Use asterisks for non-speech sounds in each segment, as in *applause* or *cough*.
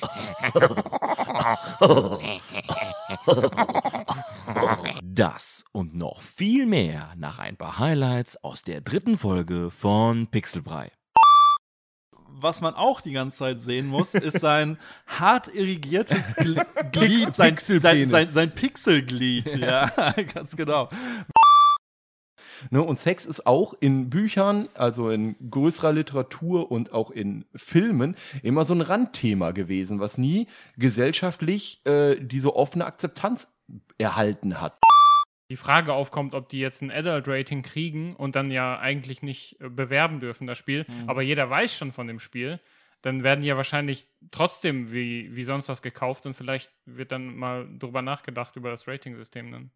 *laughs* Das und noch viel mehr nach ein paar Highlights aus der dritten Folge von Pixelbrei. Was man auch die ganze Zeit sehen muss, ist sein *laughs* hart irrigiertes Gl *laughs* Glied, sein, sein, sein, sein Pixelglied. Ja, ganz genau. Ne, und Sex ist auch in Büchern, also in größerer Literatur und auch in Filmen immer so ein Randthema gewesen, was nie gesellschaftlich äh, diese offene Akzeptanz erhalten hat. die Frage aufkommt, ob die jetzt ein Adult-Rating kriegen und dann ja eigentlich nicht äh, bewerben dürfen, das Spiel, aber jeder weiß schon von dem Spiel, dann werden die ja wahrscheinlich trotzdem wie, wie sonst was gekauft und vielleicht wird dann mal drüber nachgedacht über das Rating-System dann.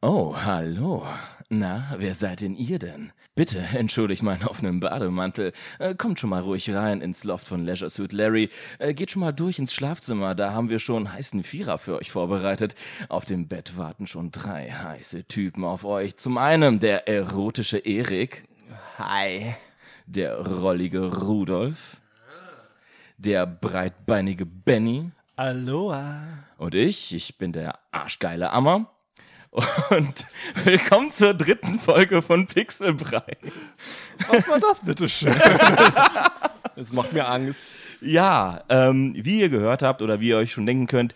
Oh, hallo. Na, wer seid denn ihr denn? Bitte entschuldigt meinen offenen Bademantel. Äh, kommt schon mal ruhig rein ins Loft von Leisure Suit Larry. Äh, geht schon mal durch ins Schlafzimmer, da haben wir schon heißen Vierer für euch vorbereitet. Auf dem Bett warten schon drei heiße Typen auf euch. Zum einen der erotische Erik. Hi. Der rollige Rudolf. Der breitbeinige Benny. Aloha. Und ich, ich bin der arschgeile Ammer. Und *laughs* willkommen zur dritten Folge von Pixelbrei. Was war das bitte schön? *laughs* Das macht mir Angst. Ja, ähm, wie ihr gehört habt oder wie ihr euch schon denken könnt,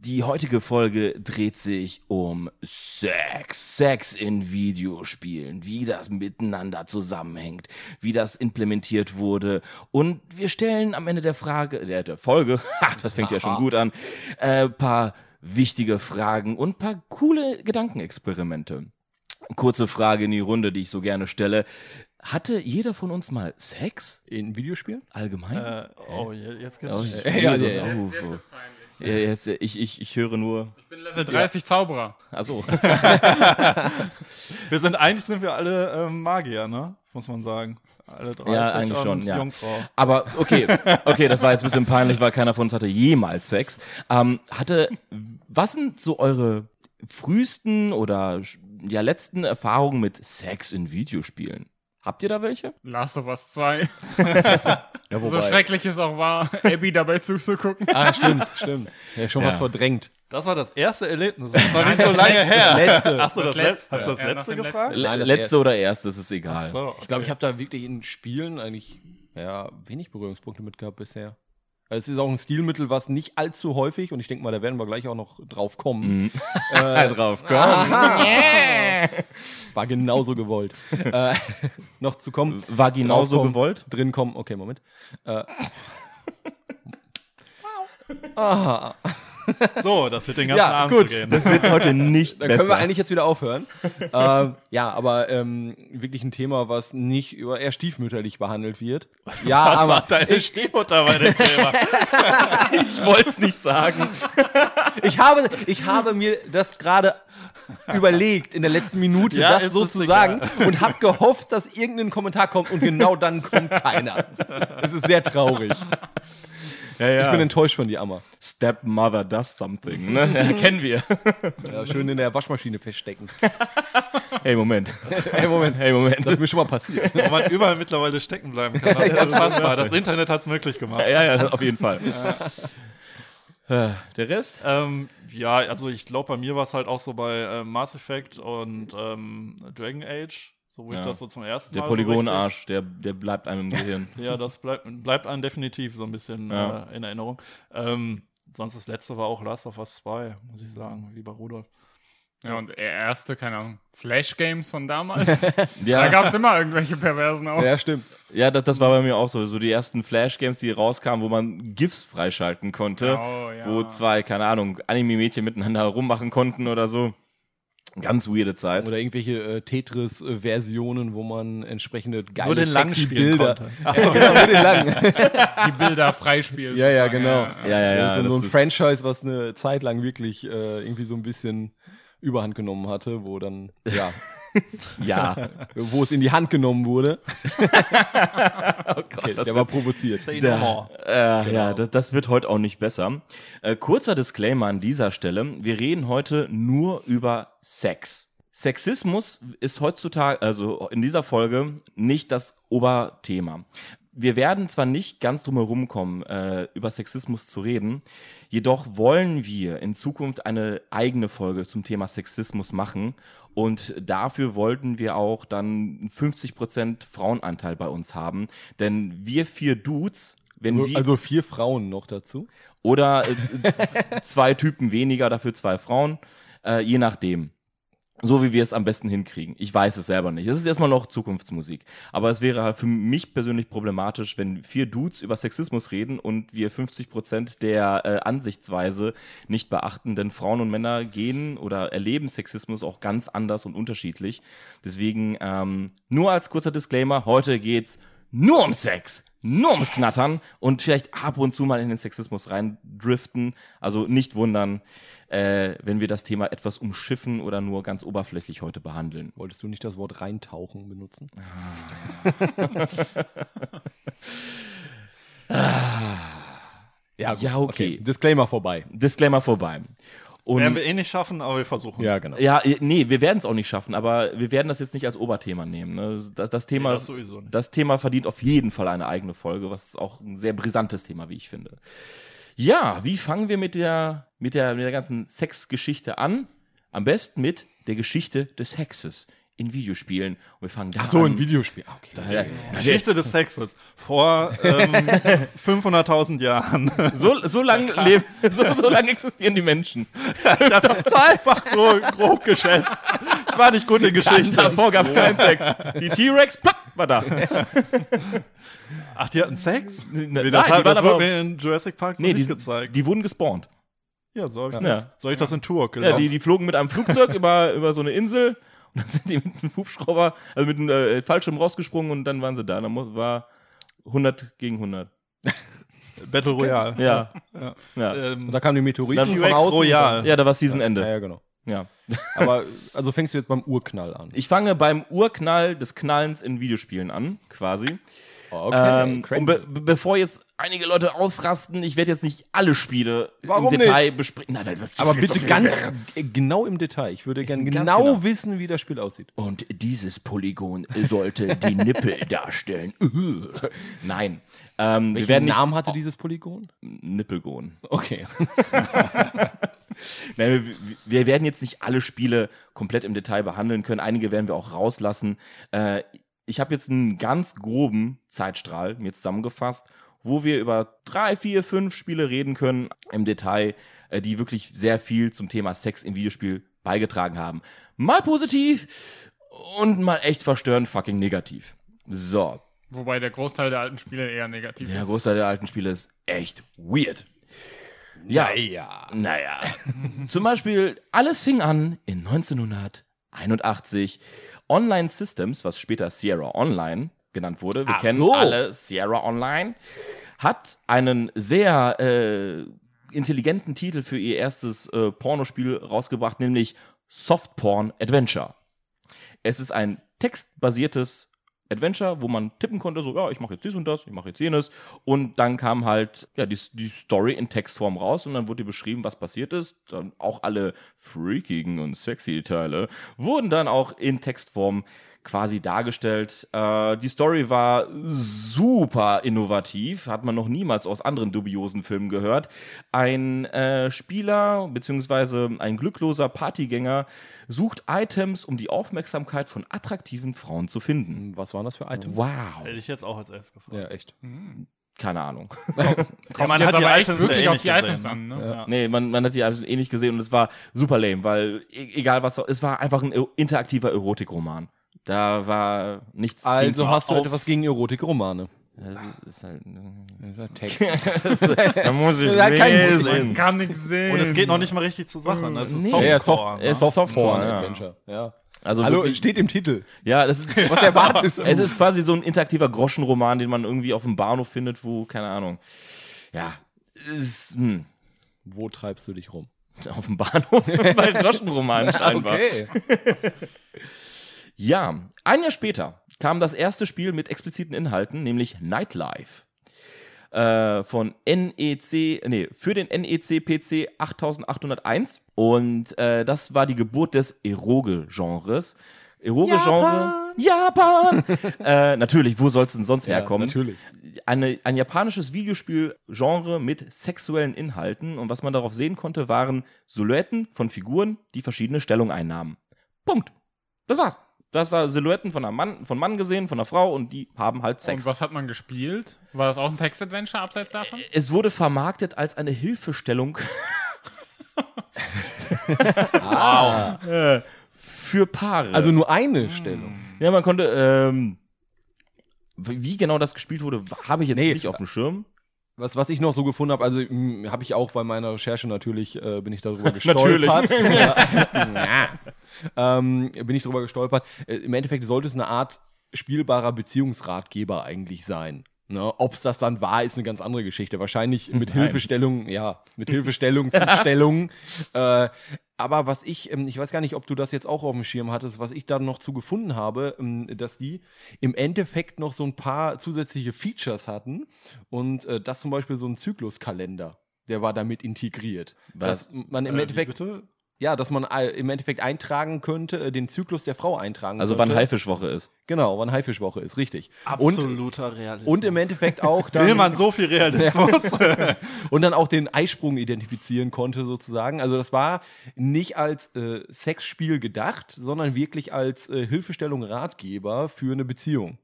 die heutige Folge dreht sich um Sex. Sex in Videospielen, wie das miteinander zusammenhängt, wie das implementiert wurde. Und wir stellen am Ende der Frage, der, der Folge, *laughs* ha, das fängt ja schon *laughs* gut an, äh, paar wichtige Fragen und paar coole Gedankenexperimente. Kurze Frage in die Runde, die ich so gerne stelle. Hatte jeder von uns mal Sex? In Videospielen? Allgemein? äh, oh, je- jetzt geht's. Oh, ja, Jesus, ja, ja. oh, oh. Ja, jetzt, ich, ich, ich höre nur. Ich bin Level 30 Zauberer. Achso. *laughs* Wir sind eigentlich sind wir alle ähm, Magier, ne? Muss man sagen. Alle 30 Ja, eigentlich und schon, ja. Jungfrau. Aber okay, okay, das war jetzt ein bisschen peinlich, weil keiner von uns hatte jemals Sex. Ähm, hatte, was sind so eure frühesten oder ja letzten Erfahrungen mit Sex in Videospielen? Habt ihr da welche? Last of Us 2. *laughs* Ja, So schrecklich es auch war, Abby dabei zuzugucken. Ah, stimmt, stimmt. Ja, schon Ja. was verdrängt. Das war das erste Erlebnis. Das war nicht so lange her. letzte. Achso, das, Das letzte. letzte. Hast du das Ja, letzte gefragt? Le- Nein, das Letzte erste. oder erste, das ist egal. So, okay. Ich glaube, ich habe da wirklich in Spielen eigentlich ja, wenig Berührungspunkte mit gehabt bisher. Es ist auch ein Stilmittel, was nicht allzu häufig, und ich denke mal, da werden wir gleich auch noch drauf kommen, *laughs* *laughs* Äh, drauf, komm. war genauso gewollt. *laughs* äh, noch zu kommen. War genauso draufkommen, gewollt? Drin kommen, okay, Moment. Äh, ah, *laughs* so, das wird den ganzen Ja, Abend gut. so gehen. Das wird heute nicht *laughs* dann besser. können wir eigentlich jetzt wieder aufhören. *laughs* ähm, ja, aber ähm, wirklich ein Thema, was nicht über eher stiefmütterlich behandelt wird. Ja, Was aber war deine Stiefmutter bei dem Thema? ich wollte es nicht sagen. ich habe, ich habe mir das gerade überlegt in der letzten Minute, Ja, das ist so es zu egal. sagen und habe gehofft, dass irgendein Kommentar kommt und genau dann kommt keiner. Es ist sehr traurig. Ja, ja. Ich bin enttäuscht von dir, Amma. Stepmother does something, ne? *laughs* Ja, kennen wir. Ja, schön in der Waschmaschine feststecken. *laughs* Hey, Moment. Hey, Moment. Hey, Moment. Das ist mir schon mal passiert. *laughs* Wo man überall mittlerweile stecken bleiben kann. Das ist unfassbar. Das Internet hat es möglich gemacht. Ja, ja, auf jeden Fall. Äh, Der Rest? Ähm, ja, also ich glaube, bei mir war es halt auch so bei äh, Mass Effect und ähm, Dragon Age, so wo ich Ja. das so zum ersten Der Mal. so Polygonarsch, der, der bleibt einem im Gehirn. *laughs* Ja, das bleibt, bleibt einem definitiv so ein bisschen Ja. äh, in Erinnerung. Ähm, sonst das letzte war auch Last of Us 2, muss ich sagen, wie bei Rudolf. Ja, und der erste, keine Ahnung, Flash-Games von damals. *laughs* Da Ja, gab es immer irgendwelche Perversen auch. Ja, stimmt. ja das, das war bei mir auch so. So die ersten Flash-Games, die rauskamen, wo man GIFs freischalten konnte. Oh, ja. Wo zwei, keine Ahnung, Anime-Mädchen miteinander rummachen konnten oder so. Ganz weirde Zeit. Oder irgendwelche äh, Tetris-Versionen, wo man entsprechende geile Nur den langen sexy spielen Bilder. konnte. Achso, genau, nur den langen. *laughs* Die Bilder freispielen. ja, ja, genau. ja, ja, ja. so, das so ein ist- Franchise, was eine Zeit lang wirklich äh, irgendwie so ein bisschen Überhand genommen hatte, wo dann, ja, *laughs* *laughs* Ja. wo es in die Hand genommen wurde. *laughs* Oh Gott, Okay, das der war provoziert. Say Da-. Äh, Ja, das, das wird heute auch nicht besser. Äh, kurzer Disclaimer an dieser Stelle. Wir reden heute nur über Sex. Sexismus ist heutzutage, also in dieser Folge, nicht das Oberthema. Wir werden zwar nicht ganz drum herum kommen, äh, über Sexismus zu reden, jedoch wollen wir in Zukunft eine eigene Folge zum Thema Sexismus machen und dafür wollten wir auch dann 50% Frauenanteil bei uns haben, denn wir vier Dudes, wenn Also, wir also vier Frauen noch dazu. oder äh, *laughs* zwei Typen weniger, dafür zwei Frauen, äh, je nachdem. So wie wir es am besten hinkriegen. Ich weiß es selber nicht. Es ist erstmal noch Zukunftsmusik. Aber es wäre halt für mich persönlich problematisch, wenn vier Dudes über Sexismus reden und wir 50% der äh, Ansichtsweise nicht beachten. Denn Frauen und Männer gehen oder erleben Sexismus auch ganz anders und unterschiedlich. Deswegen ähm, nur als kurzer Disclaimer, heute geht's nur um Sex, nur ums Knattern und vielleicht ab und zu mal in den Sexismus reindriften. Also nicht wundern, äh, wenn wir das Thema etwas umschiffen oder nur ganz oberflächlich heute behandeln. Wolltest du nicht das Wort reintauchen benutzen? *laughs* ja, Ja, okay. Disclaimer vorbei. Disclaimer vorbei. Und Werden wir eh nicht schaffen, aber wir versuchen Ja, es. genau. ja, nee, wir werden es auch nicht schaffen, aber wir werden das jetzt nicht als Oberthema nehmen. Ne? Das, das, Thema, Nee, das sowieso nicht. das Thema verdient auf jeden Fall eine eigene Folge, was auch ein sehr brisantes Thema, wie ich finde. Ja, wie fangen wir mit der, mit der, mit der ganzen Sexgeschichte an? Am besten mit der Geschichte des Sexes in Videospielen. Und wir fangen da Ach so, an. ein Videospiel. Ah, Okay. Ja, Geschichte des Sexes vor ähm, *laughs* 500.000 Jahren. so, so lange leben, so, so lang existieren die Menschen. Ich hab einfach so grob geschätzt. Ich war nicht gut in Geschichte. Davor gab es keinen Sex. Die T-Rex, plopp, war da. Ach, die hatten Sex? Nein, Wie, das die hat, waren das aber- wurde mir in Jurassic Park so Nee, nicht die, gezeigt. die wurden gespawnt. ja, soll ich, Ja. das, soll ich das in Tour Ja, die, die flogen mit einem Flugzeug über, über so eine Insel und dann sind die mit einem Hubschrauber, also mit einem äh, Fallschirm rausgesprungen und dann waren sie da. Dann war 100 gegen 100. *laughs* Battle Royale. Ja. Ja. Ja, Ähm, Und da kamen die Meteoriten Dann- von außen. Royal. ja da war Season Ja, Ende. ja, genau. Ja. Aber also fängst du jetzt beim Urknall an. Ich fange beim Urknall des Knallens in Videospielen an, quasi. Oh, ähm, und be be bevor jetzt einige Leute ausrasten, ich werde jetzt nicht alle Spiele Warum im Detail besprechen. Nein, das ist Aber bitte ganz äh, genau im Detail. Ich würde gerne genau, genau. wissen, wie das Spiel aussieht. Und dieses Polygon sollte die Nippel *laughs* darstellen. *laughs* Nein. Ähm, wir Welchen werden nicht Namen hatte dieses Polygon? Nippelgon. Okay. *laughs* Nein, wir, wir werden jetzt nicht alle Spiele komplett im Detail behandeln können. Einige werden wir auch rauslassen. Ich habe jetzt einen ganz groben Zeitstrahl mir zusammengefasst, wo wir über drei, vier, fünf Spiele reden können im Detail, äh, die wirklich sehr viel zum Thema Sex im Videospiel beigetragen haben. Mal positiv und mal echt verstörend fucking negativ. So, Wobei der Großteil der alten Spiele eher negativ der ist. Großteil der alten Spiele ist echt weird. Ja, ja. naja. *laughs* Zum Beispiel, alles fing an in 1981. Online Systems, was später Sierra Online genannt wurde, wir Ach kennen so. alle Sierra Online, hat einen sehr äh, intelligenten Titel für ihr erstes äh, Pornospiel rausgebracht, nämlich Soft Porn Adventure. Es ist ein textbasiertes Adventure, wo man tippen konnte, so, ja, ich mache jetzt dies und das, ich mache jetzt jenes. Und dann kam halt ja, die, die Story in Textform raus und dann wurde beschrieben, was passiert ist. Dann auch alle freakigen und sexy Teile wurden dann auch in Textform quasi dargestellt. Äh, die Story war super innovativ, hat man noch niemals aus anderen dubiosen Filmen gehört. Ein äh, Spieler bzw. ein glückloser Partygänger sucht Items, um die Aufmerksamkeit von attraktiven Frauen zu finden. Was waren das für Items? Wow. Hätte ich jetzt auch als erstes gefragt. Ja, echt. Keine Ahnung. *laughs* Ja, man Jetzt hat die Items wirklich ja eh auf die nicht Items gesehen, an, ne? Ja. Nee, man, man hat die eh nicht gesehen und es war super lame, weil e egal was, es war einfach ein interaktiver Erotikroman. Da war nichts. Also hast du auf- etwas gegen Erotikromane. Das ist, ist halt, Das ist ja Text. *laughs* das ist, *laughs* da muss ich Das halt kein lesen. Musik. Kann nichts sehen. Und es geht noch nicht mal richtig zur Sache. Ne? Es ist Nee. Softcore, Ja, Soft, ne? Softporn, ja. Adventure. Ja. Also Hallo, wirklich, steht im Titel. ja, das ist, *laughs* Was erwartest du? es ist quasi so ein interaktiver Groschenroman, den man irgendwie auf dem Bahnhof findet, wo, keine Ahnung. Ja, ist, hm, Wo treibst du dich rum? auf dem Bahnhof bei Groschenromanen scheinbar. Ja, ein Jahr später kam das erste Spiel mit expliziten Inhalten, nämlich Nightlife. äh, von NEC, nee, für den NEC PC 8801. Und äh, das war die Geburt des Eroge-Genres. Eroge-Genre. Japan! *laughs* äh, natürlich, wo soll es denn sonst herkommen? natürlich. Eine, ein japanisches Videospiel-Genre mit sexuellen Inhalten. Und was man darauf sehen konnte, waren Silhouetten von Figuren, die verschiedene Stellungen einnahmen. Punkt. Das war's. Das da Silhouetten von einem Mann, von Mann gesehen, von einer Frau und die haben halt Sex. Und was hat man gespielt? War das auch ein Text-Adventure abseits davon? Es wurde vermarktet als eine Hilfestellung. wow. Äh, *laughs* Für Paare. Also nur eine Stellung. ja, man konnte, ähm, wie genau das gespielt wurde, habe ich jetzt Nee. nicht auf dem Schirm. Was, was ich noch so gefunden habe, also habe ich auch bei meiner Recherche natürlich, äh, bin ich darüber *laughs* gestolpert. ja. *laughs* *laughs* ähm, bin ich darüber gestolpert. Äh, Im Endeffekt sollte es eine Art spielbarer Beziehungsratgeber eigentlich sein. Ne? Ob es das dann war, ist eine ganz andere Geschichte. Wahrscheinlich mit Hilfestellung, ja, mit Hilfestellung *laughs* zu Stellung. Äh, aber was ich, ähm, ich weiß gar nicht, ob du das jetzt auch auf dem Schirm hattest, was ich da noch zu gefunden habe, ähm, dass die im Endeffekt noch so ein paar zusätzliche Features hatten und äh, das zum Beispiel so ein Zykluskalender, der war damit integriert. Was? Dass man im Äh, Endeffekt, bitte? Ja, dass man äh, im Endeffekt eintragen könnte, äh, den Zyklus der Frau eintragen Also wann könnte. Haifischwoche ist. Genau, wann Haifischwoche ist, richtig. Und, Absoluter Realismus. und im Endeffekt auch Will *laughs* dann, man so viel Realismus? *laughs* und dann auch den Eisprung identifizieren konnte sozusagen. Also das war nicht als äh, Sexspiel gedacht, sondern wirklich als äh, Hilfestellung, Ratgeber für eine Beziehung.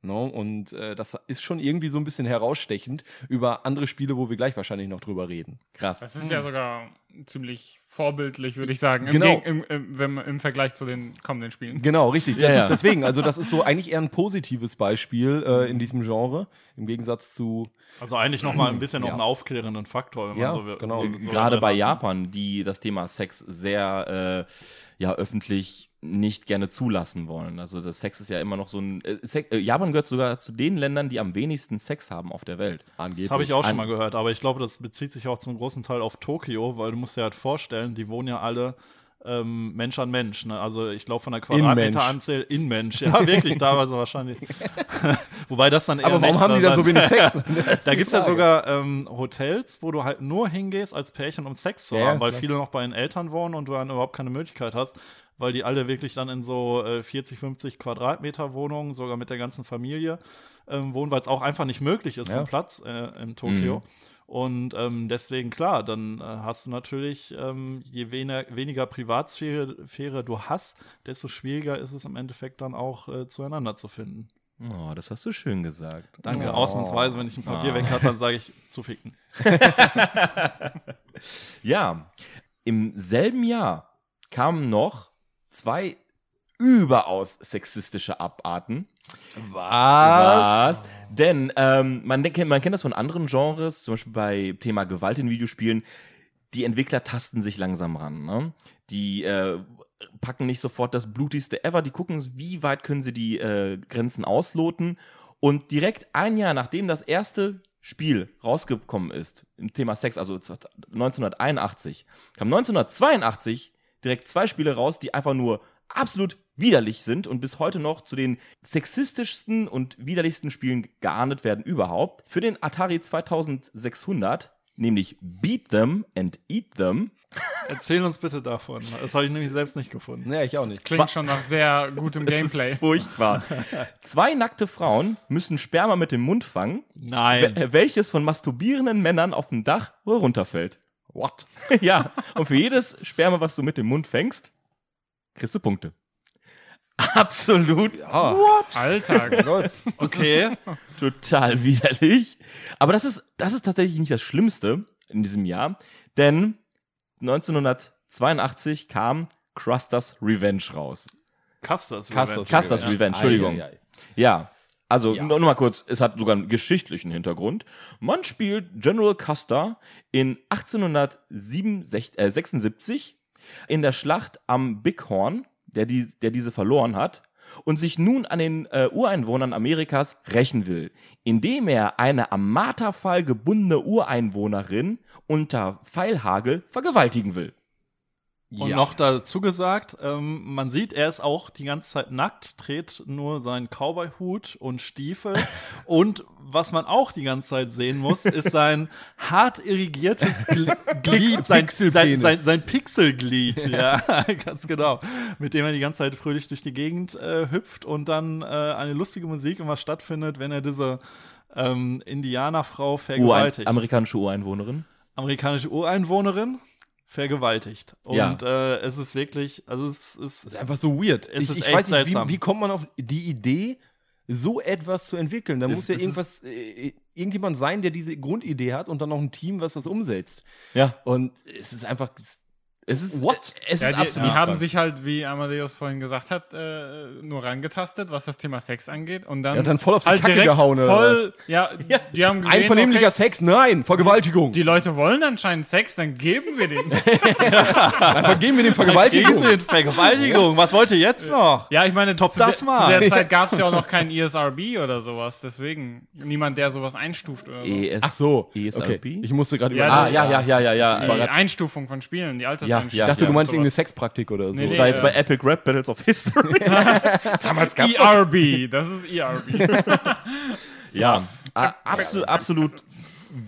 No? Und äh, das ist schon irgendwie so ein bisschen herausstechend über andere Spiele, wo wir gleich wahrscheinlich noch drüber reden. Krass. Das ist ja sogar ziemlich vorbildlich, würde ich sagen, im, Genau. Geg- im, im, im Vergleich zu den kommenden Spielen. Genau, richtig. Ja, ja. Deswegen, also das ist so eigentlich eher ein positives Beispiel äh, in diesem Genre, im Gegensatz zu Also eigentlich noch mal ein bisschen noch Ja. einen aufklärenden Faktor. Wenn Ja, man so, will- genau. So, Gerade bei. Japan, die das Thema Sex sehr äh, ja, öffentlich nicht gerne zulassen wollen. Also das Sex ist ja immer noch so ein. Äh, Sex, äh, Japan gehört sogar zu den Ländern, die am wenigsten Sex haben auf der Welt. angeblich. Das habe ich auch schon mal gehört, aber ich glaube, das bezieht sich auch zum großen Teil auf Tokio, weil du musst dir halt vorstellen, die wohnen ja alle ähm, Mensch an Mensch. Ne? Also ich glaube von der. Quadratmeteranzahl in Mensch. Ja, *laughs* wirklich, teilweise wahrscheinlich. *laughs* Wobei das dann eher Aber warum nicht, haben die dann so wenig Sex? *laughs* Da gibt es ja sogar ähm, Hotels, wo du halt nur hingehst als Pärchen, um Sex zu Ja, haben, weil klar. viele noch bei den Eltern wohnen und du dann überhaupt keine Möglichkeit hast, weil die alle wirklich dann in so äh, 40, 50 Quadratmeter Wohnungen, sogar mit der ganzen Familie, ähm, wohnen, weil es auch einfach nicht möglich ist Ja. vom Platz äh, in Tokio. Mhm. Und ähm, deswegen, klar, dann äh, hast du natürlich, ähm, je weniger, weniger Privatsphäre Sphäre du hast, desto schwieriger ist es im Endeffekt dann auch äh, zueinander zu finden. Oh, das hast du schön gesagt. Danke, Oh. ausnahmsweise, wenn ich ein Papier Ah. weg habe, dann sage ich zu ficken. *laughs* Ja, im selben Jahr kamen noch zwei überaus sexistische Abarten. Was? Denn ähm, man, denkt- man kennt das von anderen Genres, zum Beispiel bei Thema Gewalt in Videospielen. Die Entwickler tasten sich langsam ran. Ne? Die äh, packen nicht sofort das blutigste ever. Die gucken, wie weit können sie die äh, Grenzen ausloten. Und direkt ein Jahr nachdem das erste Spiel rausgekommen ist, im Thema Sex, also 1981, kam 1982 direkt zwei Spiele raus, die einfach nur absolut widerlich sind und bis heute noch zu den sexistischsten und widerlichsten Spielen geahndet werden überhaupt. Für den Atari 2600, nämlich Beat Them and Eat Them, *laughs* Erzähl uns bitte davon. Das habe ich nämlich selbst nicht gefunden. Nee, ich auch nicht. Klingt schon nach sehr gutem *laughs* Das Gameplay. ist furchtbar. Zwei nackte Frauen müssen Sperma mit dem Mund fangen, Nein. wel- welches von masturbierenden Männern auf dem Dach runterfällt. What? *laughs* ja, und für jedes Sperma, was du mit dem Mund fängst, kriegst du Punkte. Absolut Ja. Alter, Gott. Okay. *laughs* total widerlich. Aber das ist, das ist tatsächlich nicht das Schlimmste in diesem Jahr, denn 1982 kam Crusters Revenge raus. Custers. Custers Custers Revenge, Entschuldigung. Ja, also Ja. nur noch mal kurz, es hat sogar einen geschichtlichen Hintergrund. Man spielt General Custer in 1876 in der Schlacht am Bighorn, der, die, der diese verloren hat und sich nun an den äh, Ureinwohnern Amerikas rächen will, indem er eine am Marterfall gebundene Ureinwohnerin unter Pfeilhagel vergewaltigen will. Und Ja. noch dazu gesagt, ähm, man sieht, er ist auch die ganze Zeit nackt, trägt nur seinen Cowboy-Hut und Stiefel. *laughs* und was man auch die ganze Zeit sehen muss, ist sein *laughs* hart irrigiertes Gl *laughs* Glied, sein, sein, sein, sein Pixelglied, ja, ganz genau. Mit dem er die ganze Zeit fröhlich durch die Gegend äh, hüpft und dann äh, eine lustige Musik immer stattfindet, wenn er diese ähm, Indianerfrau Urein, vergewaltigt amerikanische Ureinwohnerin. amerikanische Ureinwohnerin vergewaltigt. Und Ja. äh, es ist wirklich, also es ist, Das ist einfach so weird. Es ich ist ich echt weiß nicht, seltsam. wie, wie kommt man auf die Idee, so etwas zu entwickeln? Da Es- muss ja irgendwas, äh, irgendjemand sein, der diese Grundidee hat und dann noch ein Team, was das umsetzt. Ja. Und es ist einfach. Es ist, What? Es Ja, ist die, absolut die haben krank. sich halt, wie Amadeus vorhin gesagt hat, äh, nur rangetastet, was das Thema Sex angeht. Und dann, Er hat dann voll auf die halt Kacke gehauen, oder voll, *laughs* Ja, die haben gesehen, Einvernehmlicher okay, Sex? Nein, Vergewaltigung. die Leute wollen anscheinend Sex, dann geben wir den. *laughs* Einfach geben wir dem Vergewaltigung. Gegen Vergewaltigung. Was wollt ihr jetzt noch? Ja, ich meine, Top zu, das der, mal. zu der *laughs* Zeit gab es ja auch noch kein ESRB oder sowas. Deswegen niemand, der sowas einstuft oder so. ES, Ach so. ESRB? Okay. Ich musste gerade Ja, über. Ah, ja, ja, ja, ja, ja. Die Einstufung von Spielen, die Ja, ja, Ich dachte, du meinst sowas. irgendeine Sexpraktik oder so. Nee, Ich nee. war jetzt ja. bei Epic Rap Battles of History. *laughs* Damals gab's ERB, das ist ERB. *laughs* Ja, a- absolut, absolut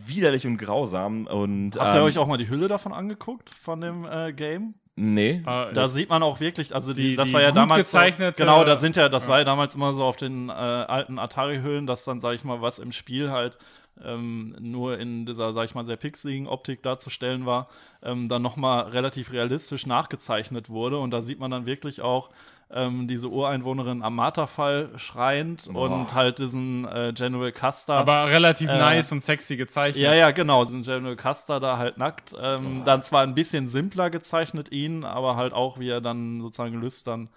widerlich und grausam. Und, Habt ihr ähm, euch auch mal die Hülle davon angeguckt, von dem äh, Game? Nee. Äh, Da sieht man auch wirklich, also die, Die- das die war ja gut damals gezeichnete- So, genau, da sind ja, das war ja damals immer so auf den äh, alten Atari-Hüllen, dass dann, sag ich mal, was im Spiel halt ähm, nur in dieser, sag ich mal, sehr pixeligen Optik darzustellen war, ähm, dann nochmal relativ realistisch nachgezeichnet wurde. Und da sieht man dann wirklich auch ähm, diese Ureinwohnerin am Marterfall schreiend und halt diesen äh, General Custer. aber relativ Äh, nice und sexy gezeichnet. Ja, ja, genau. Sind General Custer da halt nackt. Ähm, Dann zwar ein bisschen simpler gezeichnet ihn, aber halt auch, wie er dann sozusagen lüstern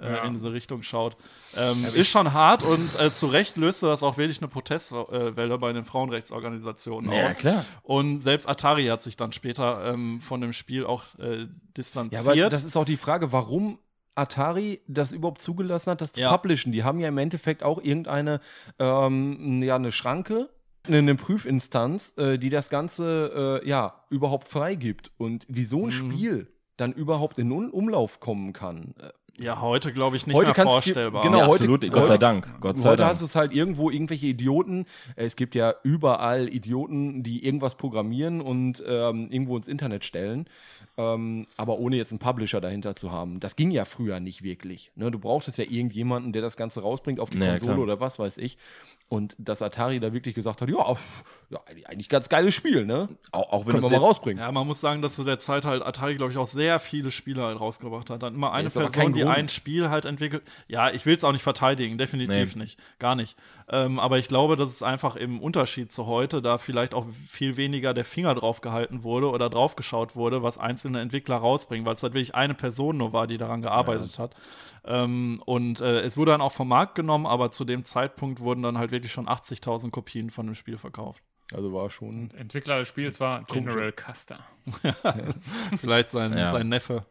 äh, Ja. in diese Richtung schaut. Ähm, ist schon hart und äh, zu Recht löste das auch wirklich eine Protestwelle bei den Frauenrechtsorganisationen Ja, aus. klar. Und selbst Atari hat sich dann später ähm, von dem Spiel auch äh, Ja, distanziert. aber das ist auch die Frage, warum Atari das überhaupt zugelassen hat, das zu Ja. publishen. Die haben ja im Endeffekt auch irgendeine ähm, ja, eine Schranke, eine, eine Prüfinstanz, äh, die das Ganze äh, ja überhaupt freigibt. Und wie so ein Mhm. Spiel dann überhaupt in Umlauf kommen kann. Ja, heute glaube ich nicht Heute mehr vorstellbar. genau, ja, heute- absolut. Gott sei Dank. Gott sei Heute Dank. hast du es halt irgendwo irgendwelche Idioten. Es gibt ja überall Idioten, die irgendwas programmieren und ähm, irgendwo ins Internet stellen. Ähm, aber ohne jetzt einen Publisher dahinter zu haben. Das ging ja früher nicht wirklich. Ne? Du brauchtest ja irgendjemanden, der das Ganze rausbringt auf die Naja, Konsole klar. oder was weiß ich. Und dass Atari da wirklich gesagt hat, ja, ja eigentlich ganz geiles Spiel, ne? auch, auch wenn Können wir mal rausbringen. Ja, man muss sagen, dass zu der Zeit halt Atari, glaube ich, auch sehr viele Spiele halt rausgebracht hat. Dann immer eine Person, kein die. Ein Spiel halt entwickelt. Ja, ich will es auch nicht verteidigen, definitiv Nee. nicht. Gar nicht. Ähm, aber ich glaube, dass es einfach im Unterschied zu heute, da vielleicht auch viel weniger der Finger drauf gehalten wurde oder drauf geschaut wurde, was einzelne Entwickler rausbringen, weil es halt wirklich eine Person nur war, die daran gearbeitet hat. Ähm, und äh, es wurde dann auch vom Markt genommen, aber zu dem Zeitpunkt wurden dann halt wirklich schon 80.000 Kopien von dem Spiel verkauft. Also war schon. Entwickler des Spiels war General Custer. *laughs* Vielleicht sein, Ja. sein Neffe.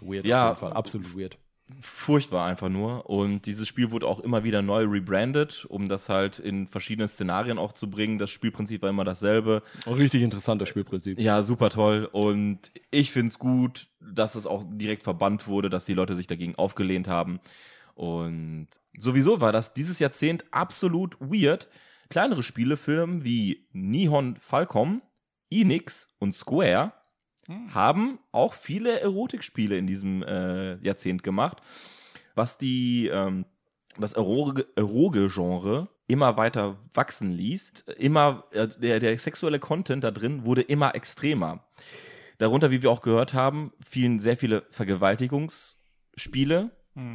Weird Ja. auf jeden Fall. Absolut weird. furchtbar einfach nur. Und dieses Spiel wurde auch immer wieder neu rebrandet, um das halt in verschiedene Szenarien auch zu bringen. Das Spielprinzip war immer dasselbe. Auch richtig interessantes Spielprinzip. Ja, super toll. Und ich finde es gut, dass es auch direkt verbannt wurde, dass die Leute sich dagegen aufgelehnt haben. Und sowieso war das dieses Jahrzehnt absolut weird. Kleinere Spielefilme wie Nihon Falcom, Enix und Square haben auch viele Erotikspiele in diesem äh, Jahrzehnt gemacht, was die ähm, das Eroge- Eroge-Genre immer weiter wachsen ließ. Immer äh, der, der sexuelle Content da drin wurde immer extremer. Darunter, wie wir auch gehört haben, fielen sehr viele Vergewaltigungsspiele,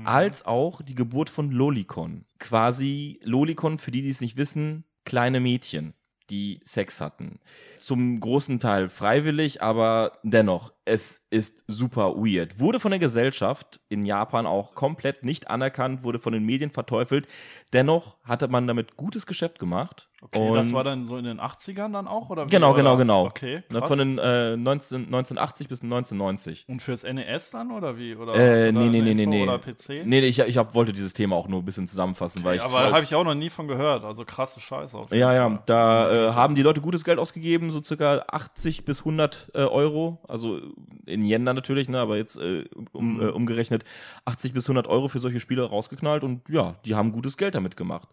als auch die Geburt von Lolicon. Quasi Lolicon, für die, die es nicht wissen, kleine Mädchen, die Sex hatten. Zum großen Teil freiwillig, aber dennoch, es ist super weird. Wurde von der Gesellschaft in Japan auch komplett nicht anerkannt, wurde von den Medien verteufelt. Dennoch hatte man damit gutes Geschäft gemacht. Okay, das war dann so in den 80ern dann auch? Oder wie? Genau, oder? genau, genau. Okay, Ne, krass. Von den äh, 19, 1980 bis 1990. Und fürs NES dann oder wie? Oder Äh, nee, nee, nee, nee, nee. Oder PC? Nee, ich, ich hab, wollte dieses Thema auch nur ein bisschen zusammenfassen, weil ich. aber habe ich auch noch nie von gehört. Also krasse Scheiße. Ja, Fall. ja, da äh, haben die Leute gutes Geld ausgegeben, so circa 80 bis 100 äh, Euro, also in Yen dann natürlich, ne, aber jetzt äh, um, äh, umgerechnet 80 bis 100 Euro für solche Spiele rausgeknallt und ja, die haben gutes Geld damit gemacht.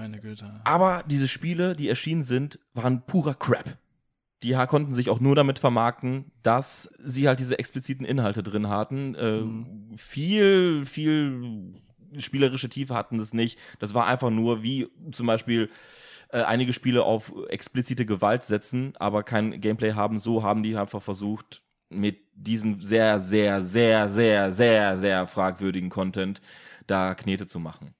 Meine Güte. Aber diese Spiele, die erschienen sind, waren purer Crap. Die konnten sich auch nur damit vermarkten, dass sie halt diese expliziten Inhalte drin hatten. Äh, Viel, viel spielerische Tiefe hatten es nicht. Das war einfach nur wie zum Beispiel äh, einige Spiele auf explizite Gewalt setzen, aber kein Gameplay haben. So haben die einfach versucht, mit diesem sehr, sehr, sehr, sehr, sehr, sehr fragwürdigen Content da Knete zu machen.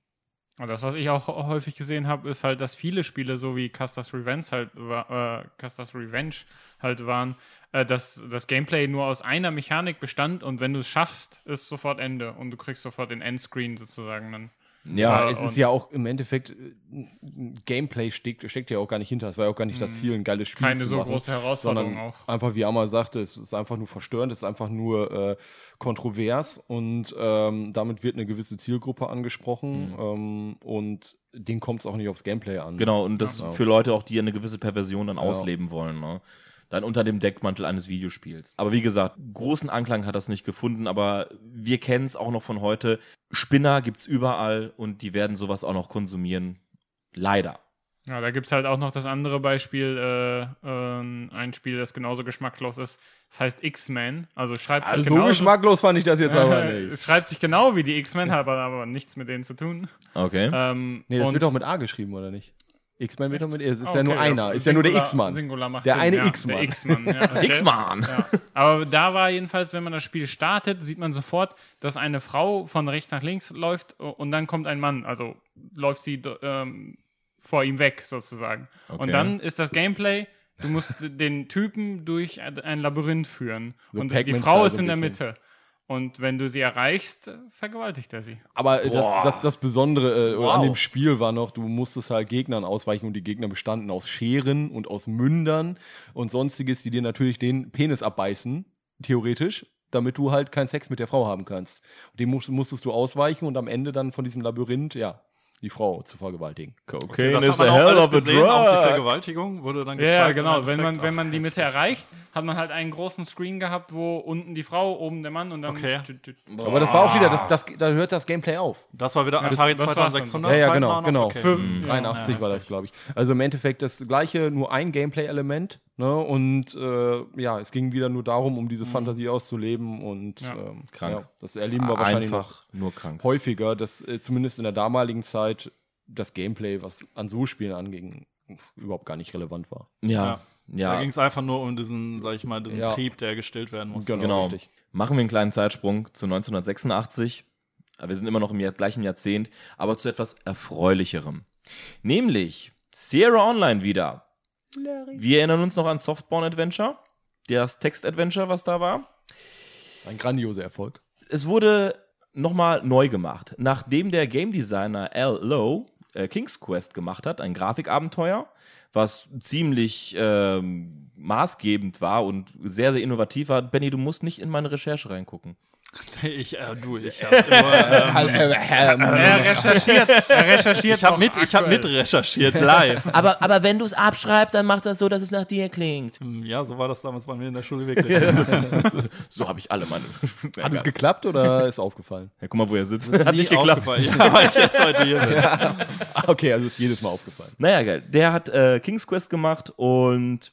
Und das, was ich auch häufig gesehen habe, ist halt, dass viele Spiele, so wie Custer's Revenge halt, äh, Custer's Revenge halt waren, äh, dass das Gameplay nur aus einer Mechanik bestand und wenn du es schaffst, ist sofort Ende und du kriegst sofort den Endscreen sozusagen dann. Ja, Ja, es ist ja auch im Endeffekt, äh, Gameplay steckt, steckt ja auch gar nicht hinter. Es war ja auch gar nicht das Ziel, ein geiles Spiel Mhm. Keine zu so machen. große Herausforderung sondern auch. einfach, wie Amma sagte, es ist einfach nur verstörend, es ist einfach nur äh, kontrovers und ähm, damit wird eine gewisse Zielgruppe angesprochen ähm, und denen kommt es auch nicht aufs Gameplay an. Genau, und das Ja. für Leute auch, die eine gewisse Perversion dann ausleben wollen. Ne? Dann unter dem Deckmantel eines Videospiels. Aber wie gesagt, großen Anklang hat das nicht gefunden, aber wir kennen es auch noch von heute. Spinner gibt's überall und die werden sowas auch noch konsumieren. Leider. Ja, da gibt es halt auch noch das andere Beispiel, äh, ähm, ein Spiel, das genauso geschmacklos ist. Das heißt X-Men. Also schreibt Also sich so genauso- geschmacklos fand ich das jetzt aber *laughs* es nicht. schreibt sich genau wie die X-Men, hat aber, aber nichts mit denen zu tun. Okay. Ähm, Nee, das wird auch mit A geschrieben, oder nicht? X-Men wird doch mit, es ist ja Okay, nur einer, ist ja nur der Singular- X-Mann. Singular macht Der Sinn, eine ja, X-Mann. Der X-Mann, ja, *laughs* okay. X-Man! Ja. Aber da war jedenfalls, wenn man das Spiel startet, sieht man sofort, dass eine Frau von rechts nach links läuft und dann kommt ein Mann. Also läuft sie ähm, vor ihm weg sozusagen. Okay. Und dann ist das Gameplay, du musst den Typen durch ein Labyrinth führen. So und die Pac-Man-Style Frau ist in der. Mitte. Und wenn du sie erreichst, vergewaltigt er sie. Aber äh, das, das, das Besondere äh, Wow. an dem Spiel war noch, du musstest halt Gegnern ausweichen und die Gegner bestanden aus Scheren und aus Mündern und sonstiges, die dir natürlich den Penis abbeißen, theoretisch, damit du halt keinen Sex mit der Frau haben kannst. Und dem musst, musstest du ausweichen und am Ende dann von diesem Labyrinth, ja, die Frau zu vergewaltigen. Cocaine das is hat a hell alles of a gesehen, auch die drug. Vergewaltigung wurde dann Ja, gezeigt. genau. im Wenn man, wenn man die Mitte erreicht, hat man halt einen großen Screen gehabt, wo unten die Frau, oben der Mann und dann. Okay. Aber das war auch wieder, das, das, da hört das Gameplay auf. Das war wieder das- Atari das war's dann. 2600. Ja, ja, genau, genau. Okay. Für- Mhm. 83 Ja, war das, glaube ich. Also im Endeffekt das gleiche, nur ein Gameplay-Element. Ne? Und äh, ja, es ging wieder nur darum, um diese Fantasie auszuleben. Und Ja. ähm, Krank. Ja, das erleben wir wahrscheinlich noch Einfach nur krank. häufiger, dass äh, zumindest in der damaligen Zeit das Gameplay, was an so Spielen anging, überhaupt gar nicht relevant war. Ja, Da ja. ging es einfach nur um diesen, sag ich mal, diesen Ja. Trieb, der gestillt werden musste. Genau. richtig. Machen wir einen kleinen Zeitsprung zu 1986. Wir sind immer noch im Jahr, gleichen Jahrzehnt, aber zu etwas Erfreulicherem. Nämlich Sierra Online wieder. Wir erinnern uns noch an Softborn Adventure, das Text-Adventure, was da war. Ein grandioser Erfolg. Es wurde nochmal neu gemacht. Nachdem der Game Designer Al Lowe äh, King's Quest gemacht hat, ein Grafikabenteuer, was ziemlich ähm, maßgebend war und sehr, sehr innovativ war. Benny, du musst nicht in meine Recherche reingucken. *laughs* Ich, äh, du, ich habe *laughs* immer, ähm, Er recherchiert. Er recherchiert. ich habe mit, ich hab mit recherchiert, live. *laughs* Aber, aber wenn du es abschreibst, dann macht das so, dass es nach dir klingt. Hm, ja, so war das damals bei mir in der Schule wirklich. So habe ich alle meine. Hat es geklappt oder ist aufgefallen? ja, guck mal, wo er sitzt. Hat nicht geklappt. Ja, weil ich jetzt heute hier bin. Ah, okay, also ist jedes Mal aufgefallen. Naja, geil. Der hat äh, King's Quest gemacht und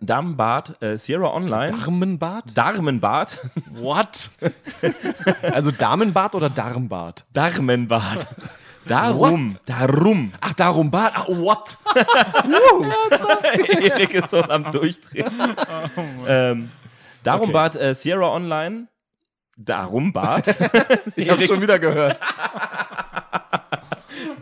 Damenbart, äh, Sierra Online. Darmenbart? Darmenbart. What? Also Damenbart oder Darmbart? Darmenbart. *laughs* Darum. Darum. Ach, darum Bart. Ah, what? *laughs* Erik ist so am Durchdrehen. ähm, darum Okay. bat äh, Sierra Online. Darum bat. *laughs* Ich habe schon wieder gehört.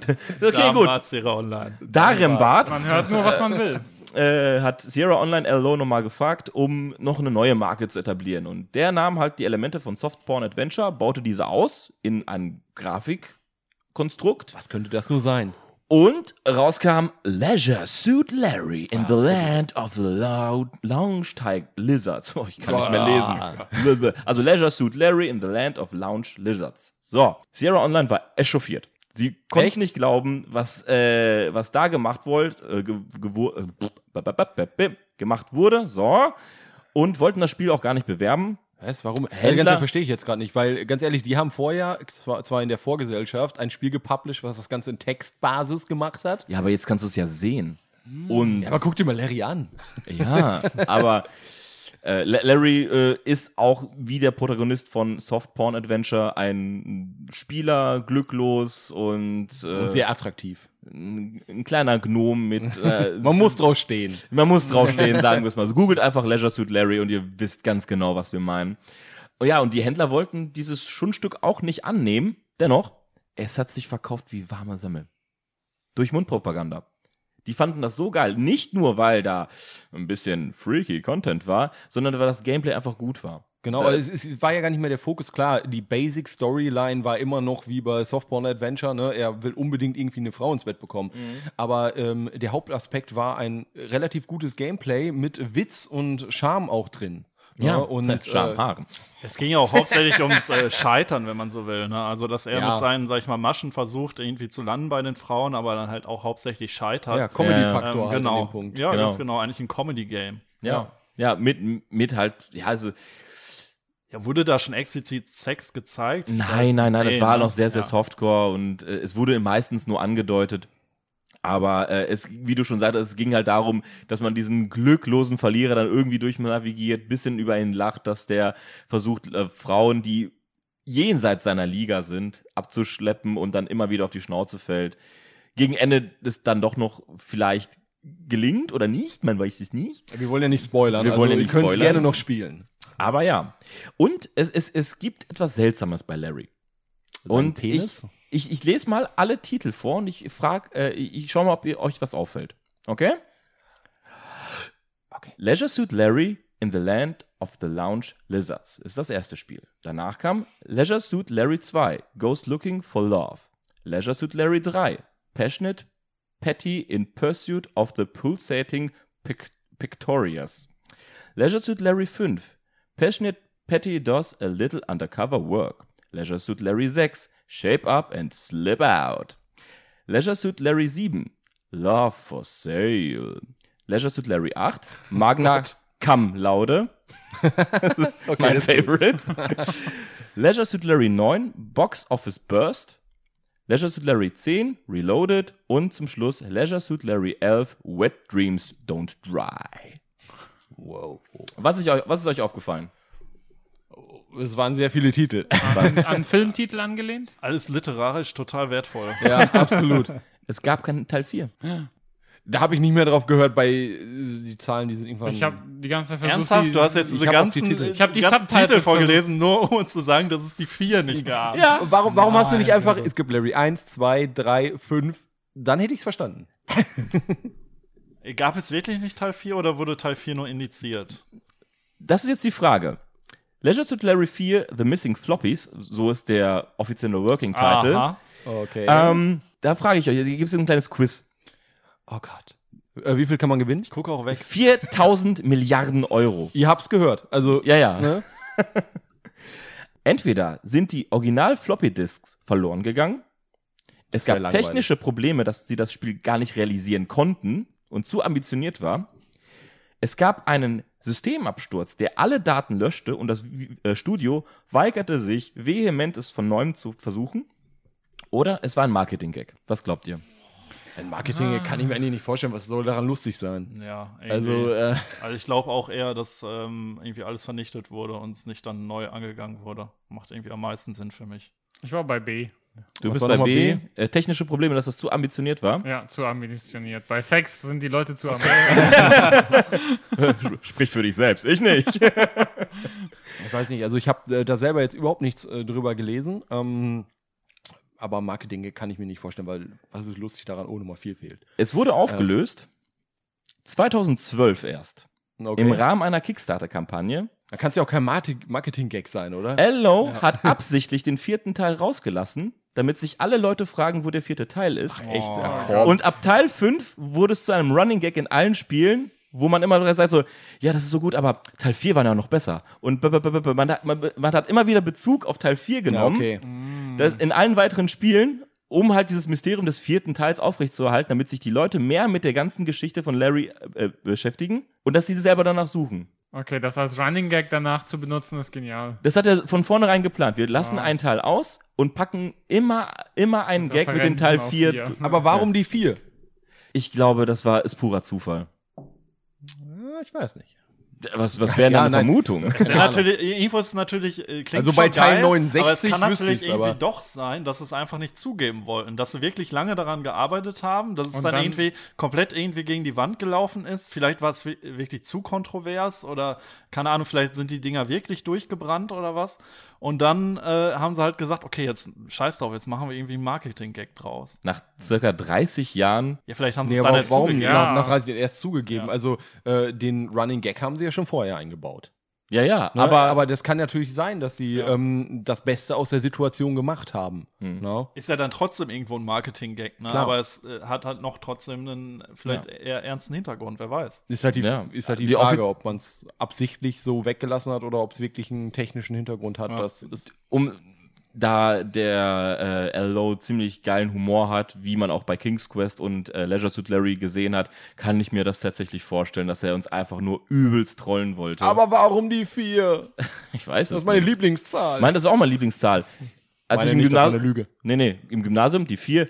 okay, gut. Darmbarzera online. Darum bat Man hört nur, was man will. Äh, hat Sierra Online LO nochmal gefragt, um noch eine neue Marke zu etablieren. Und der nahm halt die Elemente von Softporn Adventure, baute diese aus in ein Grafikkonstrukt Was könnte das nur sein? Und rauskam Leisure Suit Larry in the Land of the Loud Lounge Tiger Lizards. *laughs* Oh, ich kann nicht mehr lesen. Also Leisure Suit Larry in the Land of Lounge Lizards. So, Sierra Online war echauffiert. Sie konnten Echt? nicht glauben, was, äh, was da gemacht, wollt, äh, äh, gemacht wurde. So. und wollten das Spiel auch gar nicht bewerben. Was? Warum? Händler? Ehrlich, verstehe ich jetzt gerade nicht, weil ganz ehrlich, die haben vorher, zwar, zwar in der Vorgesellschaft, ein Spiel gepublished, was das Ganze in Textbasis gemacht hat. Ja, aber jetzt kannst du es ja sehen. Und Ja, aber guck dir mal Larry an. Ja, aber *laughs* äh, La- Larry äh, ist auch wie der Protagonist von Soft Porn Adventure ein Spieler, glücklos und, äh, Sehr attraktiv. ein, ein kleiner Gnom mit. Äh, *laughs* Man muss drauf stehen. man muss draufstehen, sagen wir es mal so. Googelt einfach Leisure Suit Larry und ihr wisst ganz genau, was wir meinen. Oh ja, und die Händler wollten dieses Schundstück auch nicht annehmen. Dennoch, es hat sich verkauft wie warme Semmel. Durch Mundpropaganda. Die fanden das so geil. Nicht nur, weil da ein bisschen freaky Content war, sondern weil das Gameplay einfach gut war. Genau, es, es war ja gar nicht mehr der Fokus. Klar, die Basic Storyline war immer noch wie bei Softporn Adventure. Ne? Er will unbedingt irgendwie eine Frau ins Bett bekommen. Aber ähm, der Hauptaspekt war ein relativ gutes Gameplay mit Witz und Charme auch drin. Ja, Ne? und äh. Es ging ja auch hauptsächlich ums äh, Scheitern, wenn man so will. Ne? Also, dass er Ja. mit seinen, sag ich mal, Maschen versucht, irgendwie zu landen bei den Frauen, aber dann halt auch hauptsächlich scheitert. ja, Comedy-Faktor Ähm, halt genau. an dem Punkt. Ja, Genau. ganz genau. Eigentlich ein Comedy-Game. Ja. Ja, mit, mit halt, ja, also, Ja, wurde da schon explizit Sex gezeigt? Nein, nein, nein, das Nee, war ne? noch sehr, sehr Ja. Softcore und äh, es wurde meistens nur angedeutet. Aber äh, es, wie du schon sagtest, es ging halt darum, dass man diesen glücklosen Verlierer dann irgendwie durchnavigiert, bisschen über ihn lacht, dass der versucht, äh, Frauen, die jenseits seiner Liga sind, abzuschleppen und dann immer wieder auf die Schnauze fällt. Gegen Ende ist dann doch noch vielleicht gelingt oder nicht, man weiß es nicht. Wir wollen ja nicht spoilern. Wir wollen ja nicht ihr könnt spoilern. gerne noch spielen. Aber ja. Und es, es, es gibt etwas Seltsames bei Larry. Und ich, Penis? ich, ich lese mal alle Titel vor und ich frage, äh, ich ich schau mal, ob ihr euch was auffällt. Okay? Okay. Leisure Suit Larry in the Land of the Lounge Lizards ist das erste Spiel. Danach kam Leisure Suit Larry 2, Goes Looking for Love. Leisure Suit Larry 3, Passionate Patty in Pursuit of the Pulsating Pic Pictorious. Leisure Suit Larry 5, Passionate Patty does a little undercover work. Leisure Suit Larry 6, Shape Up and Slip Out. Leisure Suit Larry 7, Love for Sale. Leisure Suit Larry 8, *laughs* Magna Cum Laude. *laughs* das ist mein Favorite. Leisure Suit Larry 9, Box Office Burst. Leisure Suit Larry 10, Reloaded. Und zum Schluss Leisure Suit Larry 11, Wet Dreams Don't Dry. Wow. Was ist euch, was ist euch aufgefallen? Es waren sehr viele Titel. An, an Filmtitel angelehnt? Alles literarisch total wertvoll. *laughs* ja, absolut. Es gab keinen Teil 4. Da habe ich nicht mehr drauf gehört bei äh, die Zahlen, die sind irgendwann. Ich habe die ganze Zeit versucht, Ernsthaft? die, Du hast jetzt ich diese hab ganzen, die Titel. Ich hab die ganzen Subtitles Titel vorgelesen, nur um uns zu sagen, dass es die vier nicht gab. Ja. Warum, warum hast du nicht einfach, es gibt Larry 1, 2, 3, 5, dann hätte ich es verstanden. *laughs* Gab es wirklich nicht Teil 4 oder wurde Teil 4 nur indiziert? Das ist jetzt die Frage. Leisure Suit Larry 4, The Missing Floppies, so ist der offizielle Working Title. Aha. Okay. Ähm, da frage ich euch, hier gibt es ein kleines Quiz. oh Gott. Äh, wie viel kann man gewinnen? Ich gucke auch weg. 4000 *laughs* Milliarden Euro. Ihr habt's gehört. Also, Ja, ja. Ne? *laughs* Entweder sind die Original Floppy Disks verloren gegangen, es gab langweilig. technische Probleme, dass sie das Spiel gar nicht realisieren konnten und zu ambitioniert war. Es gab einen Systemabsturz, der alle Daten löschte und das äh, Studio weigerte sich vehement, es von neuem zu versuchen. Oder es war ein Marketing-Gag. Was glaubt ihr? ein Marketing kann ich mir eigentlich nicht vorstellen, was soll daran lustig sein. Ja, Also, äh, Also ich glaube auch eher, dass ähm, irgendwie alles vernichtet wurde und es nicht dann neu angegangen wurde. Macht irgendwie am meisten Sinn für mich. Ich war bei B. Du Was bist bei B. B? Äh, technische Probleme, dass das zu ambitioniert war. Ja, zu ambitioniert. Bei Sex sind die Leute zu ambitioniert. *laughs* Sprich für dich selbst, ich nicht. ich weiß nicht, also ich habe äh, da selber jetzt überhaupt nichts äh, drüber gelesen. Ähm, aber Marketing kann ich mir nicht vorstellen, weil was ist lustig daran, ohne mal viel fehlt. es wurde aufgelöst. 2012 erst. Okay. Im Rahmen einer Kickstarter-Kampagne. da kann es ja auch kein Marketing-Gag sein, oder? Ello hat *laughs* absichtlich den vierten Teil rausgelassen, damit sich alle Leute fragen, wo der vierte Teil ist. Echt? Oh. Ja, komm. Und ab Teil 5 wurde es zu einem Running Gag in allen Spielen, wo man immer sagt so, ja, das ist so gut, aber Teil 4 war ja noch besser. Und b- b- b- b- man hat, man, man hat immer wieder Bezug auf Teil 4 ja, genommen. okay. Das in allen weiteren Spielen, um halt dieses Mysterium des vierten Teils aufrechtzuerhalten, damit sich die Leute mehr mit der ganzen Geschichte von Larry äh, beschäftigen und dass sie selber danach suchen. Okay, das als Running Gag danach zu benutzen, ist genial. Das hat er von vornherein geplant. Wir lassen Ah. einen Teil aus und packen immer, immer einen Gag mit dem Teil Referenzen auf 4. vier. *laughs* Aber warum die vier? Ich glaube, das war ist purer Zufall. Ja, ich weiß nicht. Was, was wäre Ja, eine nein. Vermutung? Ja, natürlich, irgendwo ist es natürlich, äh, klingt Also bei Teil geil, 69 aber es kann natürlich irgendwie aber- doch sein, dass sie es einfach nicht zugeben wollten, dass sie wirklich lange daran gearbeitet haben, dass es dann, dann- irgendwie komplett irgendwie gegen die Wand gelaufen ist. Vielleicht war es wi- wirklich zu kontrovers oder keine Ahnung, vielleicht sind die Dinger wirklich durchgebrannt oder was. Und dann äh, haben sie halt gesagt, okay, jetzt scheiß drauf, jetzt machen wir irgendwie einen Marketing-Gag draus. Nach circa 30 Jahren. Ja, vielleicht haben sie Nee, es dann aber erst warum zugegeben. Ja. nach, nach 30 Jahren erst zugegeben? Ja. Also äh, den Running Gag haben sie ja schon vorher eingebaut. Ja, ja, Ne? aber, aber das kann natürlich sein, dass sie Ja. ähm, das Beste aus der Situation gemacht haben. Ne? Ist ja dann trotzdem irgendwo ein Marketing-Gag, ne? Klar. aber es äh, hat halt noch trotzdem einen vielleicht eher ernsten Hintergrund, wer weiß. Ist halt die, Ja. ist halt die, Die Frage, ob man es absichtlich so weggelassen hat oder ob es wirklich einen technischen Hintergrund hat. Ja. Das ist, um da der äh, L.O. ziemlich geilen Humor hat, wie man auch bei King's Quest und äh, Leisure Suit Larry gesehen hat, kann ich mir das tatsächlich vorstellen, dass er uns einfach nur übelst trollen wollte. aber warum die vier? *laughs* ich weiß Das es ist meine nicht. Lieblingszahl. Meine, das ist auch meine Lieblingszahl. Als Meine ich im nicht, das Gymnasium. eine Lüge. Nee, nee, im Gymnasium die vier.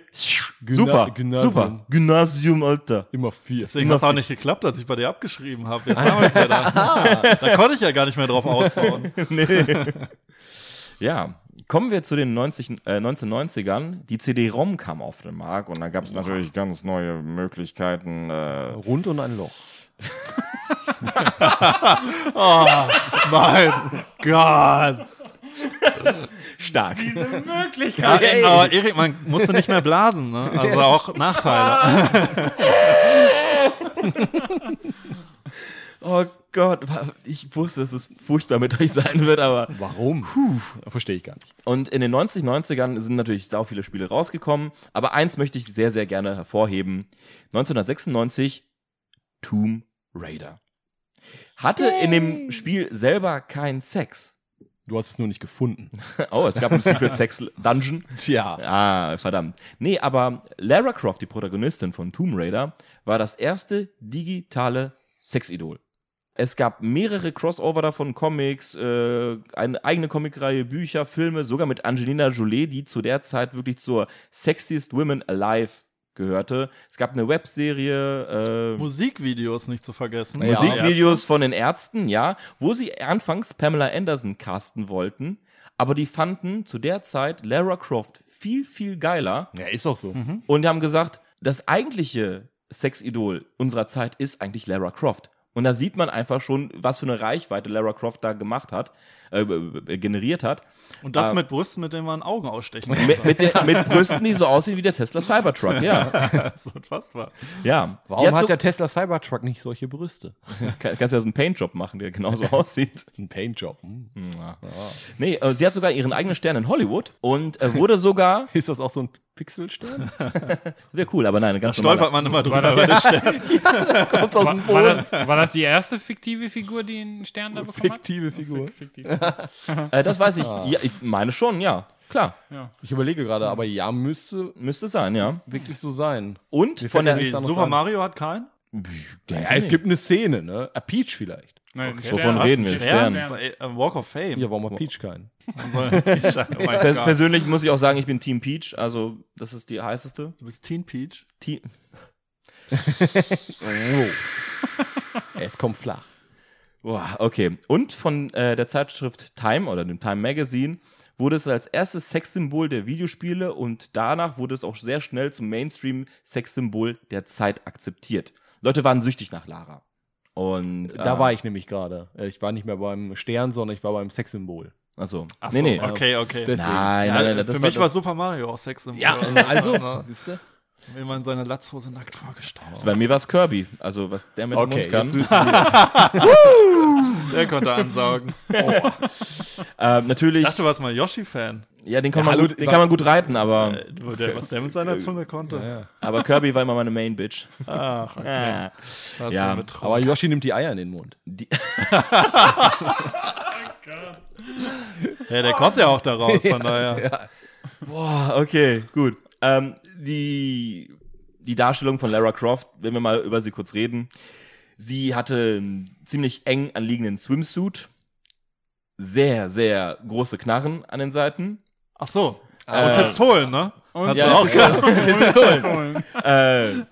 super, Gymnasium. super. Gymnasium, Alter. Immer vier. Deswegen hat es auch nicht geklappt, als ich bei dir abgeschrieben habe. Jetzt haben wir es ja da. *laughs* da konnte ich ja gar nicht mehr drauf ausbauen. *laughs* Ja, kommen wir zu den 90, äh, 1990ern. Die CD-ROM kam auf den Markt und da gab es natürlich ganz neue Möglichkeiten. Äh, Rund und ein Loch. *laughs* Mein Gott. stark. Ja, aber Erik, man musste nicht mehr blasen, ne? Also auch Nachteile. *laughs* *laughs* Oh Gott, ich wusste, dass es furchtbar mit euch sein wird, aber. Warum? Verstehe ich gar nicht. Und in den 90, 90ern sind natürlich sau viele Spiele rausgekommen, aber eins möchte ich sehr, sehr gerne hervorheben. 1996 Tomb Raider. Hatte in dem Spiel selber keinen Sex. Du hast es nur nicht gefunden. *laughs* Oh, es gab einen Secret Sex Dungeon. Tja. Ah, verdammt. Nee, aber Lara Croft, die Protagonistin von Tomb Raider, war das erste digitale Sexidol. Es gab mehrere Crossover davon, Comics, äh, eine eigene Comicreihe, Bücher, Filme, sogar mit Angelina Jolie, die zu der Zeit wirklich zur Sexiest Women Alive gehörte. Es gab eine Webserie, äh, Musikvideos nicht zu vergessen. Ja, Musikvideos von den Ärzten, ja, wo sie anfangs Pamela Anderson casten wollten, aber die fanden zu der Zeit Lara Croft viel, viel geiler Ja, ist auch so. und die haben gesagt, das eigentliche Sexidol unserer Zeit ist eigentlich Lara Croft. Und da sieht man einfach schon, was für eine Reichweite Lara Croft da gemacht hat, äh, äh, generiert hat. Und das Ah. mit Brüsten, mit denen man Augen ausstechen Mit, mit, der, *laughs* mit Brüsten, die so aussehen wie der Tesla Cybertruck, ja. *laughs* so unfassbar. ja. Warum hat so, der Tesla Cybertruck nicht solche Brüste? *laughs* kann, kannst ja so einen Paintjob machen, der genauso aussieht. Ein Paintjob. Hm. Nee, äh, sie hat sogar ihren eigenen Stern in Hollywood und äh, wurde sogar, Ist das auch so ein Pixelstern? wäre cool, aber nein, eine Da ganz stolpert man immer drüber. über den Stern. Kommt aus War, dem war, Boden. das, war das die erste fiktive Figur, die einen Stern da bekommen hat? Fiktive Figur. Fiktiv. *laughs* Äh, das weiß ich, ja, ich meine schon, ja, klar, Ja. Ich überlege gerade, aber ja, müsste müsste sein, ja. wirklich so sein. Und Mir von der, Super an. Mario hat keinen? Ja, es gibt eine Szene, ne? A Peach vielleicht. Nein, Okay. Wovon reden wir? Stern? Stern. Bei, äh, Walk of Fame. Ja, warum hat Peach keinen? *laughs* oh Pers persönlich muss ich auch sagen, ich bin Team Peach, also das ist die heißeste. Du bist Teen Peach. Team *laughs* Es kommt flach. Boah, okay. Und von äh, der Zeitschrift Time oder dem Time Magazine wurde es als erstes Sexsymbol der Videospiele und danach wurde es auch sehr schnell zum Mainstream-Sexsymbol der Zeit akzeptiert. Leute waren süchtig nach Lara. Und Da äh, war ich nämlich gerade. Äh, Ich war nicht mehr beim Stern, sondern ich war beim Sexsymbol. Achso. Ach Nee, so, nee. Okay, okay. Deswegen. Nein, nein, nein, das für war mich war das, Super Mario auch Sex im Ja, also, *laughs* siehst du? Mal in seiner Latzhose nackt vorgestellt. bei mir war es Kirby. Also was der mit Okay, dem Mund kann. *laughs* Der konnte ansaugen. Ähm, natürlich, Ich dachte, du warst mal Yoshi-Fan. ja, den, kann, Ja, man hallo, gut, den war- kann man gut reiten, aber, Äh, der, was der mit seiner Zunge konnte. aber Kirby war immer meine Main-Bitch. Ach, okay. Ah. Ja. Aber Yoshi nimmt die Eier in den Mund. Die, *laughs* ja, der kommt ja auch da raus, von *laughs* daher. Boah, okay, gut. Ähm, die, die Darstellung von Lara Croft, wenn wir mal über sie kurz reden. Sie hatte einen ziemlich eng anliegenden Swimsuit, sehr, sehr große Knarren an den Seiten. Ach so. Äh, und Pistolen, ne? Und Ja, auch klar. *laughs* *laughs* Pistolen. äh,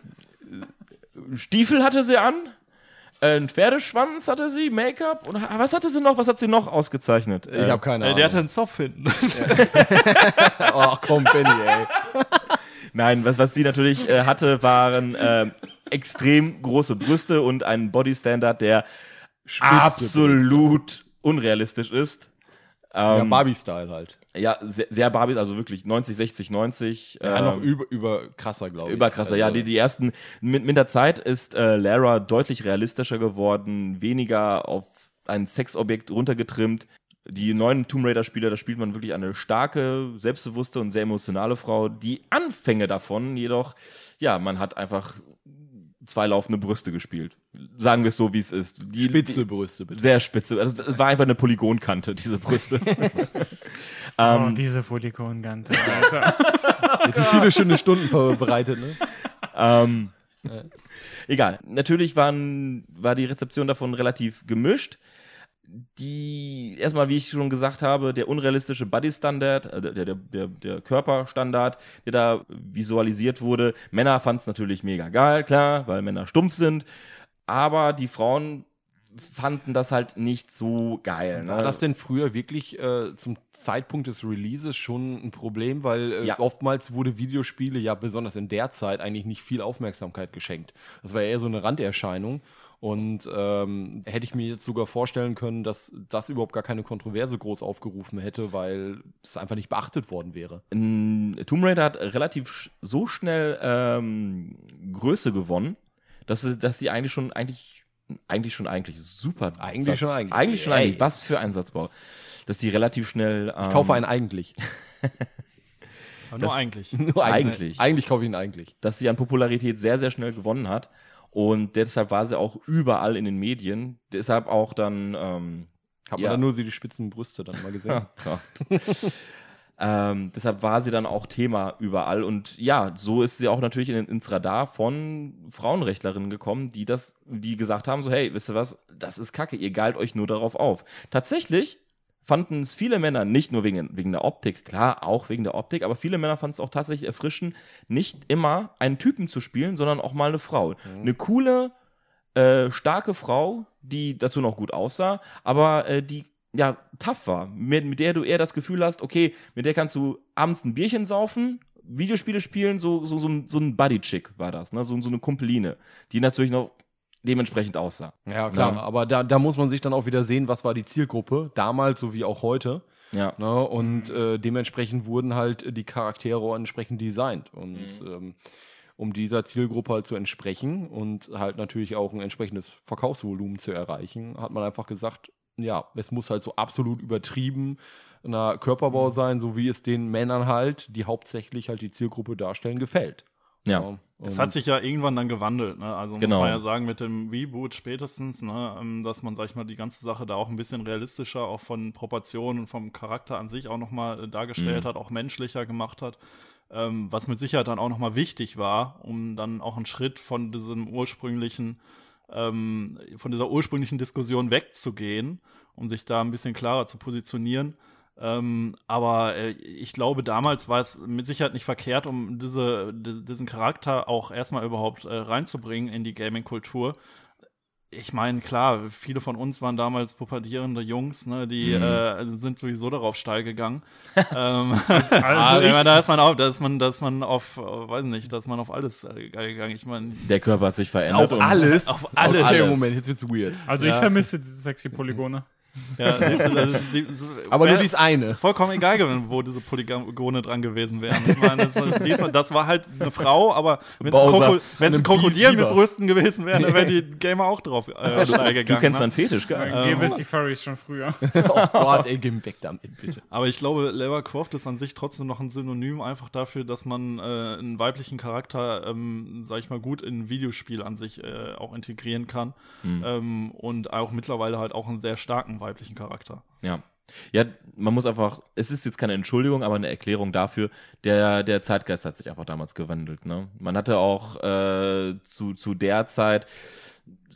Stiefel hatte sie an, äh, einen Pferdeschwanz hatte sie, Make-up und was hatte sie noch? Was hat sie noch ausgezeichnet? Ich habe keine Äh, Ahnung. der hatte einen Zopf hinten. *laughs* Ach komm, Benny, ey. Nein, was, was sie natürlich äh, hatte, waren äh, extrem große Brüste und einen Bodystandard, der absolut unrealistisch ist. Ja, Ähm, Barbie-Style halt. ja, sehr, sehr Barbie, also wirklich 90, 60, 90. Ja, ähm, noch über, über krasser, glaube ich. Überkrasser, ja. Also, Die, die ersten, mit, mit der Zeit ist äh, Lara deutlich realistischer geworden, weniger auf ein Sexobjekt runtergetrimmt. Die neuen Tomb Raider-Spiele, da spielt man wirklich eine starke, selbstbewusste und sehr emotionale Frau. Die Anfänge davon jedoch, ja, man hat einfach zwei laufende Brüste gespielt. Sagen wir es so, wie es ist. Die, Spitze Brüste, bitte. sehr spitze. Also, es war einfach eine Polygonkante, diese Brüste. *laughs* *laughs* Oh, diese Polygon-Gante, *laughs* Alter. Viele schöne Stunden vorbereitet, ne? Ähm, egal. Natürlich waren, war die Rezeption davon relativ gemischt. Die, erstmal, wie ich schon gesagt habe, der unrealistische Body-Standard, äh, der, der, der, der Körperstandard, der da visualisiert wurde. Männer fanden es natürlich mega geil, klar, weil Männer stumpf sind. Aber die Frauen fanden das halt nicht so geil. Ne? War das denn früher wirklich äh, zum Zeitpunkt des Releases schon ein Problem? Weil äh, Ja. oftmals wurde Videospiele ja besonders in der Zeit eigentlich nicht viel Aufmerksamkeit geschenkt. Das war eher so eine Randerscheinung. Und ähm, hätte ich mir jetzt sogar vorstellen können, dass das überhaupt gar keine Kontroverse groß aufgerufen hätte, weil es einfach nicht beachtet worden wäre. N- Tomb Raider hat relativ sch so schnell ähm, Größe gewonnen, dass, dass die eigentlich schon eigentlich eigentlich schon eigentlich super Eigentlich schon eigentlich. eigentlich schon Ey. eigentlich was für ein Satzbau, dass die relativ schnell ähm, Ich kaufe einen eigentlich. *laughs* Nur eigentlich. Nur Eigentlich. Eigentlich kaufe ich ihn eigentlich. dass sie an Popularität sehr sehr schnell gewonnen hat und deshalb war sie auch überall in den Medien, deshalb auch dann ähm, Hat man Ja. dann nur die spitzen Brüste dann mal gesehen. *laughs* Ähm, deshalb war sie dann auch Thema überall. Und ja, so ist sie auch natürlich in, ins Radar von Frauenrechtlerinnen gekommen, die das, die gesagt haben: so, hey, wisst ihr was, das ist Kacke, ihr galt euch nur darauf auf. Tatsächlich fanden es viele Männer nicht nur wegen, wegen der Optik, klar, auch wegen der Optik, aber viele Männer fanden es auch tatsächlich erfrischend, nicht immer einen Typen zu spielen, sondern auch mal eine Frau. Eine coole, äh, starke Frau, die dazu noch gut aussah, aber äh, die ja tough war, mit, mit der du eher das Gefühl hast, okay, mit der kannst du abends ein Bierchen saufen, Videospiele spielen, so, so, so, ein, so ein Buddy-Chick war das, ne? so, so eine Kumpeline, die natürlich noch dementsprechend aussah. Ja, klar. Ja. Aber da, da muss man sich dann auch wieder sehen, was war die Zielgruppe, damals sowie auch heute. Ja. Ne? Und äh, dementsprechend wurden halt die Charaktere entsprechend designt. Und ähm, um dieser Zielgruppe halt zu entsprechen und halt natürlich auch ein entsprechendes Verkaufsvolumen zu erreichen, hat man einfach gesagt, ja, es muss halt so absolut übertrieben na, Körperbau sein, so wie es den Männern halt, die hauptsächlich halt die Zielgruppe darstellen, gefällt. Ja. Es hat sich ja irgendwann dann gewandelt, ne? Also Genau. muss man ja sagen, mit dem Reboot spätestens, ne, ähm, dass man, sag ich mal, die ganze Sache da auch ein bisschen realistischer, auch von Proportionen und vom Charakter an sich auch nochmal dargestellt Mhm. hat, auch menschlicher gemacht hat. Ähm, was mit Sicherheit dann auch nochmal wichtig war, um dann auch einen Schritt von diesem ursprünglichen, ähm, von dieser ursprünglichen Diskussion wegzugehen, um sich da ein bisschen klarer zu positionieren. Ähm, aber äh, ich glaube, damals war es mit Sicherheit nicht verkehrt, um diese, di- diesen Charakter auch erstmal überhaupt äh, reinzubringen in die Gaming-Kultur. Ich meine, klar, viele von uns waren damals pubertierende Jungs, ne, die Mhm. äh, sind sowieso darauf steil gegangen. *laughs* ähm, Also also, *laughs* ich- da ist man auf, da ist man, da ist man auf, äh, weiß nicht, da ist man auf alles äh, gegangen. Ich meine, Der Körper hat sich verändert. auf und- alles. Auf alles. Okay, Moment, jetzt wird's weird. Also ich vermisse diese sexy Polygone. Ja, siehst du, das ist die, Aber nur dies eine. vollkommen egal gewesen, wo diese Polygone dran gewesen wären. Ich meine, das, war- das war halt eine Frau, aber wenn es Einem Krokodil mit. Brüsten gewesen wäre, dann wären die Gamer auch drauf äh, steil Du gegangen. kennst ne? meinen Fetisch, geil. Dann gäbe es die Furries schon früher. *laughs* Oh Gott, ey, geh weg damit, bitte. Aber ich glaube, Lara Croft ist an sich trotzdem noch ein Synonym einfach dafür, dass man äh, einen weiblichen Charakter, ähm, sag ich mal, gut in ein Videospiel an sich äh, auch integrieren kann. Mhm. Ähm, und auch mittlerweile halt auch einen sehr starken weiblichen Charakter. Ja. Ja, man muss einfach, es ist jetzt keine Entschuldigung, aber eine Erklärung dafür, der, der Zeitgeist hat sich einfach damals gewandelt. Ne? Man hatte auch äh, zu, zu der Zeit,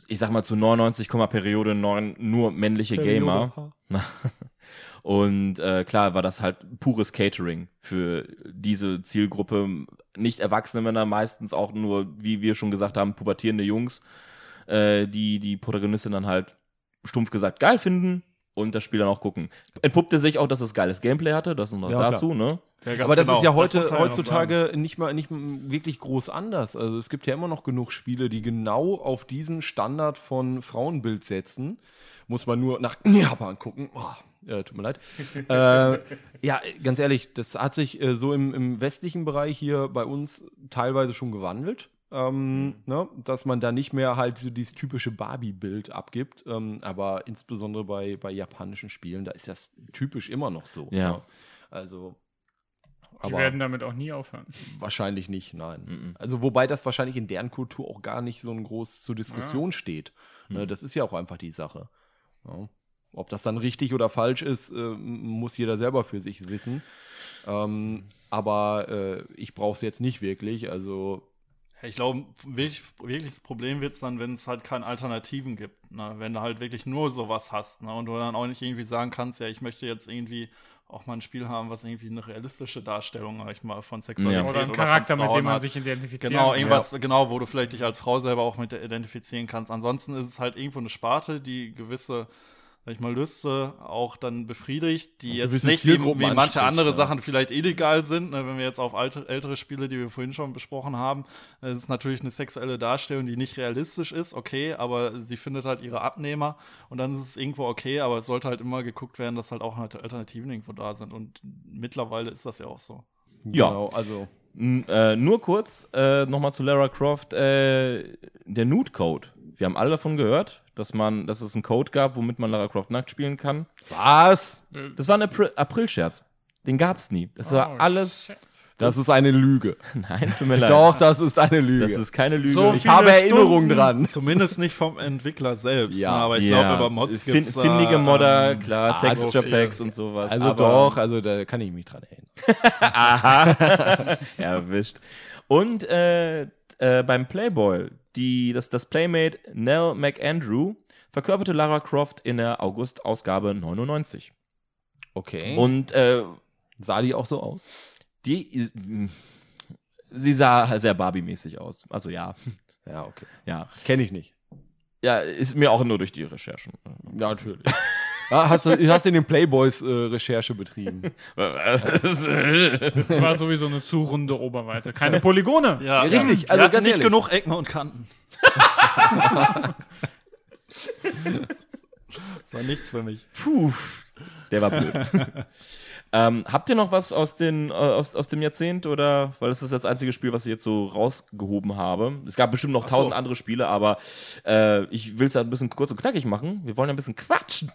ich sag mal zu 99, Periode 9 nur männliche Gamer. *laughs* Und äh, klar war das halt pures Catering für diese Zielgruppe. Nicht erwachsene Männer, meistens auch nur, wie wir schon gesagt haben, pubertierende Jungs, äh, die die Protagonistin dann halt stumpf gesagt geil finden und das Spiel dann auch gucken. Entpuppte sich auch, dass es geiles Gameplay hatte, das noch Ja, dazu, ne? Ja, Aber das genau. ist ja heute, ja heutzutage nicht mal nicht wirklich groß anders. Also es gibt ja immer noch genug Spiele, die genau auf diesen Standard von Frauenbild setzen. Muss man nur nach Japan gucken. Oh, äh, tut mir leid. *laughs* äh, ja, ganz ehrlich, das hat sich äh, so im, im westlichen Bereich hier bei uns teilweise schon gewandelt. Ähm, ne, dass man da nicht mehr halt so dieses typische Barbie-Bild abgibt, ähm, aber insbesondere bei, bei japanischen Spielen, da ist das typisch immer noch so. Ja. ne? Also, Die werden damit auch nie aufhören. Wahrscheinlich nicht, nein. Also wobei das wahrscheinlich in deren Kultur auch gar nicht so ein groß zur Diskussion steht. Ne, das ist ja auch einfach die Sache. Ja. Ob das dann richtig oder falsch ist, äh, muss jeder selber für sich wissen. Ähm, aber äh, ich brauche es jetzt nicht wirklich. Also Ich glaube, wirklich, wirklich das Problem wird es dann, wenn es halt keine Alternativen gibt. Ne? Wenn du halt wirklich nur sowas hast ne? und du dann auch nicht irgendwie sagen kannst, ja, ich möchte jetzt irgendwie auch mal ein Spiel haben, was irgendwie eine realistische Darstellung, sag ich mal, von Sexualität Ja. Oder ein von Charakter, mit dem man hat. sich identifizieren Genau, kann. irgendwas, genau, wo du vielleicht dich als Frau selber auch mit identifizieren kannst. Ansonsten ist es halt irgendwo eine Sparte, die gewisse, sag ich mal, Lüste auch dann befriedigt, die jetzt nicht wie, wie manche andere ja. Sachen vielleicht illegal sind. Ne, wenn wir jetzt auf alte, ältere Spiele, die wir vorhin schon besprochen haben, es ist natürlich eine sexuelle Darstellung, die nicht realistisch ist, okay, aber sie findet halt ihre Abnehmer und dann ist es irgendwo okay, aber es sollte halt immer geguckt werden, dass halt auch Alternativen irgendwo da sind und mittlerweile ist das ja auch so. Ja. genau, also N äh, nur kurz äh, nochmal zu Lara Croft, äh, der Nude Code. Wir haben alle davon gehört, dass man, dass es einen Code gab, womit man Lara Croft nackt spielen kann. was? Das war ein April April-Scherz. Den gab's nie. Das war Oh, alles. Das ist eine Lüge. *laughs* Nein, tut mir leid. Doch, das ist eine Lüge. Das ist keine Lüge. So ich habe Erinnerungen dran. Zumindest nicht vom Entwickler selbst, Ja. ne, aber ich Ja. glaube, über Mods fin gibt's findige Modder, ähm, klar, ah, Texture. Packs und sowas. Also aber- doch, also da kann ich mich dran erinnern. *laughs* Erwischt. Und äh, äh, beim Playboy, die, das, das Playmate Nell McAndrew verkörperte Lara Croft in der August-Ausgabe 99. Okay. Und äh, sah die auch so aus? die, mh, sie sah sehr Barbie-mäßig aus. Also ja, *laughs* Ja, okay. ja. Kenne ich nicht. Ja, ist mir auch nur durch die Recherchen. Ja, natürlich. *laughs* Ja, hast, du, hast du in den Playboys äh, Recherche betrieben? Das war sowieso eine zu runde Oberweite. Keine Polygone. Ja, Ja, richtig, Ja. also ganz nicht ehrlich. genug Ecken und Kanten. das war nichts für mich. Puh, der war blöd. ähm, habt ihr noch was aus, den, äh, aus, aus dem Jahrzehnt oder? Weil das ist das einzige Spiel, was ich jetzt so rausgehoben habe. Es gab bestimmt noch so. tausend andere Spiele, aber äh, ich will es halt ein bisschen kurz und knackig machen. Wir wollen ja ein bisschen quatschen.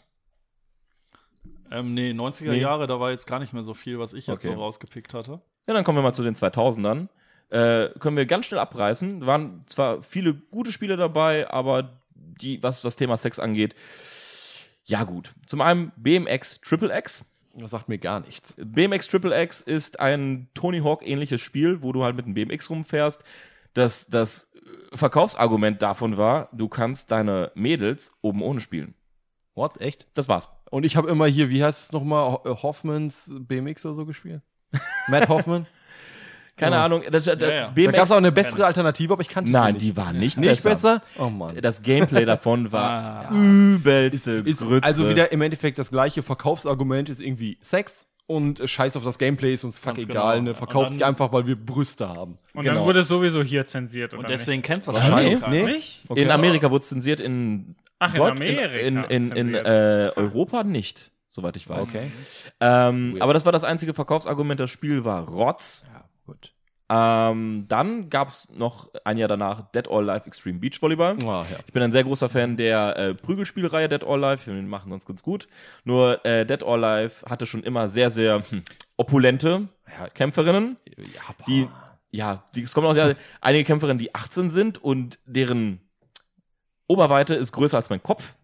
Ähm, nee, 90er Nee. Jahre, da war jetzt gar nicht mehr so viel, was ich jetzt Okay. so rausgepickt hatte. Ja, dann kommen wir mal zu den 2000ern. Äh, können wir ganz schnell abreißen. Waren zwar viele gute Spiele dabei, aber die, was das Thema Sex angeht, ja gut. Zum einen BMX Triple X. Das sagt mir gar nichts. BMX Triple X ist ein Tony Hawk ähnliches Spiel, wo du halt mit einem BMX rumfährst. Das, das Verkaufsargument davon war, du kannst deine Mädels oben ohne spielen. What? Echt? Das war's. Und ich habe immer hier, wie heißt es nochmal, äh, Hoffmans BMX oder so gespielt? *laughs* Matt Hoffman? Keine Ja. Ahnung. Das, das, Ja, ja. Da gab es auch eine bessere Alternative, aber ich kannte Nein, die war nicht, nicht. Nicht besser. besser? Oh Mann. Das Gameplay davon war Ah. *laughs* übelste Ist Grütze. also wieder im Endeffekt das gleiche Verkaufsargument ist irgendwie Sex und scheiß auf das Gameplay ist uns fuck Ganz egal, genau. ne? Verkauft dann- sich einfach, weil wir Brüste haben. Und Genau. dann wurde es sowieso hier zensiert. Und deswegen kennst du Nee, wahrscheinlich keiner. nee. Nicht? Okay. in Amerika wurde es zensiert, in, Ach, in Deut- Amerika in, in, in, in äh, Europa nicht, soweit ich weiß. Okay. Ähm, aber das war das einzige Verkaufsargument. Das Spiel war Rotz. Ja, gut. Ähm, dann gab es noch ein Jahr danach Dead or Alive Extreme Beach Volleyball. Ah, ja. Ich bin ein sehr großer Fan der äh, Prügelspielreihe Dead or Alive. Wir machen das ganz gut. Nur äh, Dead or Alive hatte schon immer sehr, sehr hm, opulente Ja. Kämpferinnen. Japan. Die, ja, die, es kommen auch ja, einige Kämpferinnen, die 18 sind und deren Oberweite ist größer als mein Kopf.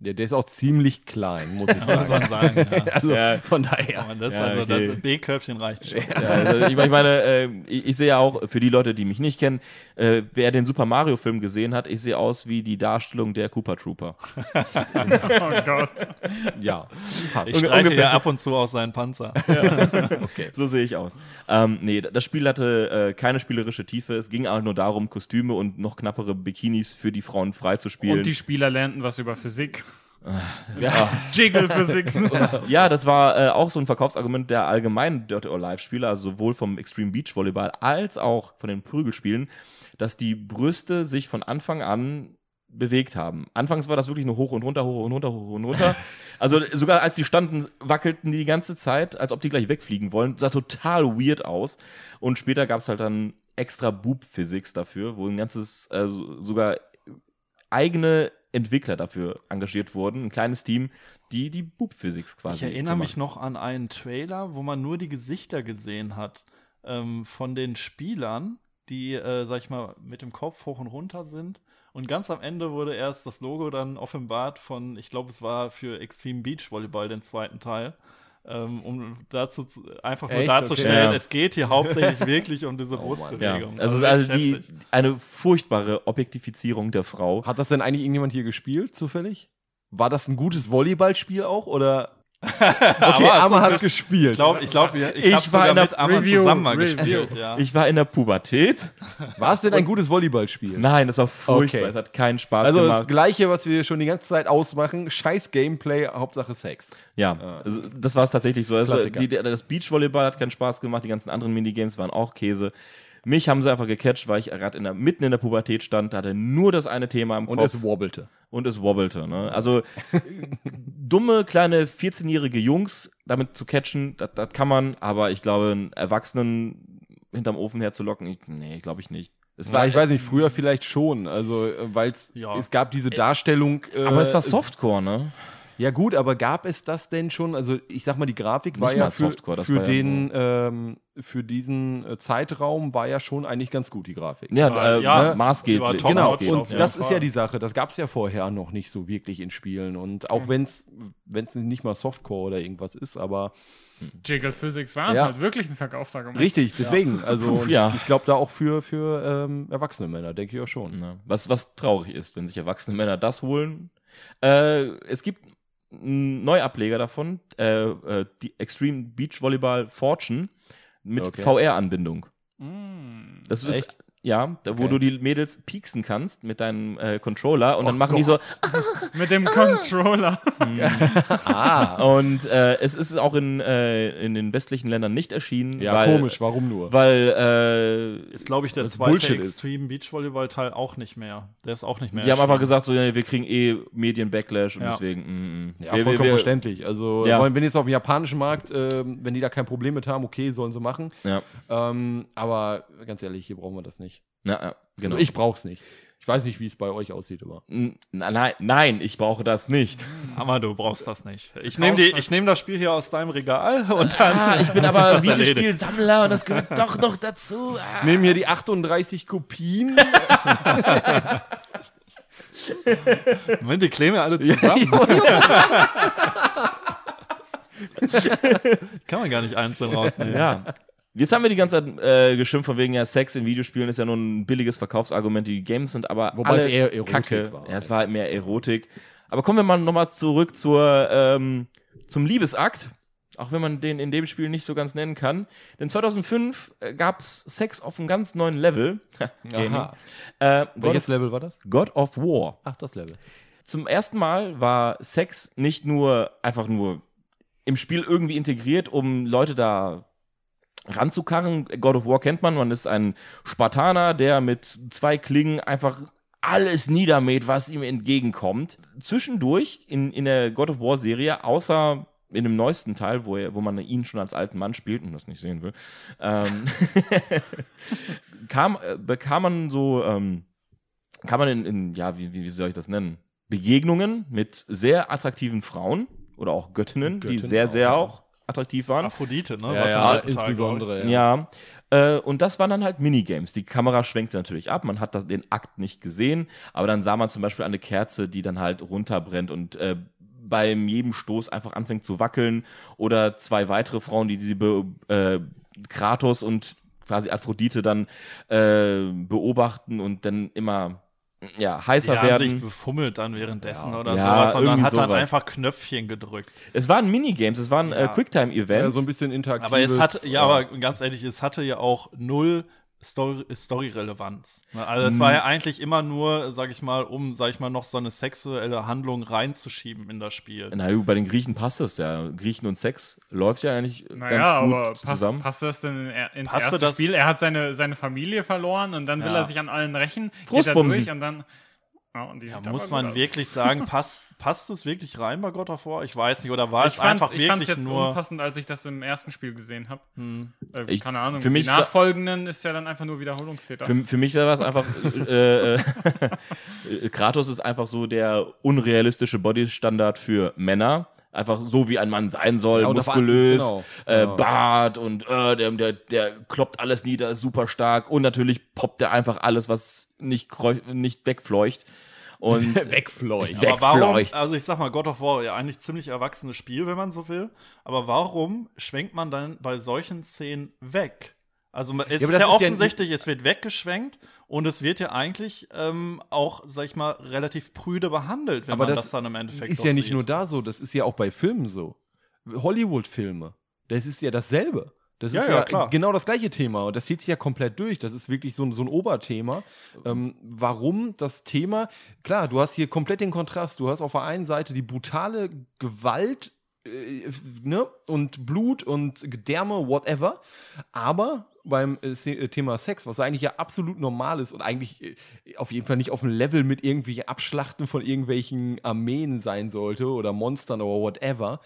Der, der ist auch ziemlich klein, muss ich *laughs* Muss sagen. man sagen. Ja. *laughs* Also Ja. von daher. Aber das, Ja, also, okay. das B-Körbchen reicht schon. Ja, also ich, ich meine, äh, ich, ich sehe ja auch, für die Leute, die mich nicht kennen, äh, wer den Super Mario-Film gesehen hat, ich sehe aus wie die Darstellung der Koopa Trooper. *laughs* Oh Gott. Ja, passt. Ich streiche ja ab und zu aus seinen Panzer. So sehe ich aus. Ähm, nee, das Spiel hatte äh, keine spielerische Tiefe. Es ging auch nur darum, Kostüme und noch knappere Bikinis für die Frauen freizuspielen. Und die Spieler lernten was über Physik. Ja. *laughs* Jiggle-Physik. ja, das war äh, auch so ein Verkaufsargument der allgemeinen Dirty or Live-Spieler, also sowohl vom Extreme Beach Volleyball als auch von den Prügelspielen, dass die Brüste sich von Anfang an bewegt haben. Anfangs war das wirklich nur hoch und runter, hoch und runter, hoch und runter. *laughs* Also sogar als die standen, wackelten die die ganze Zeit, als ob die gleich wegfliegen wollen. Sah total weird aus. Und später gab es halt dann extra Boob-Physics dafür, wo ein ganzes, also sogar eigene Entwickler dafür engagiert wurden, ein kleines Team, die die Boob-Physics quasi. Ich erinnere gemacht mich noch an einen Trailer, wo man nur die Gesichter gesehen hat ähm, von den Spielern, die, äh, sag ich mal, mit dem Kopf hoch und runter sind. Und ganz am Ende wurde erst das Logo dann offenbart von, ich glaube, es war für Extreme Beach Volleyball, den zweiten Teil. Ähm, um dazu zu- einfach nur Echt? darzustellen, Okay. es geht hier hauptsächlich *laughs* wirklich um diese Oh Mann. Ja, Brustbewegung. also, wirklich also die, eine furchtbare Objektifizierung der Frau. Hat das denn eigentlich irgendjemand hier gespielt, zufällig? War das ein gutes Volleyballspiel auch? Oder? Okay, Aber Amma hat gespielt. Ich glaube, ich, glaub, ich, Ich hab's war in der Review, zusammen mal Review. gespielt. Ja. Ich war in der Pubertät. War es denn ein gutes Volleyballspiel? Nein, das war furchtbar. Okay. Es hat keinen Spaß Also das gemacht. gleiche, was wir schon die ganze Zeit ausmachen. Scheiß Gameplay, Hauptsache Sex. Ja, also das war es tatsächlich so. Also die, das Beachvolleyball hat keinen Spaß gemacht, die ganzen anderen Minigames waren auch Käse. Mich haben sie einfach gecatcht, weil ich gerade in der, mitten in der Pubertät stand, da hatte nur das eine Thema im Und Kopf es wobbelte. und es wobbelte. Ne? Also dumme, kleine 14-jährige Jungs damit zu catchen, das kann man, aber ich glaube, einen Erwachsenen hinterm Ofen herzulocken, ich, nee, glaube ich nicht. Es Ja, ich weiß nicht, früher vielleicht schon. Also, weil Ja. es gab diese Darstellung. äh, aber es war Softcore, ne? Ja, gut, aber gab es das denn schon? Also, ich sag mal, die Grafik war ja für, Softcore, das für, war ja den, ähm, für diesen äh, Zeitraum war ja schon eigentlich ganz gut, die Grafik. Ja, Aber äh, ja, ne? maßgeblich. Genau, Maßgeblich, und das ist ja die Sache. Das gab es ja vorher noch nicht so wirklich in Spielen. Und auch wenn es nicht mal Softcore oder irgendwas ist, aber Jiggle-Physics waren Ja. halt wirklich ein Verkaufsargument. richtig, deswegen. Also ja. ich glaube da auch für, für ähm, erwachsene Männer, denke ich auch schon. Was, was traurig ist, wenn sich erwachsene Männer das holen. Äh, es gibt einen Neuableger davon, äh, äh, die Extreme Beach Volleyball Fortune mit Okay. VR-Anbindung. Mm. Das ist Echt? Ja, da, wo Okay. du die Mädels pieksen kannst mit deinem äh, Controller und dann Oh machen die so *laughs* Mit dem Controller. *laughs* Ah, und äh, es ist auch in, äh, in den westlichen Ländern nicht erschienen. ja, weil, komisch, warum nur? Weil äh, Ist, glaube ich, der zweite Bullshit. Extreme Beachvolleyball-Teil auch nicht mehr. Der ist auch nicht mehr. die haben einfach gesagt, so, ja, wir kriegen eh Medien-Backlash und Ja. deswegen. Mm, mm. Ja, wir, vollkommen wir, wir, verständlich. Also, Ja. wenn jetzt auf dem japanischen Markt, ähm, wenn die da kein Problem mit haben, okay, sollen sie machen. ja, Ähm, aber ganz ehrlich, hier brauchen wir das nicht. Ja, ja, genau. Also ich brauch's nicht. Ich weiß nicht, wie es bei euch aussieht, aber. Nein, nein, ich brauche das nicht. Aber du brauchst das nicht. Ich nehme nehm das Spiel hier aus deinem Regal und dann. Ah, *laughs* ich bin aber. *laughs* Videospielsammler und das gehört *laughs* doch noch dazu. Ah. Ich nehme hier die 38 Kopien. Moment, die kleben ja alle zusammen. Kann man gar nicht einzeln rausnehmen. Ja. Jetzt haben wir die ganze Zeit äh, geschimpft von wegen, ja, Sex in Videospielen ist ja nur ein billiges Verkaufsargument. Die Games sind aber Wobei alle es eher Erotik Kacke. war. Ja, es war halt mehr Erotik. Aber kommen wir mal nochmal zurück zur, ähm, zum Liebesakt. Auch wenn man den in dem Spiel nicht so ganz nennen kann. Denn 2005 gab es Sex auf einem ganz neuen Level. *laughs* Aha. Äh, Welches of, Level war das? God of War. Ach, das Level. Zum ersten Mal war Sex nicht nur einfach nur im Spiel irgendwie integriert, um Leute da ranzukarren. God of War kennt man, man ist ein Spartaner, der mit zwei Klingen einfach alles niedermäht, was ihm entgegenkommt. Zwischendurch in, in der God of War Serie, außer in dem neuesten Teil, wo, er, wo man ihn schon als alten Mann spielt und das nicht sehen will, ähm, *laughs* kam, äh, bekam man so, ähm, kann man in, in ja, wie, wie soll ich das nennen? Begegnungen mit sehr attraktiven Frauen oder auch Göttinnen, die Göttinnen sehr, sehr auch, auch attraktiv waren. Aphrodite, ne? Ja, ja, insbesondere. Ja. Äh, und das waren dann halt Minigames. Die Kamera schwenkte natürlich ab, man hat da den Akt nicht gesehen, aber dann sah man zum Beispiel eine Kerze, die dann halt runterbrennt und äh, beim jedem Stoß einfach anfängt zu wackeln oder zwei weitere Frauen, die sie be äh, Kratos und quasi Aphrodite dann äh, beobachten und dann immer ja, heißer Die haben sich werden. befummelt dann währenddessen oder Ja, sowas, sondern hat dann sowas. einfach Knöpfchen gedrückt. Es waren Minigames, es waren äh, Ja. Quicktime-Events. Ja, so ein bisschen interaktiv. Aber es hat, ja, aber ganz ehrlich, es hatte ja auch null Story-Relevanz. ne? also es war Mhm. ja eigentlich immer nur, sag ich mal, um, sag ich mal, noch so eine sexuelle Handlung reinzuschieben in das Spiel. Na gut, bei den Griechen passt es ja. Griechen und Sex läuft ja eigentlich Naja, ganz gut aber passt, zusammen. passt das denn in, ins Passte erste das- Spiel? Er hat seine, seine Familie verloren und dann will Ja. er sich an allen rächen, geht er Frustbumsen. durch und dann. Ja, und die Da sieht muss man aus. wirklich sagen, *laughs* passt, passt es wirklich rein bei God of War? Ich weiß nicht. Oder war Ich es einfach ich wirklich jetzt nur. unpassend, als ich das im ersten Spiel gesehen habe. Äh, Ich- keine Ahnung. für mich die nachfolgenden ist ja dann einfach nur Wiederholungstäter. Für, für mich wäre das einfach, *laughs* äh, äh, *laughs* Kratos ist einfach so der unrealistische Bodystandard für Männer. Einfach so, wie ein Mann sein soll, und das war- muskulös, genau, äh, genau. Bart und äh, der, der, der kloppt alles nieder, ist super stark und natürlich poppt er einfach alles, was nicht, nicht wegfleucht. Und *laughs* wegfleucht. Weg- Aber warum, wegfleucht. also ich sag mal, God of War, ja eigentlich ziemlich erwachsenes Spiel, wenn man so will. Aber warum schwenkt man dann bei solchen Szenen weg? Also es aber ist ja ist ja offensichtlich, es wird weggeschwenkt und es wird ja eigentlich ähm, auch, sag ich mal, relativ prüde behandelt, wenn Aber man das das, dann im Endeffekt ist ja nicht sieht. nur da so, das ist ja auch bei Filmen so. Hollywood-Filme, das ist ja dasselbe. Das Ja, ist ja, ja, genau das gleiche Thema und das zieht sich ja komplett durch. Das ist wirklich so ein, so ein Oberthema. Ähm, warum das Thema? Klar, du hast hier komplett den Kontrast. Du hast auf der einen Seite die brutale Gewalt äh, ne? und Blut und Gedärme, whatever. Aber beim äh, äh, Thema Sex, was eigentlich ja absolut normal ist und eigentlich äh, auf jeden Fall nicht auf dem Level mit irgendwelchen Abschlachten von irgendwelchen Armeen sein sollte oder Monstern oder whatever,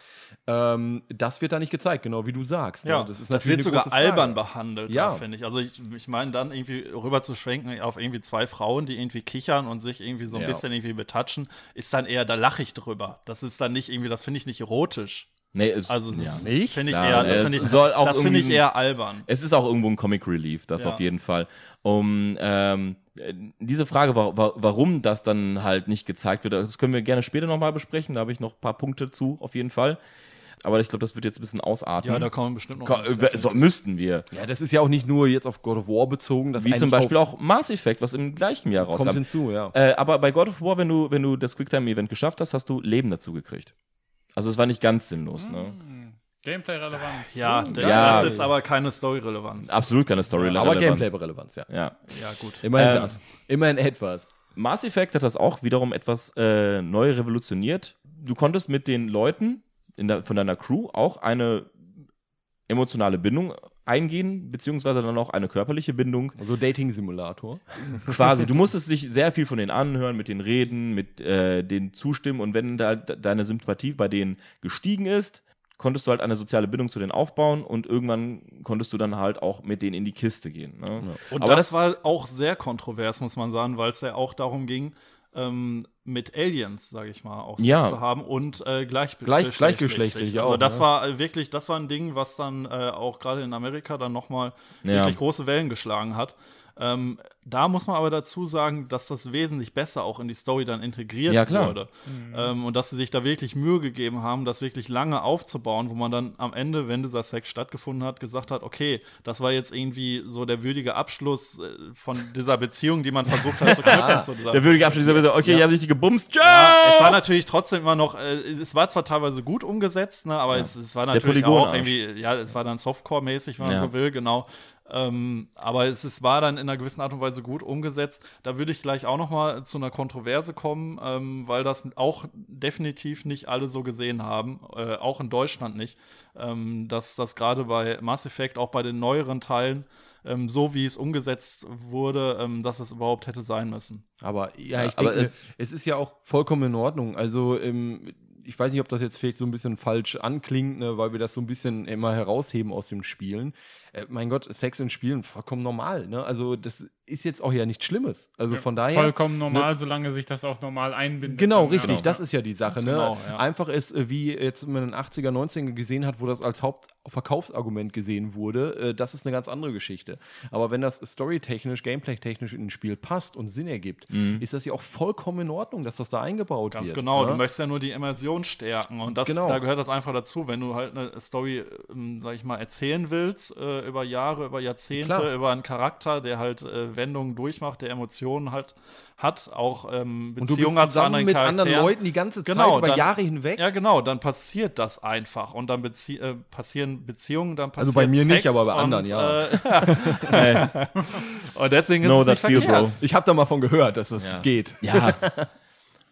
ähm, das wird da nicht gezeigt, genau wie du sagst. ne? Ja, das, natürlich wird sogar albern behandelt, Ja. ja. finde ich. Also ich, ich meine, dann irgendwie rüber zu schwenken auf irgendwie zwei Frauen, die irgendwie kichern und sich irgendwie so ein Ja. bisschen irgendwie betatschen, ist dann eher, da lache ich drüber. Das ist dann nicht irgendwie, das finde ich nicht erotisch. Nee, es, Also ja. das Nicht? finde ich Klar, eher, das finde ich, soll auch das finde ich eher albern. Es ist auch irgendwo ein Comic Relief, das Ja. auf jeden Fall. Um ähm, äh, diese Frage, wa wa warum das dann halt nicht gezeigt wird, das können wir gerne später nochmal besprechen. Da habe ich noch ein paar Punkte zu, auf jeden Fall. Aber ich glaube, das wird jetzt ein bisschen ausarten. Ja, da kommen wir bestimmt noch. Ko äh, so, müssten wir. Ja, das ist ja auch nicht nur jetzt auf God of War bezogen. Das Wie zum Beispiel auch Mass Effect, was im gleichen Jahr kommt rauskam. hinzu, ja. Äh, aber bei God of War, wenn du, wenn du das Quicktime-Event geschafft hast, hast du Leben dazu gekriegt. Also es war nicht ganz sinnlos. Ne? Gameplay-Relevanz. ja, d- Ja. das ist aber keine Story-Relevanz. Absolut keine story Aber Gameplay-Relevanz, ja. Ja. Ja, gut. Immerhin Ähm, das. Immerhin etwas. Mass Effect hat das auch wiederum etwas äh, neu revolutioniert. Du konntest mit den Leuten in der, von deiner Crew auch eine emotionale Bindung eingehen, beziehungsweise dann auch eine körperliche Bindung. So Dating-Simulator. Quasi, du musstest dich sehr viel von denen anhören, mit denen reden, mit äh, denen zustimmen und wenn da de- deine Sympathie bei denen gestiegen ist, konntest du halt eine soziale Bindung zu denen aufbauen und irgendwann konntest du dann halt auch mit denen in die Kiste gehen. Ne? Und Aber das, war auch sehr kontrovers, muss man sagen, weil es ja auch darum ging, ähm, mit Aliens, sage ich mal, auch Ja. zu haben und äh, gleich, Gleich- gleichgeschlechtlich Also auch, das ne? war wirklich, das war ein Ding, was dann äh, auch gerade in Amerika dann nochmal Ja. wirklich große Wellen geschlagen hat. Ähm, da muss man aber dazu sagen, dass das wesentlich besser auch in die Story dann integriert Ja, klar. wurde. Ähm, und dass sie sich da wirklich Mühe gegeben haben, das wirklich lange aufzubauen, wo man dann am Ende, wenn dieser Sex stattgefunden hat, gesagt hat, okay, das war jetzt irgendwie so der würdige Abschluss äh, von dieser Beziehung, die man *laughs* versucht hat zu knüpfen. dieser Der würdige Abschluss dieser Bitte, okay, Ja. haben sich die gebumst. Ciao! ja, es war natürlich trotzdem immer noch, äh, es war zwar teilweise gut umgesetzt, ne, aber es, es war natürlich auch irgendwie, ja, es war dann Softcore-mäßig, wenn man Ja. so will, genau. Ähm, aber es, es war dann in einer gewissen Art und Weise gut umgesetzt. Da würde ich gleich auch noch mal zu einer Kontroverse kommen, ähm, weil das auch definitiv nicht alle so gesehen haben, äh, auch in Deutschland nicht, ähm, dass das gerade bei Mass Effect, auch bei den neueren Teilen, ähm, so wie es umgesetzt wurde, ähm, dass es überhaupt hätte sein müssen. Aber ja, ich denke, es- es, ist ja auch vollkommen in Ordnung. Also, ähm, ich weiß nicht, ob das jetzt vielleicht so ein bisschen falsch anklingt, ne, weil wir das so ein bisschen immer herausheben aus den Spielen. Äh, mein Gott, Sex in Spielen vollkommen normal. Ne? Also, das ist jetzt auch ja nichts Schlimmes. Also von daher. Vollkommen normal, solange sich das auch normal einbindet. Genau, dann, ja. richtig. Das ist ja die Sache. Ne? genau, ja. Einfach ist, äh, wie jetzt in den 80er, 90er gesehen hat, wo das als Hauptverkaufsargument gesehen wurde, äh, das ist eine ganz andere Geschichte. Aber wenn das storytechnisch, gameplay-technisch in ein Spiel passt und Sinn ergibt, ist das ja auch vollkommen in Ordnung, dass das da eingebaut Ganz wird. genau, ne? du möchtest ja nur die Immersion stärken. Und das, Genau. da gehört das einfach dazu, wenn du halt eine Story, ähm, sag ich mal, erzählen willst, äh, über Jahre, über Jahrzehnte, Klar. über einen Charakter, der halt äh, Wendungen durchmacht, der Emotionen halt hat, auch ähm, Und Beziehungen zu anderen mit Charakteren. anderen Leuten die ganze Zeit Genau, über dann- Jahre hinweg. Ja, genau, dann passiert das einfach. Und dann bezie äh, passieren Beziehungen, dann passiert Also bei mir nicht, Sex aber bei und, anderen, ja. Äh, *laughs* *laughs* und deswegen ist Know es nicht that feel, verkehrt. bro. Ich habe da mal von gehört, dass das Ja. geht. Ja.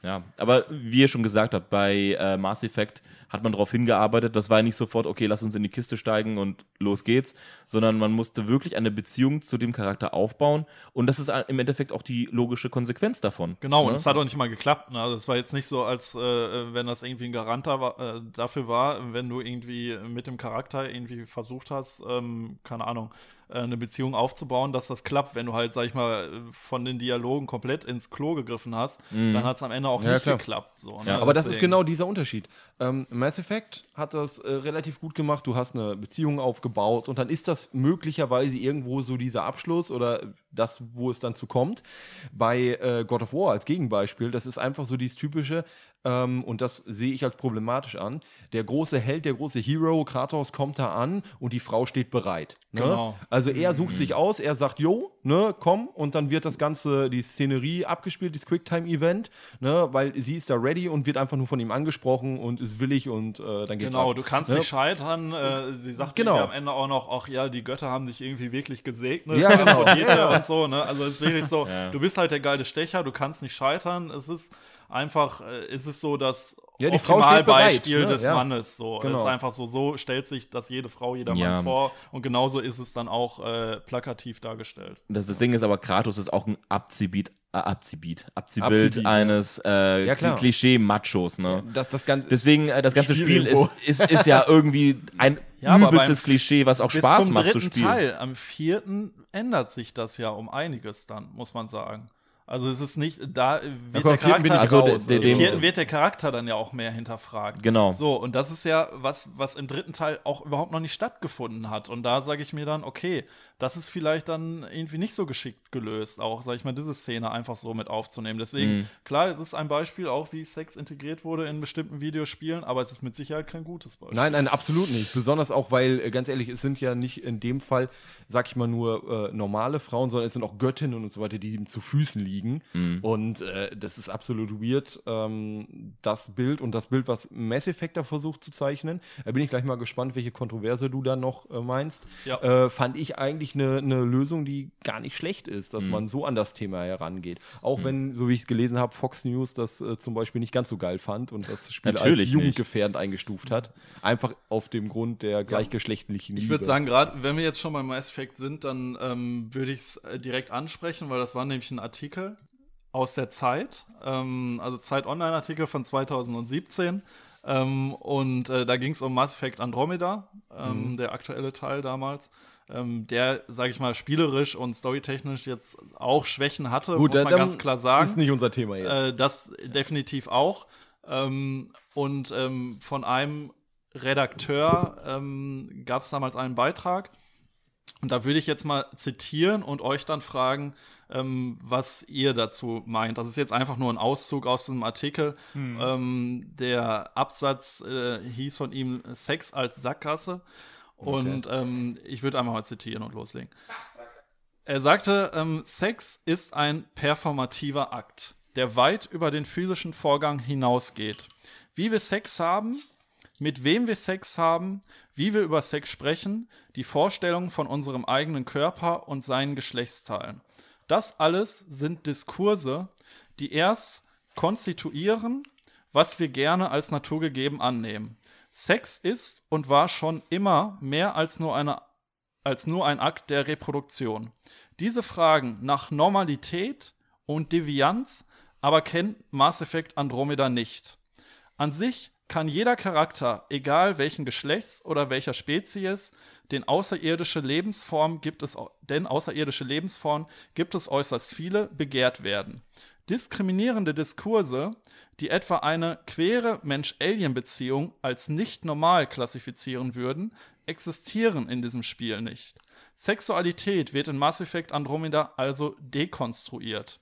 ja, aber wie ihr schon gesagt habt, bei äh, Mass Effect hat man darauf hingearbeitet. Das war nicht sofort, okay, lass uns in die Kiste steigen und los geht's, sondern man musste wirklich eine Beziehung zu dem Charakter aufbauen. Und das ist im Endeffekt auch die logische Konsequenz davon. Genau, und Ne? es hat auch nicht mal geklappt. Ne? Also es war jetzt nicht so, als äh, wenn das irgendwie ein Garant da war, äh, dafür war, wenn du irgendwie mit dem Charakter irgendwie versucht hast, ähm, keine Ahnung, eine Beziehung aufzubauen, dass das klappt. Wenn du halt, sag ich mal, von den Dialogen komplett ins Klo gegriffen hast, dann hat es am Ende auch Ja, nicht klar. geklappt. So, ne? Ja, Aber das ist Deswegen- genau dieser Unterschied. Ähm, Mass Effect hat das äh, relativ gut gemacht. Du hast eine Beziehung aufgebaut und dann ist das möglicherweise irgendwo so dieser Abschluss oder das, wo es dann zu kommt. Bei äh, God of War als Gegenbeispiel, das ist einfach so dieses typische, ähm, und das sehe ich als problematisch an. Der große Held, der große Hero, Kratos kommt da an und die Frau steht bereit. Ne? Genau. Also er sucht sich aus, er sagt, jo, ne, komm, und dann wird das Ganze, die Szenerie abgespielt, dieses Quicktime-Event, ne, weil sie ist da ready und wird einfach nur von ihm angesprochen und ist willig und äh, dann geht's Genau, ab. du kannst Ne? nicht scheitern. Äh, sie sagt Genau. am Ende auch noch, ach ja, die Götter haben dich irgendwie wirklich gesegnet. Ja, genau. *laughs* Ja, ja. Und so, ne? Also es ist wirklich so, du bist halt der geile Stecher, du kannst nicht scheitern. Es ist einfach, äh, es ist so das Ja, die Frau steht bereit, Optimalbeispiel ne? des Ja. Mannes. So. Genau. Es ist einfach so, so stellt sich das jede Frau, jeder Ja. Mann vor. Und genauso ist es dann auch äh, plakativ dargestellt. Das, das Ding ist aber, Kratos ist auch ein Abziehbiet, äh, Abziehbiet, Abziehbild Abziehbiet, eines äh, Ja. Klischee-Machos, ne? Das, das Ganze, Deswegen, äh, das ganze Spiel Spiel ist, ist, ist ja *laughs* irgendwie ein Ja, übelstes beim- Klischee, was auch Spaß macht zu dritten spielen. Teil, am vierten, ändert sich das ja um einiges dann, muss man sagen. Also es ist nicht, da wird komm, der Charakter, Also, raus, dem- vierten wird der Charakter dann ja auch mehr hinterfragt. Genau. So, und das ist ja was, was im dritten Teil auch überhaupt noch nicht stattgefunden hat. Und da sage ich mir dann, okay, das ist vielleicht dann irgendwie nicht so geschickt gelöst, auch, sage ich mal, diese Szene einfach so mit aufzunehmen. Deswegen, Mhm. klar, es ist ein Beispiel auch, wie Sex integriert wurde in bestimmten Videospielen, aber es ist mit Sicherheit kein gutes Beispiel. Nein, nein, absolut nicht. Besonders auch, weil, äh, ganz ehrlich, es sind ja nicht in dem Fall, sag ich mal, nur äh, normale Frauen, sondern es sind auch Göttinnen und so weiter, die ihm zu Füßen liegen. Und äh, das ist absolut weird, ähm, das Bild und das Bild, was Mass Effect da versucht zu zeichnen. Da bin ich gleich mal gespannt, welche Kontroverse du da noch äh, meinst. Ja. Äh, fand ich eigentlich eine eine Lösung, die gar nicht schlecht ist, dass man so an das Thema herangeht. Auch wenn, so wie ich es gelesen habe, Fox News das äh, zum Beispiel nicht ganz so geil fand und das Spiel Natürlich als nicht. jugendgefährdend eingestuft hat. Einfach auf dem Grund der gleichgeschlechtlichen Liebe. Ich würde sagen, gerade wenn wir jetzt schon beim Mass Effect sind, dann ähm, würde ich es äh, direkt ansprechen, weil das war nämlich ein Artikel aus der Zeit, ähm, also Zeit Online-Artikel von 2017. Ähm, und äh, da ging es um Mass Effect Andromeda, ähm, Mhm. der aktuelle Teil damals. Ähm, der, sage ich mal, spielerisch und storytechnisch jetzt auch Schwächen hatte, muss da- man dann ganz klar sagen. Ist nicht unser Thema jetzt. Äh, das definitiv auch. Ähm, und ähm, von einem Redakteur ähm, gab es damals einen Beitrag. Und da würde ich jetzt mal zitieren und euch dann fragen, ähm, was ihr dazu meint. Das ist jetzt einfach nur ein Auszug aus dem Artikel. Ähm, der Absatz äh, hieß von ihm Sex als Sackgasse. Und ähm, ich würde einfach mal zitieren und loslegen. Er sagte, ähm, Sex ist ein performativer Akt, der weit über den physischen Vorgang hinausgeht. Wie wir Sex haben, mit wem wir Sex haben, wie wir über Sex sprechen, die Vorstellung von unserem eigenen Körper und seinen Geschlechtsteilen. Das alles sind Diskurse, die erst konstituieren, was wir gerne als naturgegeben annehmen. Sex ist und war schon immer mehr als nur eine als nur ein Akt der Reproduktion. Diese Fragen nach Normalität und Devianz aber kennt Mass Effect Andromeda nicht. An sich kann jeder Charakter, egal welchen Geschlechts oder welcher Spezies, den außerirdische Lebensform gibt es, denn außerirdische Lebensformen gibt es äußerst viele, begehrt werden. Diskriminierende Diskurse, die etwa eine queere Mensch-Alien-Beziehung als nicht normal klassifizieren würden, existieren in diesem Spiel nicht. Sexualität wird in Mass Effect Andromeda also dekonstruiert.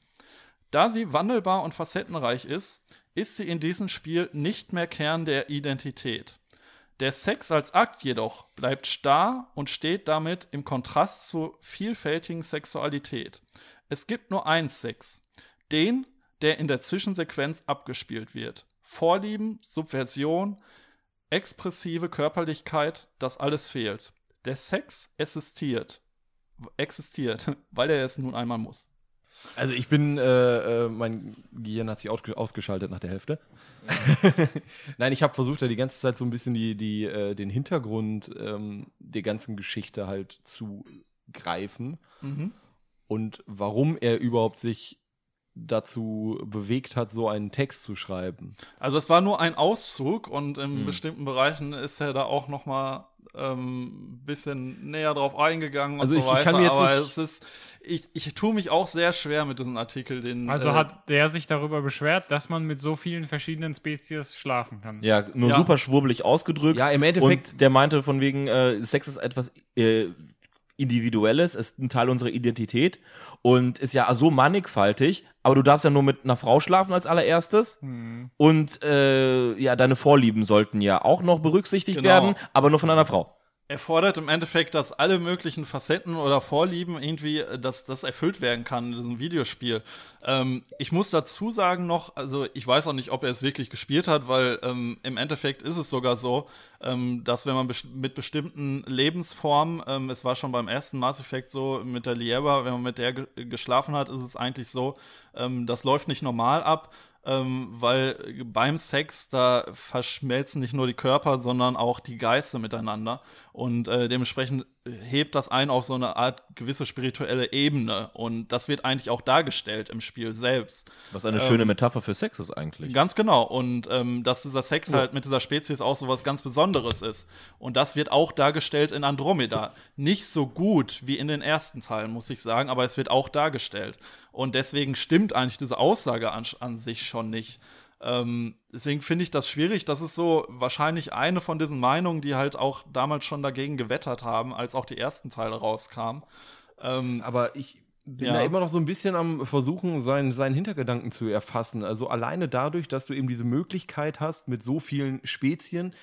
Da sie wandelbar und facettenreich ist, ist sie in diesem Spiel nicht mehr Kern der Identität. Der Sex als Akt jedoch bleibt starr und steht damit im Kontrast zur vielfältigen Sexualität. Es gibt nur einen Sex, den, der in der Zwischensequenz abgespielt wird. Vorlieben, Subversion, expressive Körperlichkeit, das alles fehlt. Der Sex existiert. Existiert, *laughs* weil er es nun einmal muss. Also ich bin, äh, äh, mein Gehirn hat sich ausge- ausgeschaltet nach der Hälfte. *laughs* Nein, ich habe versucht, da die ganze Zeit so ein bisschen die, die, äh, den Hintergrund ähm, der ganzen Geschichte halt zu greifen und warum er überhaupt sich dazu bewegt hat, so einen Text zu schreiben. Also es war nur ein Auszug und in Hm. bestimmten Bereichen ist er da auch noch mal ähm, bisschen näher drauf eingegangen und Also so ich- ich weiter. kann mir jetzt aber nicht- es ist, ich, ich tue mich auch sehr schwer mit diesem Artikel. Den, Also äh, hat der sich darüber beschwert, dass man mit so vielen verschiedenen Spezies schlafen kann. Ja, nur Ja. super schwurbelig ausgedrückt. Ja, im Endeffekt- Und der meinte von wegen, äh, Sex ist etwas äh, Individuelles, ist ein Teil unserer Identität und ist ja so mannigfaltig, aber du darfst ja nur mit einer Frau schlafen als allererstes. Und äh, ja, deine Vorlieben sollten ja auch noch berücksichtigt Genau. werden, aber nur von einer Frau. Er fordert im Endeffekt, dass alle möglichen Facetten oder Vorlieben irgendwie, äh, dass das erfüllt werden kann in diesem Videospiel. Ähm, ich muss dazu sagen noch, also ich weiß auch nicht, ob er es wirklich gespielt hat, weil ähm, im Endeffekt ist es sogar so, ähm, dass wenn man bes mit bestimmten Lebensformen, ähm, es war schon beim ersten Mass Effect so mit der Lieba, wenn man mit der ge geschlafen hat, ist es eigentlich so, ähm, das läuft nicht normal ab. Ähm, weil beim Sex, da verschmelzen nicht nur die Körper, sondern auch die Geister miteinander. Und äh, dementsprechend hebt das ein auf so eine Art gewisse spirituelle Ebene. Und das wird eigentlich auch dargestellt im Spiel selbst. Was eine schöne Metapher für Sex ist eigentlich. Ganz genau. Und ähm, dass dieser Sex halt mit dieser Spezies auch so was ganz Besonderes ist. Und das wird auch dargestellt in Andromeda. Nicht so gut wie in den ersten Teilen, muss ich sagen, aber es wird auch dargestellt. Und deswegen stimmt eigentlich diese Aussage an, an sich schon nicht. Ähm, deswegen finde ich das schwierig. Das ist so wahrscheinlich eine von diesen Meinungen, die halt auch damals schon dagegen gewettert haben, als auch die ersten Teile rauskamen. Ähm, Aber ich bin Ja. da immer noch so ein bisschen am Versuchen, seinen, seinen Hintergedanken zu erfassen. Also alleine dadurch, dass du eben diese Möglichkeit hast, mit so vielen Spezien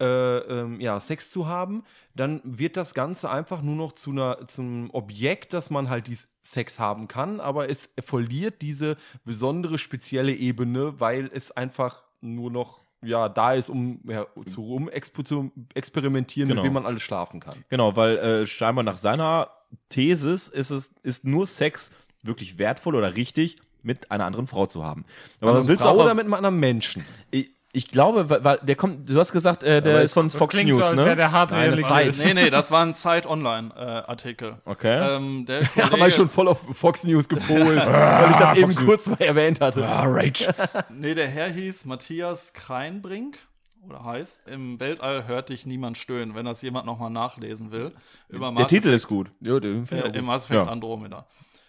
äh, ähm, ja, Sex zu haben, dann wird das Ganze einfach nur noch zu einer, zum Objekt, dass man halt dies Sex haben kann, aber es verliert diese besondere spezielle Ebene, weil es einfach nur noch ja, da ist, um ja, zu rum zu experimentieren, Genau. mit wem man alles schlafen kann. Genau, weil äh, scheinbar nach seiner Thesis ist es ist nur Sex wirklich wertvoll oder richtig mit einer anderen Frau zu haben. Aber was willst du Frau auch oder mit einem anderen Menschen? ich, ich glaube, weil, weil der kommt, du hast gesagt, äh, der Aber ist von Das Fox klingt News, so, als wäre ne? der hart Nein, realisiert. nee, nee, das war ein Zeit-Online-Artikel. Okay. Ähm, der *laughs* Ja, Kollege- war ich schon voll auf Fox News gepolt, *laughs* weil ich das eben kurz mal erwähnt hatte. Ah, Rage. *laughs* Nee, der Herr hieß Matthias Kreinbrink. Oder heißt, im Weltall hört dich niemand stöhnen, wenn das jemand nochmal nachlesen will. Über Der Titel ist gut. Ja, den äh, im. Mass Effect Ja. Andromeda.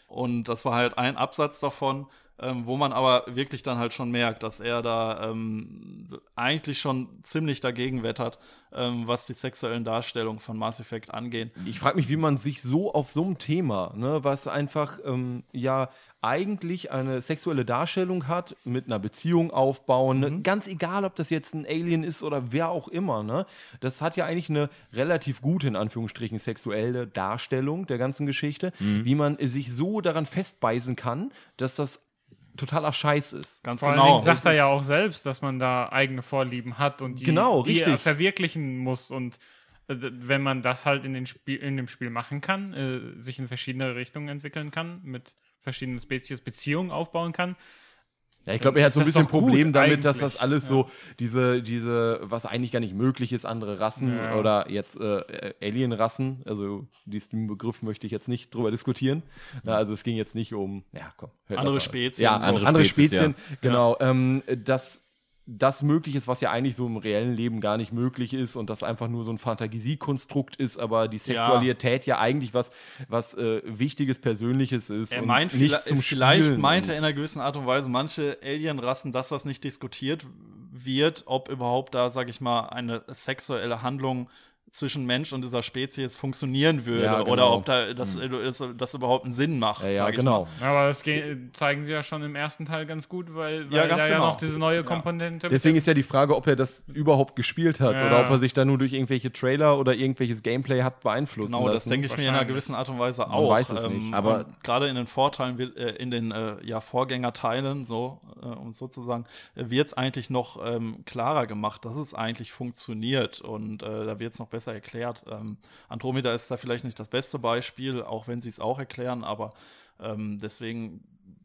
Und das war halt ein Absatz davon, ähm, wo man aber wirklich dann halt schon merkt, dass er da ähm, eigentlich schon ziemlich dagegen wettert, ähm, was die sexuellen Darstellungen von Mass Effect angehen. Ich frage mich, wie man sich so auf so einem Thema, ne, was einfach ähm, ja eigentlich eine sexuelle Darstellung hat, mit einer Beziehung aufbauen, ne? ganz egal, ob das jetzt ein Alien ist oder wer auch immer, ne, das hat ja eigentlich eine relativ gute, in Anführungsstrichen, sexuelle Darstellung der ganzen Geschichte, wie man sich so daran festbeißen kann, dass das totaler Scheiß ist. Ganz Vor allen genau. Dingen sagt er ja auch selbst, dass man da eigene Vorlieben hat und die, Genau, die er richtig. verwirklichen muss. Und äh, wenn man das halt in, den Spiel, in dem Spiel machen kann, äh, sich in verschiedene Richtungen entwickeln kann, mit verschiedenen Spezies Beziehungen aufbauen kann, Ja, ich glaube, er hat so ein das bisschen gut, Problem damit, dass eigentlich. das alles so, diese, diese, was eigentlich gar nicht möglich ist, andere Rassen Ja. oder jetzt äh, Alien-Rassen, also diesen Begriff möchte ich jetzt nicht drüber diskutieren. Na, also es ging jetzt nicht um, ja, komm. hört Andere das. Spezien. Ja, So. andere, Andere Spezien, Spezies, genau. Ähm, dass das möglich ist, was ja eigentlich so im reellen Leben gar nicht möglich ist und das einfach nur so ein Fantasiekonstrukt ist, aber die Sexualität ja, eigentlich was, was äh, Wichtiges, Persönliches ist. Er meint, nicht vielleicht, zum vielleicht Spielen meinte und- er in einer gewissen Art und Weise manche Alienrassen, das, was nicht diskutiert wird, ob überhaupt da, sag ich mal, eine sexuelle Handlung zwischen Mensch und dieser Spezies funktionieren würde Ja, genau. oder ob da das, das, das überhaupt einen Sinn macht. Ja, ja sag ich genau. Aber das ge- zeigen sie ja schon im ersten Teil ganz gut, weil, weil Ja, ganz da ja genau. noch diese neue Komponente Deswegen ist ja die Frage, ob er das überhaupt gespielt hat Ja. oder ob er sich da nur durch irgendwelche Trailer oder irgendwelches Gameplay hat beeinflussen Genau, das lassen. denke ich mir in einer gewissen Art und Weise Man auch. weiß es nicht. Aber- gerade in den Vorteilen, äh, in den äh, ja, Vorgängerteilen, so äh, um sozusagen, wird es eigentlich noch ähm, klarer gemacht, dass es eigentlich funktioniert und äh, da wird es noch besser erklärt. Ähm, Andromeda ist da vielleicht nicht das beste Beispiel, auch wenn sie es auch erklären, aber ähm, deswegen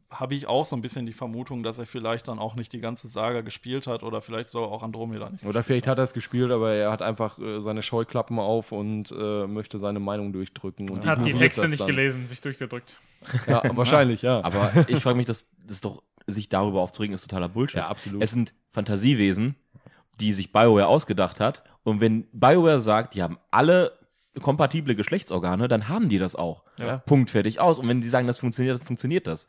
habe ich auch so ein bisschen die Vermutung, dass er vielleicht dann auch nicht die ganze Saga gespielt hat oder vielleicht sogar auch Andromeda nicht. Oder vielleicht hat er es gespielt, aber er hat einfach äh, seine Scheuklappen auf und äh, möchte seine Meinung durchdrücken. Und Hat die Texte nicht dann. gelesen, sich durchgedrückt. *laughs* Ja, wahrscheinlich, ja. Aber ich frage mich, das, das ist doch, sich darüber aufzuregen, ist totaler Bullshit. Ja, absolut. Es sind Fantasiewesen, die sich BioWare ausgedacht hat. Und wenn BioWare sagt, die haben alle kompatible Geschlechtsorgane, dann haben die das auch. Ja. Punkt, fertig, aus. Und wenn die sagen, das funktioniert, dann funktioniert das.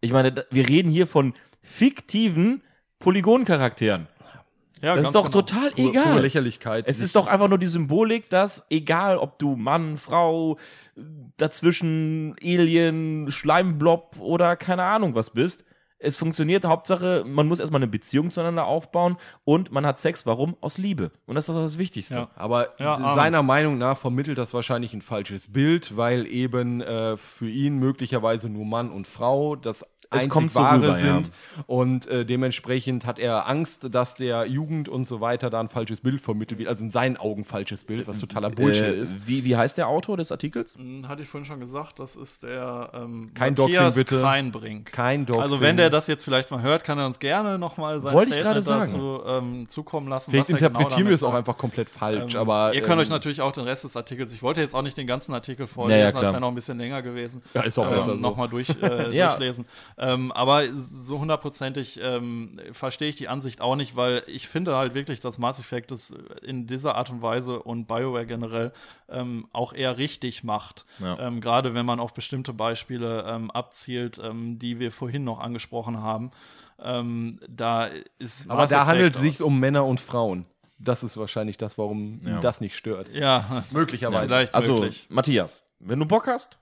Ich meine, wir reden hier von fiktiven Polygoncharakteren. Ja, Das ist doch genau. total Pure- egal. pure Lächerlichkeit. Es ist doch einfach nur die Symbolik, dass egal, ob du Mann, Frau, dazwischen Alien, Schleimblob oder keine Ahnung was bist, es funktioniert. Hauptsache, man muss erstmal eine Beziehung zueinander aufbauen und man hat Sex. Warum? Aus Liebe. Und das ist doch das Wichtigste. Ja. Aber Ja, seiner Meinung nach vermittelt das wahrscheinlich ein falsches Bild, weil eben äh, für ihn möglicherweise nur Mann und Frau das einzig kommt so wahre rüber, ja. sind. Und äh, dementsprechend hat er Angst, dass der Jugend und so weiter da ein falsches Bild vermittelt wird. Also in seinen Augen falsches Bild, was totaler Bullshit Äh, ist. Wie, wie heißt der Autor des Artikels? Hm, Hatte ich vorhin schon gesagt, das ist der ähm, Kein Matthias Doxing, bitte. Kreinbrink. Kein Doxing. Also wenn der das jetzt vielleicht mal hört, kann er uns gerne nochmal sein Wollte ich Statement gerade sagen. dazu ähm, zukommen lassen. Vielleicht was er genau interpretieren wir damit es auch einfach komplett falsch, Ähm, aber. ihr könnt ähm, euch natürlich auch den Rest des Artikels, ich wollte jetzt auch nicht den ganzen Artikel Ja, ja, vorlesen, das klar. wäre noch ein bisschen länger gewesen. Ja, ist auch besser so. ähm, Nochmal durch, äh, *laughs* Ja. durchlesen. Ähm, aber so hundertprozentig ähm, verstehe ich die Ansicht auch nicht, weil ich finde halt wirklich, dass Mass Effect es in dieser Art und Weise und BioWare generell ähm, auch eher richtig macht. Ja. Ähm, Gerade wenn man auf bestimmte Beispiele ähm, abzielt, ähm, die wir vorhin noch angesprochen haben. Ähm, da ist aber Mass da Effect handelt es sich um Männer und Frauen. Das ist wahrscheinlich das, warum ihn Ja. das nicht stört. Ja, Möglicherweise. vielleicht Also, möglich. Matthias, wenn du Bock hast,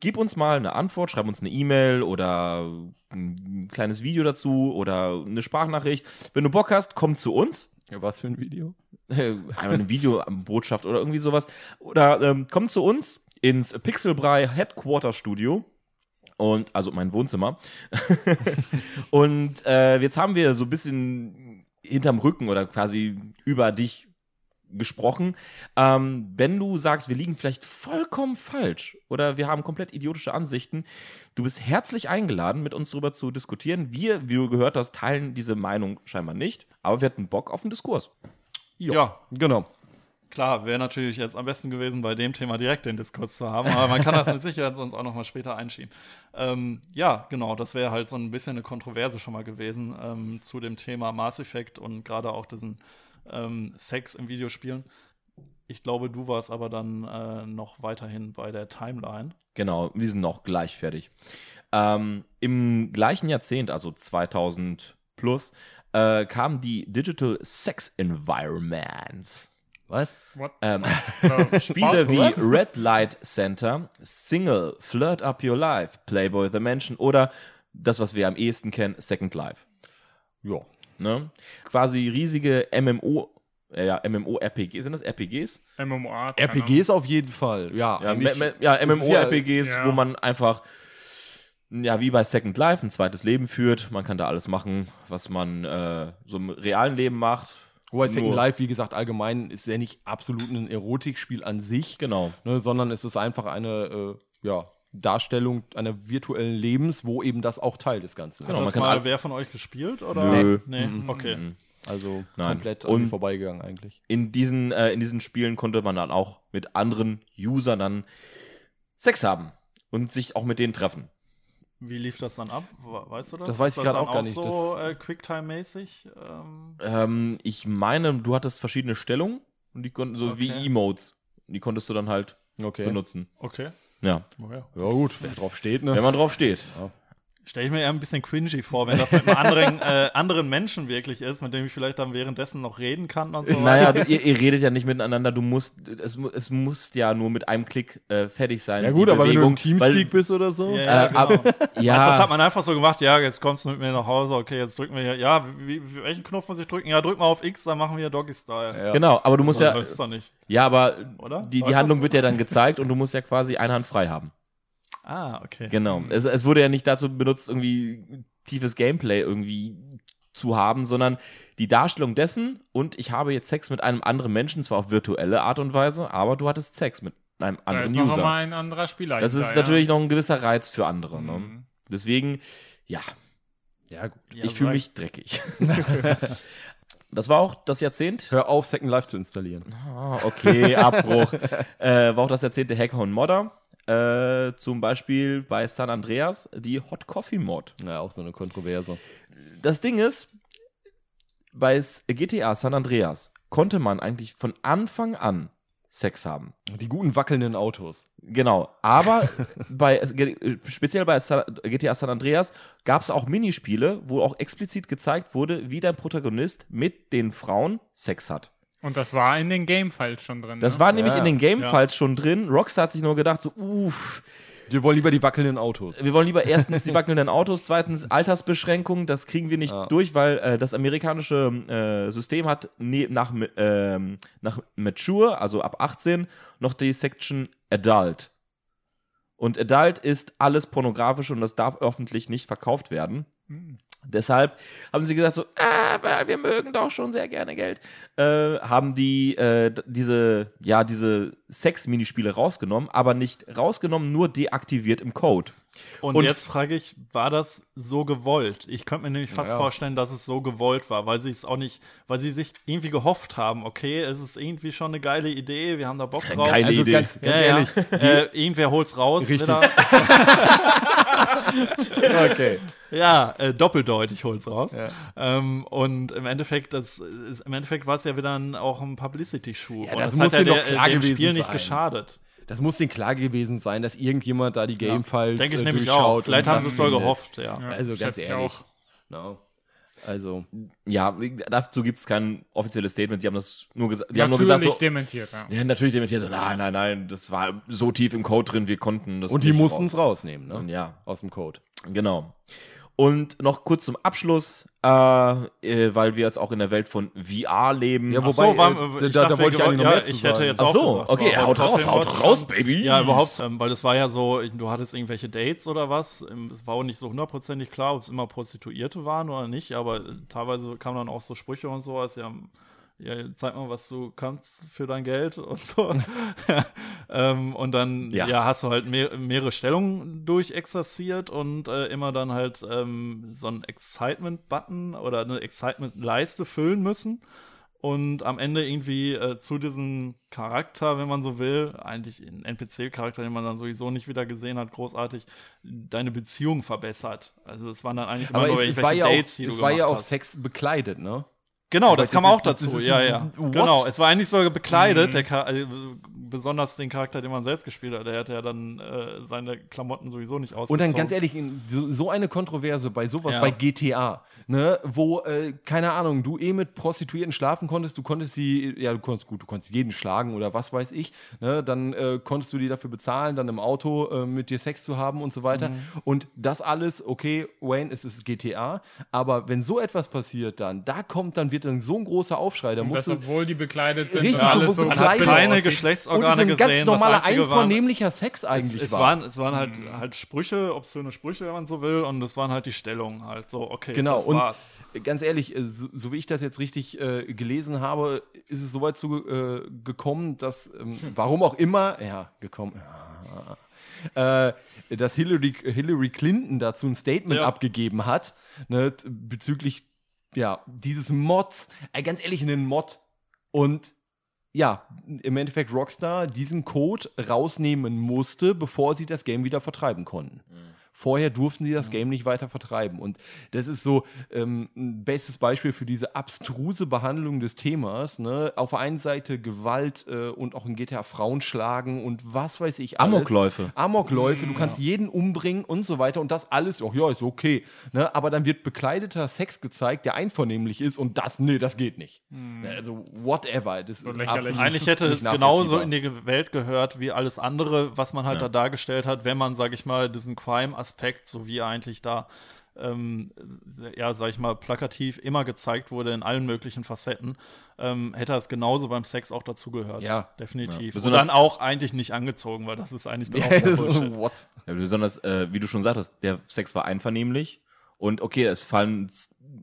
gib uns mal eine Antwort, schreib uns eine E-Mail oder ein kleines Video dazu oder eine Sprachnachricht. Wenn du Bock hast, komm zu uns. Ja, was für ein Video? *laughs* äh, eine Videobotschaft oder irgendwie sowas. Oder ähm, komm zu uns ins Pixelbrei Headquarter Studio. Und, also mein Wohnzimmer. *laughs* und äh, jetzt haben wir so ein bisschen hinterm Rücken oder quasi über dich gesprochen. Ähm, wenn du sagst, wir liegen vielleicht vollkommen falsch oder wir haben komplett idiotische Ansichten, du bist herzlich eingeladen, mit uns darüber zu diskutieren. Wir, wie du gehört hast, teilen diese Meinung scheinbar nicht, aber wir hatten Bock auf den Diskurs. Ja, Genau. Klar, wäre natürlich jetzt am besten gewesen, bei dem Thema direkt den Diskurs zu haben, aber man kann das mit Sicherheit sonst auch noch mal später einschieben. Ähm, ja, genau, das wäre halt so ein bisschen eine Kontroverse schon mal gewesen ähm, zu dem Thema Mass Effect und gerade auch diesen ähm, Sex im Videospielen. Ich glaube, du warst aber dann äh, noch weiterhin bei der Timeline. Genau, wir sind noch gleich fertig. Ähm, Im gleichen Jahrzehnt, also 2000 plus, äh, kamen die Digital Sex Environments. Was? What? Ähm, So, *laughs* Spiele wie Red Light Center, Single, Flirt Up Your Life, Playboy the Mansion oder das, was wir am ehesten kennen, Second Life. Ja. Ne? Quasi riesige MMO, ja, MMO-RPG. Sind das RPGs? MMOA. RPGs auf jeden Fall. Ja, Ja, ja- MMO-RPGs, ja. wo man einfach, ja, wie bei Second Life, ein zweites Leben führt. Man kann da alles machen, was man äh, so im realen Leben macht. Wobei Second Nur- Life, wie gesagt, allgemein ist ja nicht absolut ein Erotikspiel an sich, Genau. ne, sondern es ist einfach eine äh, ja, Darstellung einer virtuellen Lebens, wo eben das auch Teil des Ganzen Genau, Hat man das kann mal all- wer von euch gespielt? Oder? Nö. Nee, Mhm. okay. ist. Also Nein. komplett an vorbeigegangen eigentlich. In diesen, äh, in diesen Spielen konnte man dann auch mit anderen Usern dann Sex haben und sich auch mit denen treffen. Wie lief das dann ab? We- Weißt du das? Das weiß Ist ich dann auch gar nicht. so äh, Quicktime-mäßig? Ähm, Ähm, ich meine, du hattest verschiedene Stellungen und die konnten so wie Okay. Emotes. Die konntest du dann halt Okay. benutzen. okay. Ja. Ja gut, wer drauf steht, ne? Wenn man drauf steht. Stelle ich mir eher ein bisschen cringy vor, wenn das mit einem anderen, *laughs* äh, anderen Menschen wirklich ist, mit dem ich vielleicht dann währenddessen noch reden kann und so Naja, du, ihr, ihr redet ja nicht miteinander, du musst, es, es muss ja nur mit einem Klick äh, fertig sein. Ja gut, aber wenn du im Bewegung, weil- Teamspeak bist oder so. Ja, ja, Äh, genau. ab- ja, Also das hat man einfach so gemacht, ja, jetzt kommst du mit mir nach Hause, okay, jetzt drücken wir hier, ja, wie, wie, welchen Knopf muss ich drücken? Ja, drück mal auf X, dann machen wir Doggy-Style. Ja. genau, aber du musst Oder ja, ja, aber Oder? die, die Handlung wird ja dann gezeigt und du musst ja quasi eine Hand frei haben. Ah, okay. Genau. Es, es wurde ja nicht dazu benutzt, irgendwie tiefes Gameplay irgendwie zu haben, sondern die Darstellung dessen und ich habe jetzt Sex mit einem anderen Menschen, zwar auf virtuelle Art und Weise, aber du hattest Sex mit einem Da ist anderen noch User. mal ein anderer Spieler. Das ist hinter, natürlich noch ein gewisser Reiz für andere. Ne? Mhm. Deswegen, ja, Ja gut. Ja, ich fühle mich dreckig. *laughs* das war auch das Jahrzehnt. Hör auf, Second Life zu installieren. Ah, okay, Abbruch. *laughs* äh, war auch das Jahrzehnt der Hacker und Modder. Äh, zum Beispiel bei San Andreas die Hot Coffee Mod. Ja, auch so eine Kontroverse. Das Ding ist, bei GTA San Andreas konnte man eigentlich von Anfang an Sex haben. Die guten wackelnden Autos. Genau, aber *laughs* bei, äh, speziell bei GTA San Andreas gab es auch Minispiele, wo auch explizit gezeigt wurde, wie dein Protagonist mit den Frauen Sex hat. Und das war in den Game-Files schon drin. Das ne? war nämlich Ja. in den Game-Files schon drin. Rockstar hat sich nur gedacht, so, uff, Wir wollen lieber die wackelnden Autos. wir wollen lieber erstens die wackelnden Autos, zweitens Altersbeschränkung, das kriegen wir nicht Ja. durch, weil äh, das amerikanische äh, System hat ne, nach, ähm, nach Mature, also ab 18, noch die Section Adult. Und Adult ist alles pornografisch und das darf öffentlich nicht verkauft werden. Deshalb haben sie gesagt so, ah, wir mögen doch schon sehr gerne Geld. Äh, haben die äh, diese, ja, diese Sex-Minispiele rausgenommen, aber nicht rausgenommen, nur deaktiviert im Code. Und, Und- jetzt frage ich, war das so gewollt? Ich könnte mir nämlich fast Ja. vorstellen, dass es so gewollt war, weil sie es auch nicht, weil sie sich irgendwie gehofft haben, okay, es ist irgendwie schon eine geile Idee, wir haben da Bock drauf. Geile also Idee. ganz, ganz ja, ehrlich. ja. Äh, irgendwer hol's raus. Richtig. Wieder. *laughs* Okay. Ja, äh, doppeldeutig hol's raus. Ähm, und im Endeffekt, das ist, im Endeffekt war es ja wieder ein, auch ein Publicity-Schub. Ja, Und das das muss hat ja der, klar dem gewesen Spiel nicht sein. geschadet. Das muss denen klar gewesen sein, dass irgendjemand da die Game-Files Denke ich äh, nämlich durchschaut. auch. Vielleicht haben sie es wohl gehofft, ja. Ja, Also ganz ehrlich. auch. No. Also, Ja, dazu gibt es kein offizielles Statement. Die haben das nur, gesa die haben nur gesagt, Natürlich so, dementiert, ja. ja, natürlich dementiert so, nein, nein, nein, das war so tief im Code drin, wir konnten das und die mussten es rausnehmen, ne? Ja, Aus dem Code. Genau. Und noch kurz zum Abschluss, äh, äh, weil wir jetzt auch in der Welt von VR leben. Ja, wobei, so, war, äh, da- da dachte, wollte ich eigentlich noch ja, mehr zu ich hätte sagen. jetzt Ach so, gesagt, okay, aber haut raus, haut was- raus, Baby. Ja, überhaupt, ähm, weil das war ja so, du hattest irgendwelche Dates oder was. Ähm, Es war auch nicht so hundertprozentig klar, ob es immer Prostituierte waren oder nicht, aber teilweise kamen dann auch so Sprüche und so, als ja, ja, zeig mal, was du kannst für dein Geld und so. *laughs* ähm, und dann Ja. ja. hast du halt mehr, mehrere Stellungen durchexerziert und äh, immer dann halt ähm, so einen Excitement-Button oder eine Excitement-Leiste füllen müssen. Und am Ende irgendwie äh, zu diesem Charakter, wenn man so will, eigentlich ein NPC-Charakter, den man dann sowieso nicht wieder gesehen hat, großartig, deine Beziehung verbessert. Also es waren dann eigentlich immer Aber nur es, es war ja auch, Dates, die du es war ja auch hast. Sex bekleidet, ne? Genau, das kam auch dazu, ist ja, ja. what? Genau, es war eigentlich sogar bekleidet, der Char äh, besonders den Charakter, den man selbst gespielt hat, der hätte ja dann äh, seine Klamotten sowieso nicht ausgezogen. Und dann ganz ehrlich, so, so eine Kontroverse bei sowas, Ja. bei GTA, ne, wo, äh, keine Ahnung, du eh mit Prostituierten schlafen konntest, du konntest sie, ja, du konntest, gut, du konntest jeden schlagen oder was weiß ich, ne, dann äh, konntest du die dafür bezahlen, dann im Auto mit dir Sex zu haben und so weiter. Mhm. Und das alles, okay, Wayne, es ist GTA, aber wenn so etwas passiert dann, da kommt, dann wird dann so ein großer Aufschrei, da Und musst das, du. obwohl die bekleidet sind Richtig, und alles so bekleidet. abgebildet keine aussieht. Und es Geschlechtsorgane ist ein ganz gesehen. normaler, das einvernehmlicher Sex eigentlich es, es, war. waren, es waren halt, halt Sprüche, obszöne Sprüche, wenn man so will, und es waren halt die Stellungen halt so, okay, Genau, das und war's. ganz ehrlich, äh, so, so wie ich das jetzt richtig äh, gelesen habe, ist es soweit zu, äh, gekommen, dass, ähm, *laughs* warum auch immer, ja, gekommen, ja, äh, dass Hillary, Hillary Clinton dazu ein Statement Ja. abgegeben hat, ne, bezüglich, ja, dieses Mods, äh, ganz ehrlich, einen Mod und ja, im Endeffekt Rockstar diesen Code rausnehmen musste, bevor sie das Game wieder vertreiben konnten. Vorher durften sie das Game nicht weiter vertreiben. Und das ist so ähm, ein bestes Beispiel für diese abstruse Behandlung des Themas. Ne? Auf der einen Seite Gewalt äh, und auch in GTA Frauen schlagen und was weiß ich alles. Amokläufe. Amokläufe, du kannst jeden umbringen und so weiter und das alles, oh ja, ist okay. Ne? Aber dann wird bekleideter Sex gezeigt, der einvernehmlich ist und das, nee, das geht nicht. Also, whatever. Das absolut Eigentlich hätte es genauso in die Welt gehört wie alles andere, was man halt da dargestellt hat, wenn man, sag ich mal, diesen Crime-Aspekt, so wie er eigentlich da, ähm, ja, sag ich mal, plakativ immer gezeigt wurde in allen möglichen Facetten, ähm, hätte es genauso beim Sex auch dazu gehört. Ja. definitiv. Ja. Und Besonders- dann auch eigentlich nicht angezogen, weil das ist eigentlich dann *laughs* Ja, auch so, what? Ja, besonders, äh, wie du schon sagtest, der Sex war einvernehmlich. Und okay, es fallen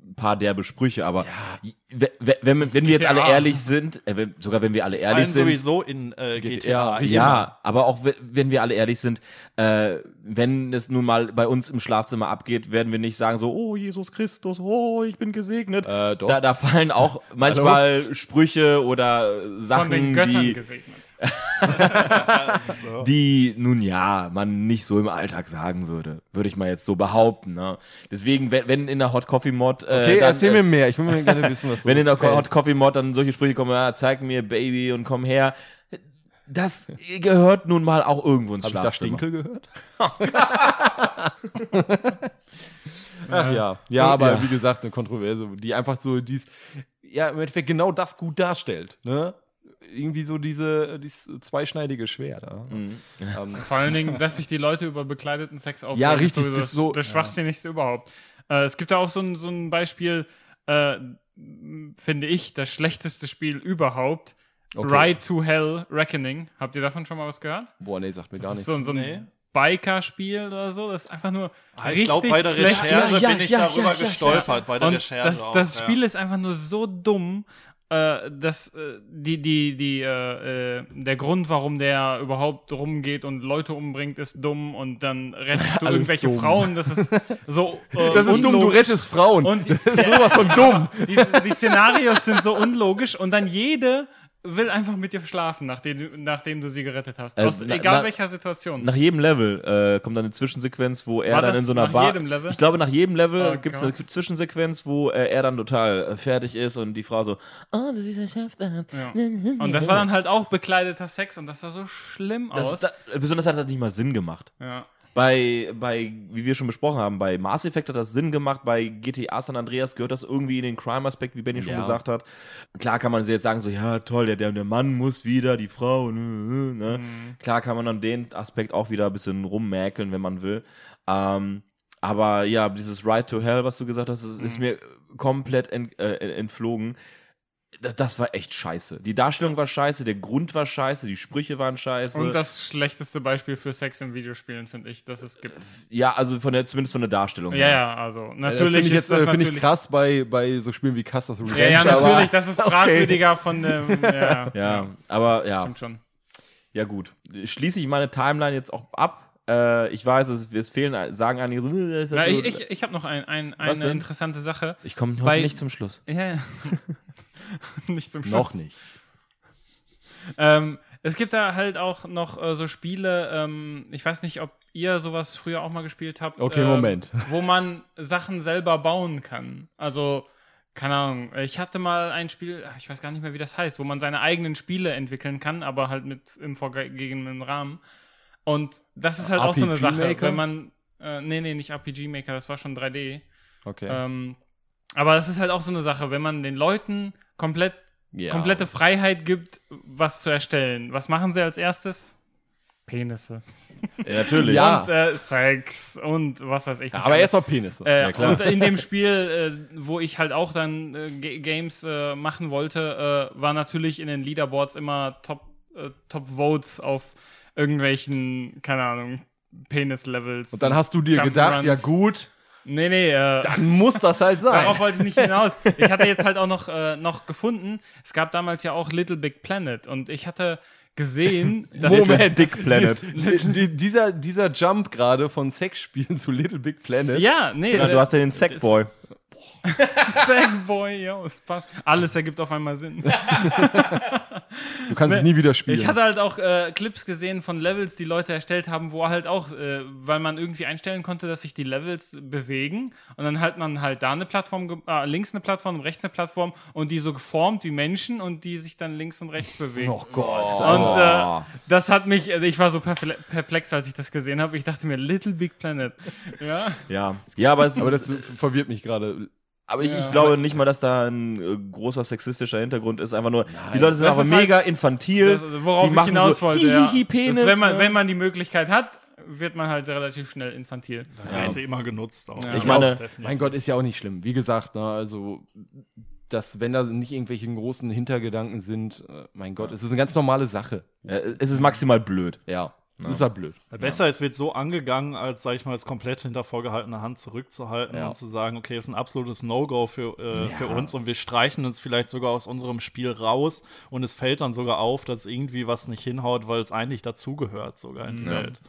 ein paar derbe Sprüche, aber j- we- we- wenn, wenn wir jetzt alle ehrlich sind, äh, wenn, sogar wenn wir alle ehrlich sind, sowieso in äh, GTA, GTA. ja, aber auch we- wenn wir alle ehrlich sind, äh, wenn es nun mal bei uns im Schlafzimmer abgeht, werden wir nicht sagen so, oh Jesus Christus, oh ich bin gesegnet. Äh. Da, da fallen auch *laughs* manchmal Sprüche oder Von den Sachen, Göttern die, *laughs* die nun ja man nicht so im Alltag sagen würde, würde ich mal jetzt so behaupten. Ne? Deswegen, wenn, wenn in der Hot Coffee Mod, äh, Okay, dann, erzähl äh, mir mehr. Ich will mir gerne wissen, was *laughs* du wenn in der fällt. Hot Coffee Mod dann solche Sprüche kommen, ja, zeig mir Baby und komm her. Das gehört nun mal auch irgendwo ins Hab ich da Schlafzimmer. Stinkel gehört? *laughs* Ach ja. Ja, aber ja. wie gesagt, eine Kontroverse, die einfach so dies, ja, im Endeffekt genau das gut darstellt. Ne? Irgendwie so diese dieses zweischneidige Schwert. Ja. Mhm. *laughs* Ähm, Vor allen Dingen, dass sich die Leute über bekleideten Sex aufregen. Ja, richtig, sowieso das Das, ist so- das Schwachsinnigste überhaupt. Äh, es gibt da auch so ein, so ein Beispiel, äh, finde ich, das schlechteste Spiel überhaupt. Okay. Ride to Hell Reckoning. Habt ihr davon schon mal was gehört? boah, nee, sagt mir gar Das ist nichts. so, ein- so Nee. ein Biker-Spiel oder so. Das ist einfach nur Ah, Ich glaube, bei der schlecht. Recherche Ja, ja, bin ich ja, darüber ja, ja, gestolpert. Bei der Und Recherche das, auch, das ja. Spiel ist einfach nur so dumm, äh, dass äh, die, die, die, äh, äh, der Grund, warum der überhaupt rumgeht und Leute umbringt, ist dumm und dann rettest du *laughs* Alles irgendwelche dumm. Frauen. Das ist so. *laughs* Äh, Das ist dumm, du unlogisch. rettest Frauen. Und das ist sowas von dumm. *laughs* die, die Szenarios sind so unlogisch und dann jede will einfach mit dir schlafen, nachdem du, nachdem du sie gerettet hast. Äh, Aus, na- egal na- welcher Situation. Nach jedem Level äh, kommt dann eine Zwischensequenz, wo er War dann in so einer nach Bar. jedem Level? Ich glaube, nach jedem Level Oh gibt es eine Zwischensequenz, wo äh, er dann total äh, fertig ist und die Frau so, oh, das ist ein Chef da. Ja. *laughs* Und das war dann halt auch bekleideter Sex und das sah so schlimm Das, aus. da, besonders hat das nicht mal Sinn gemacht. ja. Bei, bei, wie wir schon besprochen haben, bei Mass Effect hat das Sinn gemacht, bei GTA San Andreas gehört das irgendwie in den Crime-Aspekt, wie Benny schon Ja. gesagt hat. Klar kann man jetzt sagen, so, ja, toll, der, der, Mann muss wieder, die Frau, ne, ne. Klar kann man dann den Aspekt auch wieder ein bisschen rummäkeln, wenn man will. Ähm, aber ja, dieses Ride to Hell, was du gesagt hast, ist, ist mir komplett ent, äh, entflogen. Das, das war echt scheiße. Die Darstellung war scheiße, der Grund war scheiße, die Sprüche waren scheiße. Und das schlechteste Beispiel für Sex in Videospielen, finde ich, dass es gibt. ja, also von der, zumindest von der Darstellung. Ja, her. ja, also Das natürlich finde ich ist jetzt das äh, finde ich natürlich. krass bei, bei so Spielen wie Castles Revenge. ja, ja, aber- natürlich, das ist *laughs* okay. fragwürdiger von dem. *laughs* Ja, Ja, aber ja, stimmt schon. ja gut. Schließe ich meine Timeline jetzt auch ab. Äh, ich weiß, es, es fehlen, sagen einige so, äh, das Na, ich ich, ich habe noch ein, ein, eine interessante Sache. ich komme nicht zum Schluss. Ja, ja. *laughs* *laughs* nicht zum Schluss. Noch nicht. Ähm, es gibt da halt auch noch äh, so Spiele, ähm, ich weiß nicht, ob ihr sowas früher auch mal gespielt habt. Okay, ähm, Moment. *laughs* Wo man Sachen selber bauen kann. Also, keine Ahnung, ich hatte mal ein Spiel, ich weiß gar nicht mehr, wie das heißt, wo man seine eigenen Spiele entwickeln kann, aber halt mit im vorgegebenen Rahmen. Und das ist halt auch so eine RPG Sache, Maker? wenn man, äh, nee, nee, nicht RPG Maker, das war schon 3D. Okay. Ähm, aber das ist halt auch so eine Sache, wenn man den Leuten komplett Ja. komplette Freiheit gibt, was zu erstellen. Was machen sie als erstes? Penisse. Ja, natürlich. *laughs* Ja. Und äh, Sex und was weiß ich. nicht Aber erstmal Penisse. Äh, Ja, klar. Und in dem Spiel, äh, wo ich halt auch dann äh, Games äh, machen wollte, äh, war natürlich in den Leaderboards immer Top, Top Votes auf irgendwelchen, keine Ahnung, Penis-Levels. Und dann hast du dir gedacht, ja gut, Nee, nee, äh, dann muss das halt sein. Darauf wollte ich nicht hinaus. Ich hatte jetzt halt auch noch, äh, noch gefunden, es gab damals ja auch Little Big Planet und ich hatte gesehen, *laughs* dass Moment, Dick Planet. *laughs* Die, die, dieser, dieser Jump gerade von Sexspielen zu Little Big Planet. Ja, nee. Ja, du hast ja den Sackboy. Sackboy, ja, es passt. Alles ergibt auf einmal Sinn. Du kannst es nie wieder spielen. Ich hatte halt auch äh, Clips gesehen von Levels, die Leute erstellt haben, wo halt auch, äh, weil man irgendwie einstellen konnte, dass sich die Levels bewegen und dann hat man halt da eine Plattform, äh, links eine Plattform und rechts eine Plattform und die so geformt wie Menschen und die sich dann links und rechts bewegen. oh Gott. Und äh, das hat mich, also ich war so perple- perplex, als ich das gesehen habe. Ich dachte mir, Little Big Planet. Ja. Ja, ja aber, es, Aber das verwirrt mich gerade. Aber ich, ich glaube nicht mal, dass da ein äh, großer sexistischer Hintergrund ist. Einfach nur, die Leute sind Das aber ist halt- mega infantil. Das, worauf die ich hinaus so, wollte. ja. hihihi, Penis. Das, wenn, man, ne? wenn man die Möglichkeit hat, wird man halt relativ schnell infantil. Ja. Hätte immer genutzt. Auch. Ja. Ich meine, Definitiv. Mein Gott, ist ja auch nicht schlimm. Wie gesagt, ne, also, dass, wenn da nicht irgendwelche großen Hintergedanken sind, äh, mein Gott, es ist eine ganz normale Sache. es ist maximal blöd. Ja. Ist ja blöd. Besser, es wird so angegangen, als, sag ich mal, es komplett hinter vorgehaltener Hand zurückzuhalten Ja. und zu sagen, okay, es ist ein absolutes No-Go für, äh, für uns und wir streichen uns vielleicht sogar aus unserem Spiel raus und es fällt dann sogar auf, dass irgendwie was nicht hinhaut, weil es eigentlich dazugehört sogar in die Welt.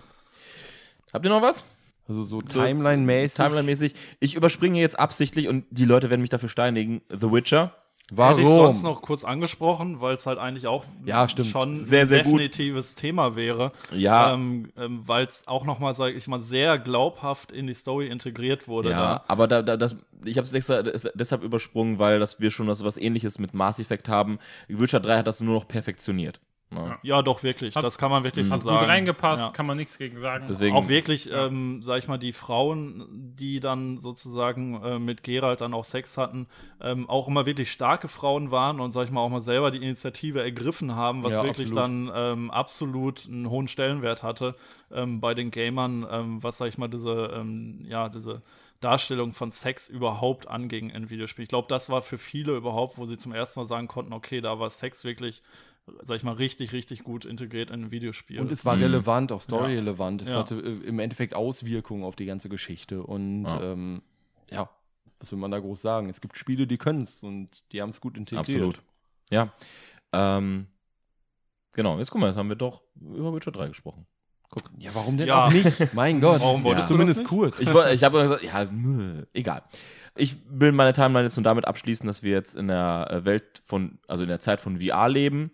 Habt ihr noch was? Also so Timeline-mäßig. Timeline-mäßig. Ich überspringe jetzt absichtlich und die Leute werden mich dafür steinigen. The Witcher. Hätte ich Warum? sonst noch kurz angesprochen, weil es halt eigentlich auch Ja, stimmt. schon Sehr, sehr ein gut. definitives Thema wäre. Ja. Ähm, ähm, weil es auch nochmal, sage ich mal, sehr glaubhaft in die Story integriert wurde. Ja, aber da, da, das, ich habe es extra deshalb übersprungen, weil das wir schon das, was ähnliches mit Mass Effect haben. Witcher 3 hat das nur noch perfektioniert. Ne? Da. Ja, doch, wirklich. Hat- das kann man wirklich so Hat sagen. gut reingepasst, Ja. kann man nichts gegen sagen. Deswegen, Auch wirklich, ähm, sag ich mal, die Frauen, die dann sozusagen äh, mit Geralt dann auch Sex hatten, ähm, auch immer wirklich starke Frauen waren und, sag ich mal, auch mal selber die Initiative ergriffen haben, was Ja, wirklich absolut. dann ähm, absolut einen hohen Stellenwert hatte ähm, bei den Gamern, ähm, was, sag ich mal, diese, ähm, ja, diese Darstellung von Sex überhaupt anging in Videospielen. Ich glaube, das war für viele überhaupt, wo sie zum ersten Mal sagen konnten, okay, da war Sex wirklich, sag ich mal, richtig, richtig gut integriert in ein Videospiel. Und es war relevant, auch story-relevant. Es Ja. hatte äh, im Endeffekt Auswirkungen auf die ganze Geschichte. Und Ja. ähm, ja, was will man da groß sagen? Es gibt Spiele, die können es und die haben es gut integriert. absolut. Ja. Ähm, genau, jetzt guck mal, jetzt haben wir doch über Witcher 3 gesprochen. Guck. Ja, warum denn Ja. auch nicht? *laughs* Mein Gott. Warum wolltest Ja. du das Zumindest kurz. Ich, ich habe gesagt, ja, nö, egal. Ich will meine Timeline jetzt nur damit abschließen, dass wir jetzt in der äh, Welt von, also in der Zeit von VR leben.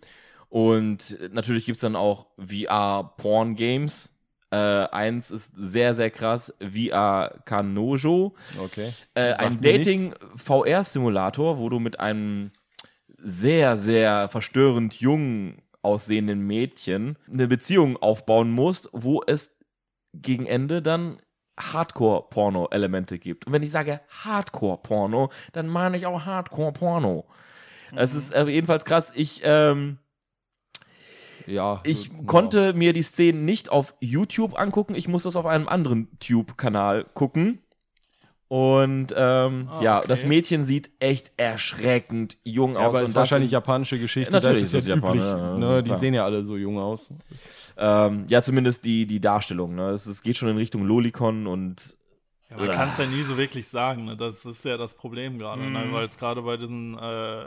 Und natürlich gibt es dann auch VR-Porn-Games. Äh, eins ist sehr, sehr krass, VR Kanojo. Okay. Äh, ein Dating-VR-Simulator, wo du mit einem sehr, sehr verstörend jungen aussehenden Mädchen eine Beziehung aufbauen musst, wo es gegen Ende dann Hardcore-Porno-Elemente gibt. Und wenn ich sage Hardcore-Porno, dann meine ich auch Hardcore-Porno. Es ist äh, jedenfalls krass. Ich, ähm, Ja. ich so- konnte mir die Szenen nicht auf YouTube angucken. Ich musste es auf einem anderen Tube-Kanal gucken. Und ähm, Ah, ja, okay. das Mädchen sieht echt erschreckend jung Ja, aus. aber es und ist das wahrscheinlich sind- japanische Geschichte. Natürlich das ist das ja Japan, üblich. ja, ne? Die klar. sehen ja alle so jung aus. ähm, ja, zumindest die, die Darstellung. Ne? Es, es geht schon in Richtung Lolicon und Ja, man kann es ja nie so wirklich sagen. Ne? Das ist ja das Problem gerade, ne? Mhm. weil es gerade bei diesen, äh,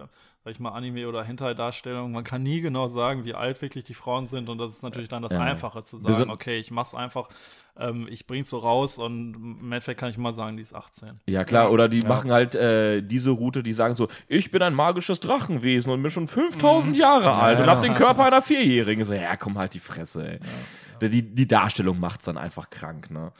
sag ich mal, Anime- oder Hentai-Darstellungen, man kann nie genau sagen, wie alt wirklich die Frauen sind und das ist natürlich dann das Ja. Einfache zu sagen, okay, ich mach's einfach, ähm, ich bring's so raus und im Endeffekt kann ich mal sagen, die ist 18. ja klar, oder die machen halt äh, diese Route, die sagen so, ich bin ein magisches Drachenwesen und bin schon 5000 Jahre alt und hab den Körper einer Vierjährigen. So, ja, komm halt die Fresse, ey. Die, die Darstellung macht's dann einfach krank, ne?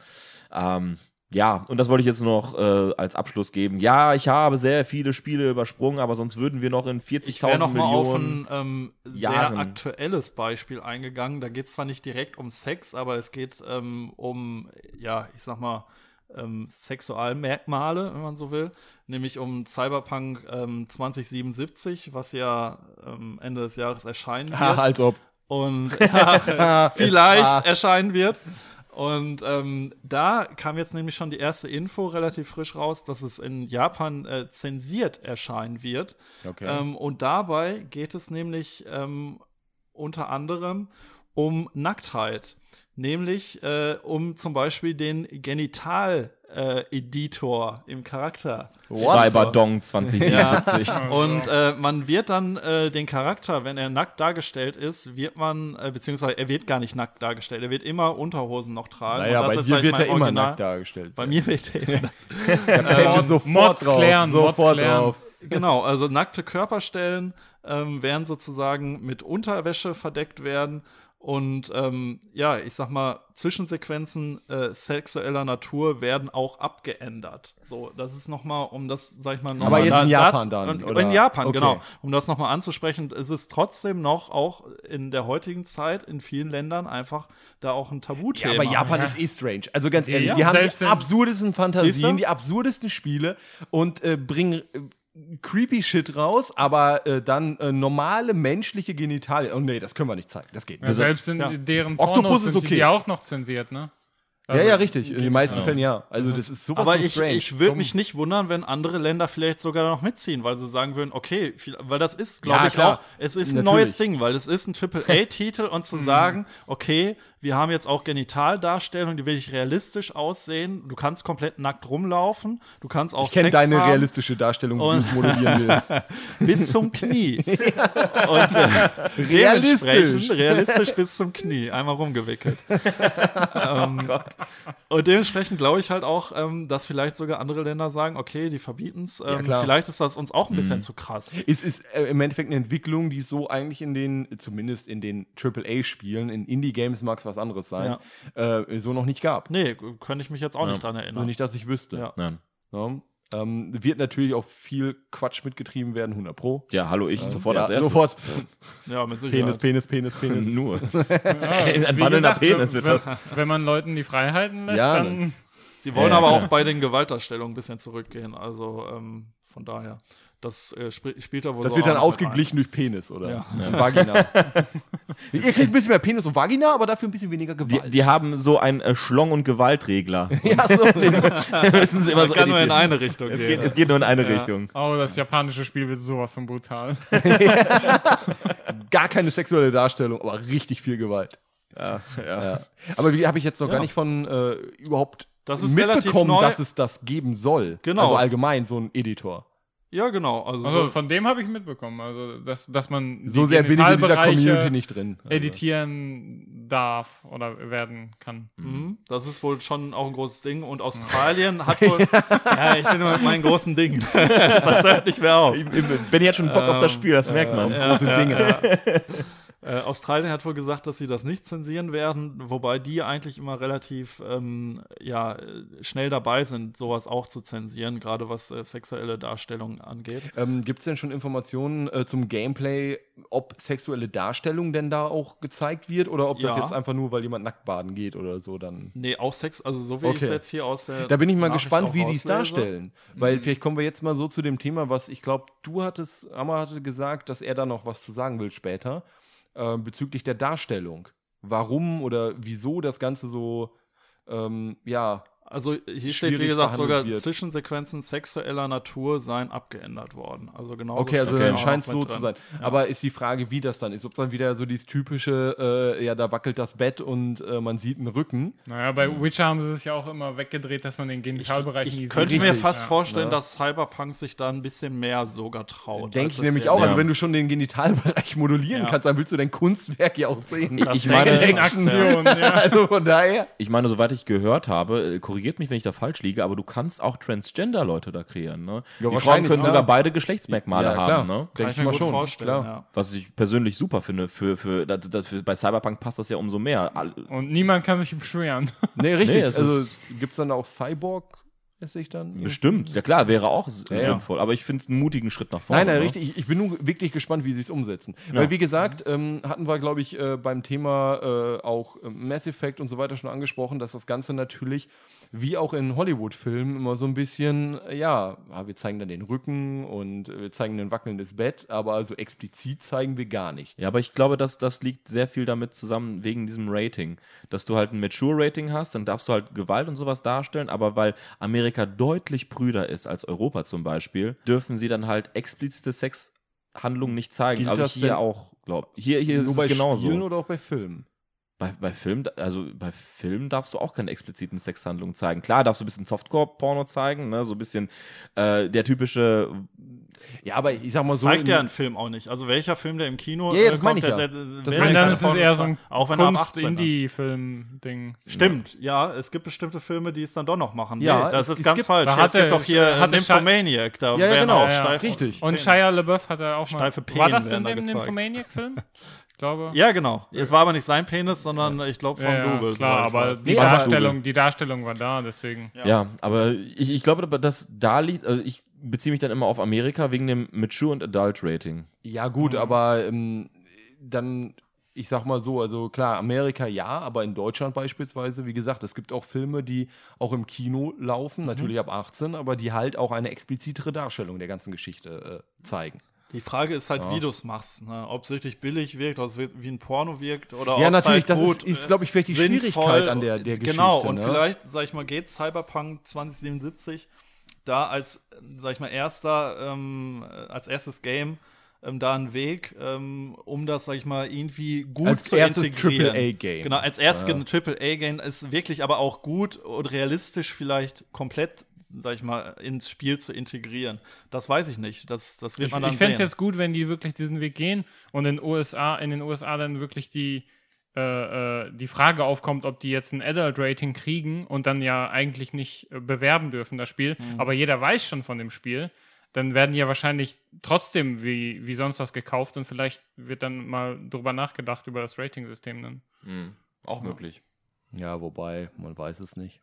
Ähm, ja, und das wollte ich jetzt nur noch äh, als Abschluss geben. Ja, ich habe sehr viele Spiele übersprungen, aber sonst würden wir noch in Ich wäre 40.000 noch mal auf Millionen. ein ähm, sehr Jahren. aktuelles Beispiel eingegangen. Da geht es zwar nicht direkt um Sex, aber es geht ähm, um, ja, ich sag mal, ähm, Sexualmerkmale, wenn man so will, nämlich um Cyberpunk ähm, 2077, was ja ähm, Ende des Jahres erscheinen *laughs* wird Ha, halt ob. und *laughs* ja, vielleicht erscheinen wird. Und ähm, da kam jetzt nämlich schon die erste Info relativ frisch raus, dass es in Japan äh, zensiert erscheinen wird. Okay. Ähm, und dabei geht es nämlich ähm, unter anderem um Nacktheit. Nämlich äh, um zum Beispiel den äh, Editor im Charakter. Cyberdong 2077. *laughs* Und äh, man wird dann äh, den Charakter, wenn er nackt dargestellt ist, wird man, äh, beziehungsweise er wird gar nicht nackt dargestellt, er wird immer Unterhosen noch tragen. Naja, bei dir halt wird er immer Original. nackt dargestellt. Bei mir wird er immer Patch *laughs* Mod- sofort Mods drauf. klären, Mods sofort klären. drauf. Genau, also nackte Körperstellen ähm, werden sozusagen mit Unterwäsche verdeckt werden. Und ähm, ja, ich sag mal, Zwischensequenzen äh, sexueller Natur werden auch abgeändert. So, das ist nochmal, um das, sag ich mal, noch Aber mal jetzt da- in Japan da- dann, oder? In Japan, Okay. genau. Um das nochmal anzusprechen, ist es trotzdem noch auch in der heutigen Zeit in vielen Ländern einfach da auch ein Ja, Tabuthema. aber Japan ist eh strange. Also ganz ehrlich, Ja, die haben die absurdesten? Fantasien, die absurdesten Spiele und äh, bringen äh, creepy Shit raus, aber äh, dann äh, normale menschliche Genitalien. Oh nee, das können wir nicht zeigen. Das geht Ja, nicht. selbst in Ja. deren Oktopus Pornos ist sind okay. die auch noch zensiert, ne? ja, ja, richtig. In den meisten Fällen ja. Also das ist sowas Aber ich, strange. ich würde mich nicht wundern, wenn andere Länder vielleicht sogar noch mitziehen, weil sie sagen würden, okay, viel, weil das ist, glaube Ja, ich, klar. auch, es ist ein Natürlich. neues Ding, weil es ist ein AAA-Titel und Mhm. zu sagen, okay, wir haben jetzt auch Genitaldarstellungen, die wirklich realistisch aussehen. Du kannst komplett nackt rumlaufen, du kannst auch ich kenne deine haben, realistische Darstellung, wie du Und- es modellieren willst. *laughs* bis zum Knie. *laughs* Und äh, Realistisch. dementsprechend realistisch bis zum Knie, einmal rumgewickelt. *laughs* ähm, und dementsprechend glaube ich halt auch, ähm, dass vielleicht sogar andere Länder sagen, okay, die verbieten es. Ähm, klar. vielleicht ist das uns auch ein bisschen zu krass. Es ist äh, im Endeffekt eine Entwicklung, die so eigentlich in den, zumindest in den AAA-Spielen, in Indie-Games mag es was anderes sein, äh, so noch nicht gab. Nee, könnte ich mich jetzt auch nicht dran Nur erinnern. nicht, dass ich wüsste. Ja. Nein. Ja. Ähm, wird natürlich auch viel Quatsch mitgetrieben werden, 100 Pro. Ja, hallo, ich sofort ja, als erstes. Sofort. *laughs* Ja, mit Sicherheit. Penis, Penis, Penis, Penis. *laughs* Nur. *laughs* Ein Ein wandelnder Penis wird das. Wenn man Leuten die Freiheiten lässt, Ja, dann. Sie wollen Ja, aber auch bei den Gewaltdarstellungen ein bisschen zurückgehen. Also ähm, von daher, das äh, sp spielt da wohl Das so wird dann ausgeglichen durch Penis, oder? Ja. Vagina. *laughs* Ihr kriegt ein bisschen mehr Penis und Vagina, aber dafür ein bisschen weniger Die, Gewalt. die haben so einen äh, Schlong- und Gewaltregler. *laughs* ja, so. *laughs* müssen sie immer rein. so Kann nur in editieren. eine Richtung es gehen. geht, es geht nur in eine Richtung. Oh, das japanische Spiel wird sowas von brutal. Gar keine sexuelle Darstellung, aber richtig viel Gewalt. Ja, ja. Ja. Aber wie habe ich jetzt noch Ja. gar nicht von äh, überhaupt Das mitbekommen, dass es das geben soll. Genau. Also allgemein so ein Editor. Ja, genau. Also, Also so, von dem habe ich mitbekommen. Also, dass, dass man die So sehr bin ich in dieser Community nicht drin. Also. editieren darf oder werden kann. mhm, das ist wohl schon auch ein großes Ding. Und Australien *laughs* hat wohl. ja, ich bin immer mit meinen großen Dingen. *laughs* das hört nicht mehr auf. Benny hat schon Bock auf das Spiel, das merkt man. Große Dinge. Äh, Australien hat wohl gesagt, dass sie das nicht zensieren werden, wobei die eigentlich immer relativ ähm, ja, äh, schnell dabei sind, sowas auch zu zensieren, gerade was äh, sexuelle Darstellungen angeht. Ähm, Gibt es denn schon Informationen äh, zum Gameplay, ob sexuelle Darstellung denn da auch gezeigt wird oder ob das Ja. jetzt einfach nur, weil jemand nackt baden geht oder so dann? Nee, auch Sex, also so wie ich es Okay. jetzt hier aus der. Da bin ich mal Nachricht gespannt, wie die es darstellen. Weil vielleicht kommen wir jetzt mal so zu dem Thema, was ich glaube, du hattest, Amma hatte gesagt, dass er da noch was zu sagen will später, äh, bezüglich der Darstellung. Warum oder wieso das Ganze so, ähm, ja, Also hier steht, wie gesagt, sogar wird. Zwischensequenzen sexueller Natur seien abgeändert worden. Also genau. Okay, also dann scheint es so mit zu drin. sein. Aber ist die Frage, wie das dann ist. Ob es dann wieder so dieses typische, äh, ja, da wackelt das Bett und äh, man sieht einen Rücken. Naja, bei Witcher haben sie es ja auch immer weggedreht, dass man den Genitalbereich nie Ich sieht. könnte mir fast ja. vorstellen, Ja. dass Cyberpunk sich da ein bisschen mehr sogar traut. Denke ich nämlich auch. Also Ja. wenn du schon den Genitalbereich modellieren Ja. kannst, dann willst du dein Kunstwerk ja auch sehen. Das Ich meine- Aktion, ja. *laughs* also von daher. Ich meine, soweit ich gehört habe, äh, korrigiert mich, wenn ich da falsch liege, aber du kannst auch Transgender-Leute da kreieren. Ne? die Frauen wahrscheinlich, können klar. sogar beide Geschlechtsmerkmale Ja, klar. haben. Ne? Kann Denke ich ich mir mal gut schon. vorstellen. Klar. Ja. Was ich persönlich super finde. Für, für, das, das, für, bei Cyberpunk passt das ja umso mehr. Und niemand kann sich beschweren. Nee, richtig. Nee, es also gibt es dann auch Cyborg, esse ich dann? Bestimmt, ja klar, wäre auch ja. sinnvoll. Aber ich finde es einen mutigen Schritt nach vorne. Nein, nein, ne? richtig. Ich, ich bin nur wirklich gespannt, wie sie es umsetzen. Weil, wie gesagt, ähm, hatten wir, glaube ich, äh, beim Thema äh, auch äh, Mass Effect und so weiter schon angesprochen, dass das Ganze natürlich, wie auch in Hollywood-Filmen, immer so ein bisschen, äh, ja, ah, wir zeigen dann den Rücken und wir zeigen ein wackelndes Bett, aber also explizit zeigen wir gar nichts. Ja, aber ich glaube, dass das liegt sehr viel damit zusammen wegen diesem Rating. Dass du halt ein Mature-Rating hast, dann darfst du halt Gewalt und sowas darstellen, aber weil Amerika deutlich prüder ist als Europa zum Beispiel, dürfen sie dann halt explizite Sexhandlungen nicht zeigen. Gilt aber hier auch, glaub Hier, hier Nur ist es genauso. Spielen oder auch bei Filmen? Bei, bei Film, also bei Film darfst du auch keine expliziten Sexhandlungen zeigen. Klar, darfst du ein bisschen Softcore-Porno zeigen, ne? so ein bisschen äh, der typische. Ja, aber ich sag mal so. Zeigt in- ja ein Film auch nicht. Also welcher Film, der im Kino Ja, ja, äh, das meine ich der- ja. der- der- Das meine dann ist es eher so ein auch wenn er ab 18 ist. Kunst-Indie-Film-Ding. Stimmt, ja, es gibt bestimmte Filme, die es dann doch noch machen. Ja, nee, das es ist ganz gibt- falsch. da es gibt doch hier hatte Nymphomaniac, da Ja, ja, werden genau, auch ja, steife, richtig. Und Shia LaBeouf hat er auch mal. Steife War das in dem. Nymphomaniac-Film? *laughs* Glaube. Ja, genau. Es war aber nicht sein Penis, sondern ich glaube von Ja, ja, Double. klar, aber die Darstellung, die Darstellung war da, deswegen. Ja, aber ich, ich glaube, aber, dass da liegt, also ich beziehe mich dann immer auf Amerika wegen dem Mature und Adult Rating. Ja, gut, Mhm. aber ähm, dann, ich sag mal so, also klar, Amerika ja, aber in Deutschland beispielsweise, wie gesagt, es gibt auch Filme, die auch im Kino Mhm. laufen, natürlich ab 18, aber die halt auch eine explizitere Darstellung der ganzen Geschichte äh, zeigen. Die Frage ist halt, Ja. wie du es machst. Ne? Ob es richtig billig wirkt, ob es wie ein Porno wirkt oder Ja, ob's natürlich, halt das gut, ist, ist äh, glaube ich, vielleicht die sinnvoll Schwierigkeit an der, der Geschichte. Genau, und ne? vielleicht, sag ich mal, geht Cyberpunk 2077 da als, sag ich mal, erster, ähm, äh, als erstes Game ähm, da einen Weg, ähm, um das, sag ich mal, irgendwie gut Als zu erstes integrieren. AAA-Game. Genau, als erstes AAA-Game ist wirklich aber auch gut und realistisch vielleicht komplett, sag ich mal, ins Spiel zu integrieren. Das weiß ich nicht. Das, das wird Ich, man dann ich fände es jetzt gut, wenn die wirklich diesen Weg gehen und in, USA, in den USA dann wirklich die, äh, äh, die Frage aufkommt, ob die jetzt ein Adult-Rating kriegen und dann ja eigentlich nicht äh, bewerben dürfen, das Spiel. Mhm. Aber jeder weiß schon von dem Spiel. Dann werden die ja wahrscheinlich trotzdem wie, wie sonst was gekauft und vielleicht wird dann mal drüber nachgedacht über das Rating-System dann. Auch möglich. Ja, wobei, man weiß es nicht.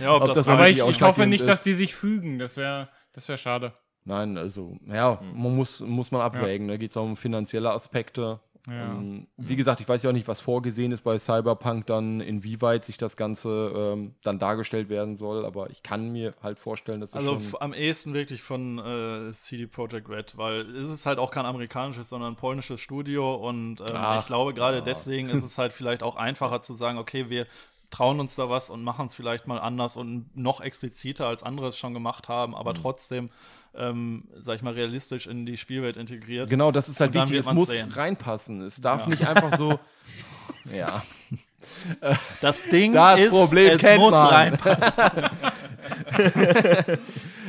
Ja, ob, *laughs* ob das, das Aber ich, ich hoffe nicht, ist. dass die sich fügen. Das wäre das wär schade. Nein, also, ja, Hm. man muss, muss man abwägen. Da geht es auch um finanzielle Aspekte. Ja. Ähm, wie gesagt, ich weiß ja auch nicht, was vorgesehen ist bei Cyberpunk dann, inwieweit sich das Ganze ähm, dann dargestellt werden soll, aber ich kann mir halt vorstellen, dass das Also am ehesten wirklich von äh, CD Projekt Red, weil es ist halt auch kein amerikanisches, sondern ein polnisches Studio und ähm, Ach, ich glaube gerade ja. deswegen ist es halt vielleicht auch einfacher zu sagen, okay, wir trauen uns da was und machen es vielleicht mal anders und noch expliziter als andere es schon gemacht haben, aber Mhm. trotzdem, ähm, sag ich mal, realistisch in die Spielwelt integriert. Genau, das ist halt wichtig. Es muss sehen. reinpassen. Es darf nicht einfach so. *laughs* ja. Das Ding Das ist, Problem es kennt muss man. reinpassen. *laughs*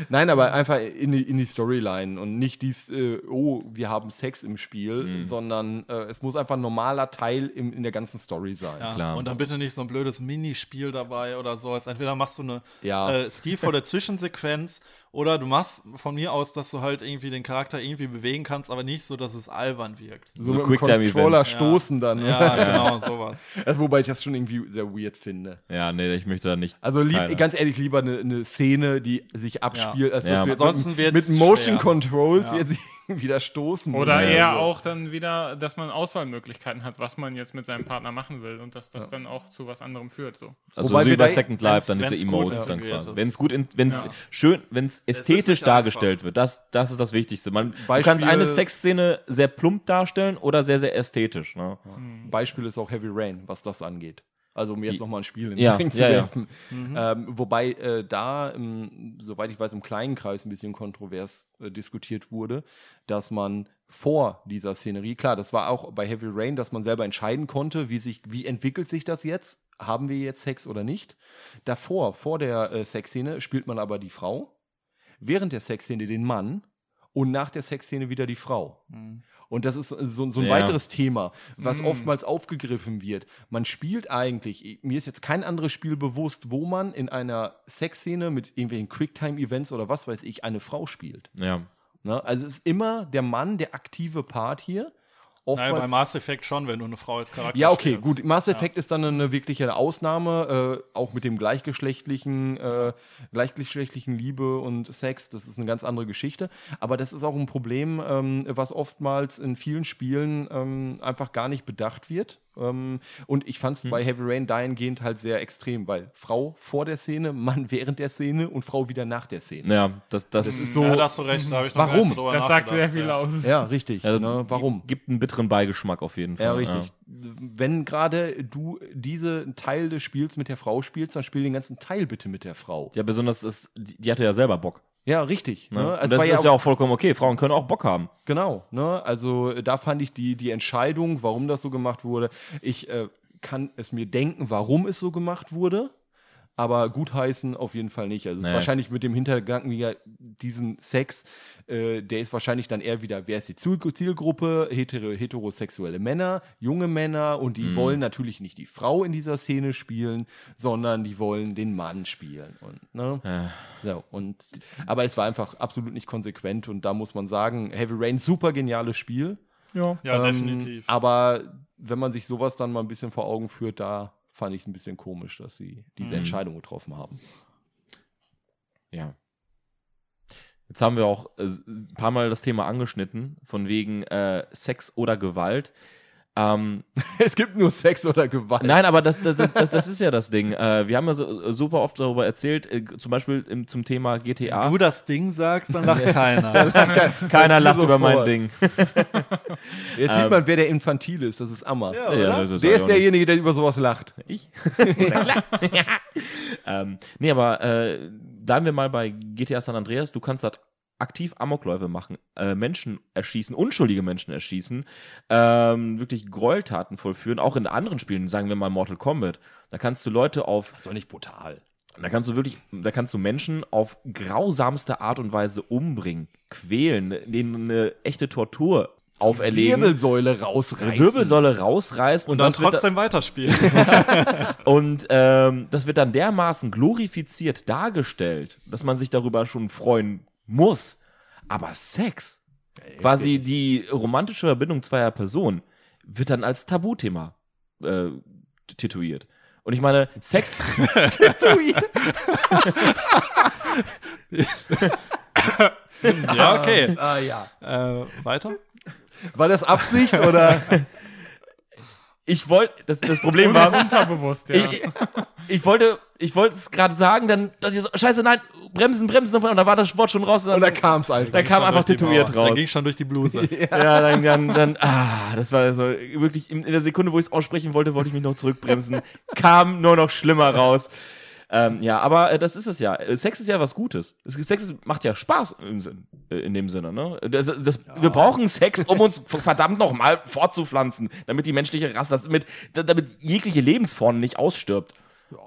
Nein, aber einfach in die, in die Storyline und nicht dies, äh, oh, wir haben Sex im Spiel, Mhm. sondern äh, es muss einfach ein normaler Teil im, in der ganzen Story sein. Ja, Klar. Und dann bitte nicht so ein blödes Minispiel dabei oder sowas. Entweder machst du eine Ja. äh, stilvolle *laughs* Zwischensequenz oder du machst von mir aus, dass du halt irgendwie den Charakter irgendwie bewegen kannst, aber nicht so, dass es albern wirkt. So, So mit dem Quicktime-Events. Controller Ja. stoßen dann. ne? Ja, genau, *laughs* sowas. Also, wobei ich das schon irgendwie sehr weird finde. Ja, nee, ich möchte da nicht. Also lieb, ganz ehrlich, lieber eine, eine Szene, die sich abspielt, als dass Ja. du jetzt Ansonsten mit, Motion schwer. Controls Ja. jetzt *laughs* wieder stoßen Oder eher auch dann wieder, dass man Auswahlmöglichkeiten hat, was man jetzt mit seinem Partner machen will und dass das dann auch zu was anderem führt. So. Also Wobei so wie wir bei Second Life, dann diese Emotes dann quasi. ist. Wenn es gut, wenn es Ja. schön, wenn es ästhetisch dargestellt einfach. wird, das, das ist das Wichtigste. Man, du Beispiele- kannst eine Sexszene sehr plump darstellen oder sehr, sehr ästhetisch. Ne? Beispiel ist auch Heavy Rain, was das angeht. Also um jetzt nochmal ein Spiel in den Ja, Ring zu ja, ja. werfen. Ähm, wobei äh, da, ähm, soweit ich weiß, im kleinen Kreis ein bisschen kontrovers äh, diskutiert wurde, dass man vor dieser Szenerie, klar, das war auch bei Heavy Rain, dass man selber entscheiden konnte, wie sich, wie entwickelt sich das jetzt? Haben wir jetzt Sex oder nicht? Davor, vor der äh, Sexszene, spielt man aber die Frau, während der Sexszene den Mann und nach der Sexszene wieder die Frau. Und das ist so, so ein Ja. weiteres Thema, was Mm. oftmals aufgegriffen wird. Man spielt eigentlich, mir ist jetzt kein anderes Spiel bewusst, wo man in einer Sexszene mit irgendwelchen Quicktime-Events oder was weiß ich, eine Frau spielt. Ja. Ne? Also es ist immer der Mann, der aktive Part hier. Nein, bei Oftmals, Mass Effect schon, wenn du eine Frau als Charakter ja, okay, spielst. gut. Mass Effect ist dann eine wirkliche Ausnahme, äh, auch mit dem gleichgeschlechtlichen, äh, gleichgeschlechtlichen Liebe und Sex. Das ist eine ganz andere Geschichte. Aber das ist auch ein Problem, ähm, was oftmals in vielen Spielen ähm, einfach gar nicht bedacht wird. Ähm, und ich fand es bei Heavy Rain dahingehend halt sehr extrem, weil Frau vor der Szene, Mann während der Szene und Frau wieder nach der Szene. Ja, das, das, Das ist so. ja, da hast du recht, da habe ich noch Warum? gar nicht so drüber Das sagt sehr viel ja. aus. ja, richtig. ja, ne? Warum? Gibt einen bitteren Beigeschmack auf jeden Fall. Ja, richtig. Wenn gerade du diese Teil des Spiels mit der Frau spielst, dann spiel den ganzen Teil bitte mit der Frau. Ja, besonders, ist, die, die hatte ja selber Bock. Ja, richtig. Ne? Ne? Das ist ja auch vollkommen okay. Frauen können auch Bock haben. Genau, ne? Also äh, da fand ich die, die Entscheidung, warum das so gemacht wurde. Ich äh, kann es mir denken, warum es so gemacht wurde. Aber gutheißen auf jeden Fall nicht. Also es Nee. ist wahrscheinlich mit dem Hintergedanken, wie ja diesen Sex, äh, der ist wahrscheinlich dann eher wieder, wer ist die Ziel- Zielgruppe? Hetero, heterosexuelle Männer, junge Männer und die wollen natürlich nicht die Frau in dieser Szene spielen, sondern die wollen den Mann spielen. Und, ne? Äh, So, und, aber es war einfach absolut nicht konsequent und da muss man sagen, Heavy Rain, super geniales Spiel. Ja. Ja, Ähm, definitiv. Aber wenn man sich sowas dann mal ein bisschen vor Augen führt, da fand ich es ein bisschen komisch, dass sie diese Mhm. Entscheidung getroffen haben. ja. Jetzt haben wir auch äh, ein paar Mal das Thema angeschnitten, von wegen äh, Sex oder Gewalt. Ähm, *laughs* es gibt nur Sex oder Gewalt. Nein, aber das, das, das, das, das ist ja das Ding. Äh, wir haben ja so, super oft darüber erzählt, äh, zum Beispiel im, zum Thema GTA. du das Ding sagst, dann lacht keiner. *laughs* Keiner lacht über mein. Ding. *laughs* Jetzt sieht man, wer der Infantil ist. Das ist Ammer. Ja, Ja, das ist der ist derjenige, der über sowas lacht. Ich? Ähm, nee, aber äh, bleiben wir mal bei GTA San Andreas. Du kannst dort aktiv Amokläufe machen, äh, Menschen erschießen, unschuldige Menschen erschießen, ähm, wirklich Gräueltaten vollführen, auch in anderen Spielen, sagen wir mal Mortal Kombat. Da kannst du Leute auf, Das ist doch nicht brutal. da kannst du wirklich, da kannst du Menschen auf grausamste Art und Weise umbringen, quälen, denen eine echte Tortur auferlegen. Wirbelsäule rausreißen. eine Wirbelsäule rausreißen Und dann das wird trotzdem weiterspielen. *laughs* und ähm, das wird dann dermaßen glorifiziert dargestellt, dass man sich darüber schon freuen muss. Aber Sex, quasi die romantische Verbindung zweier Personen, wird dann als Tabuthema äh, tituiert. Und ich meine, Sex. *laughs* ja, okay. Ah ja. Äh, weiter? War das Absicht oder? *laughs* Ich wollte, das, das Problem war, Unterbewusst, ja. ich, ich wollte, ich wollte es gerade sagen, dann dachte ich so, scheiße, nein, bremsen, bremsen, und da war das Wort schon raus. Und Und da dann, kam es einfach. da kam einfach tätowiert Mauer. Da raus. ging schon durch die Bluse. *laughs* Ja, dann, dann, dann, ah, das war so wirklich in, in der Sekunde, wo ich es aussprechen wollte, wollte ich mich noch zurückbremsen. Kam nur noch schlimmer raus. Ähm, ja, aber äh, das ist es ja. Äh, Sex ist ja was Gutes. Es- Sex ist, macht ja Spaß im Sinn, äh, in dem Sinne. Ne? Das, das, Wir brauchen Sex, um uns verdammt noch mal fortzupflanzen, damit die menschliche Rasse, das, damit, da- damit jegliche Lebensform nicht ausstirbt.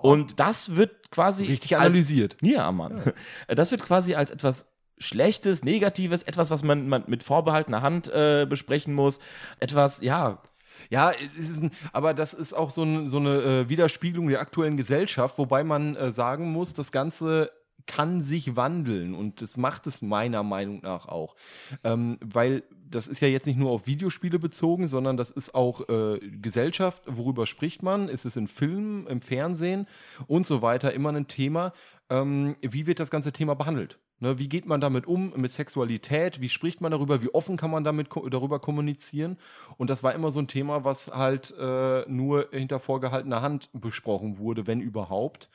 Und das wird quasi Richtig als- analysiert. ja, Mann. Das wird quasi als etwas Schlechtes, Negatives, etwas, was man, man mit vorbehaltener Hand äh, besprechen muss. Etwas, ja, Ja, ein, aber das ist auch so, ein, so eine äh, Widerspiegelung der aktuellen Gesellschaft, wobei man äh, sagen muss, das Ganze kann sich wandeln und das macht es meiner Meinung nach auch. Ähm, weil das ist ja jetzt nicht nur auf Videospiele bezogen, sondern das ist auch äh, Gesellschaft, worüber spricht man? Ist es in Filmen, im Fernsehen und so weiter immer ein Thema? Ähm, wie wird das ganze Thema behandelt? Ne, wie geht man damit um, mit Sexualität? Wie spricht man darüber? Wie offen kann man damit ko darüber kommunizieren? Und das war immer so ein Thema, was halt äh, nur hinter vorgehaltener Hand besprochen wurde, wenn überhaupt.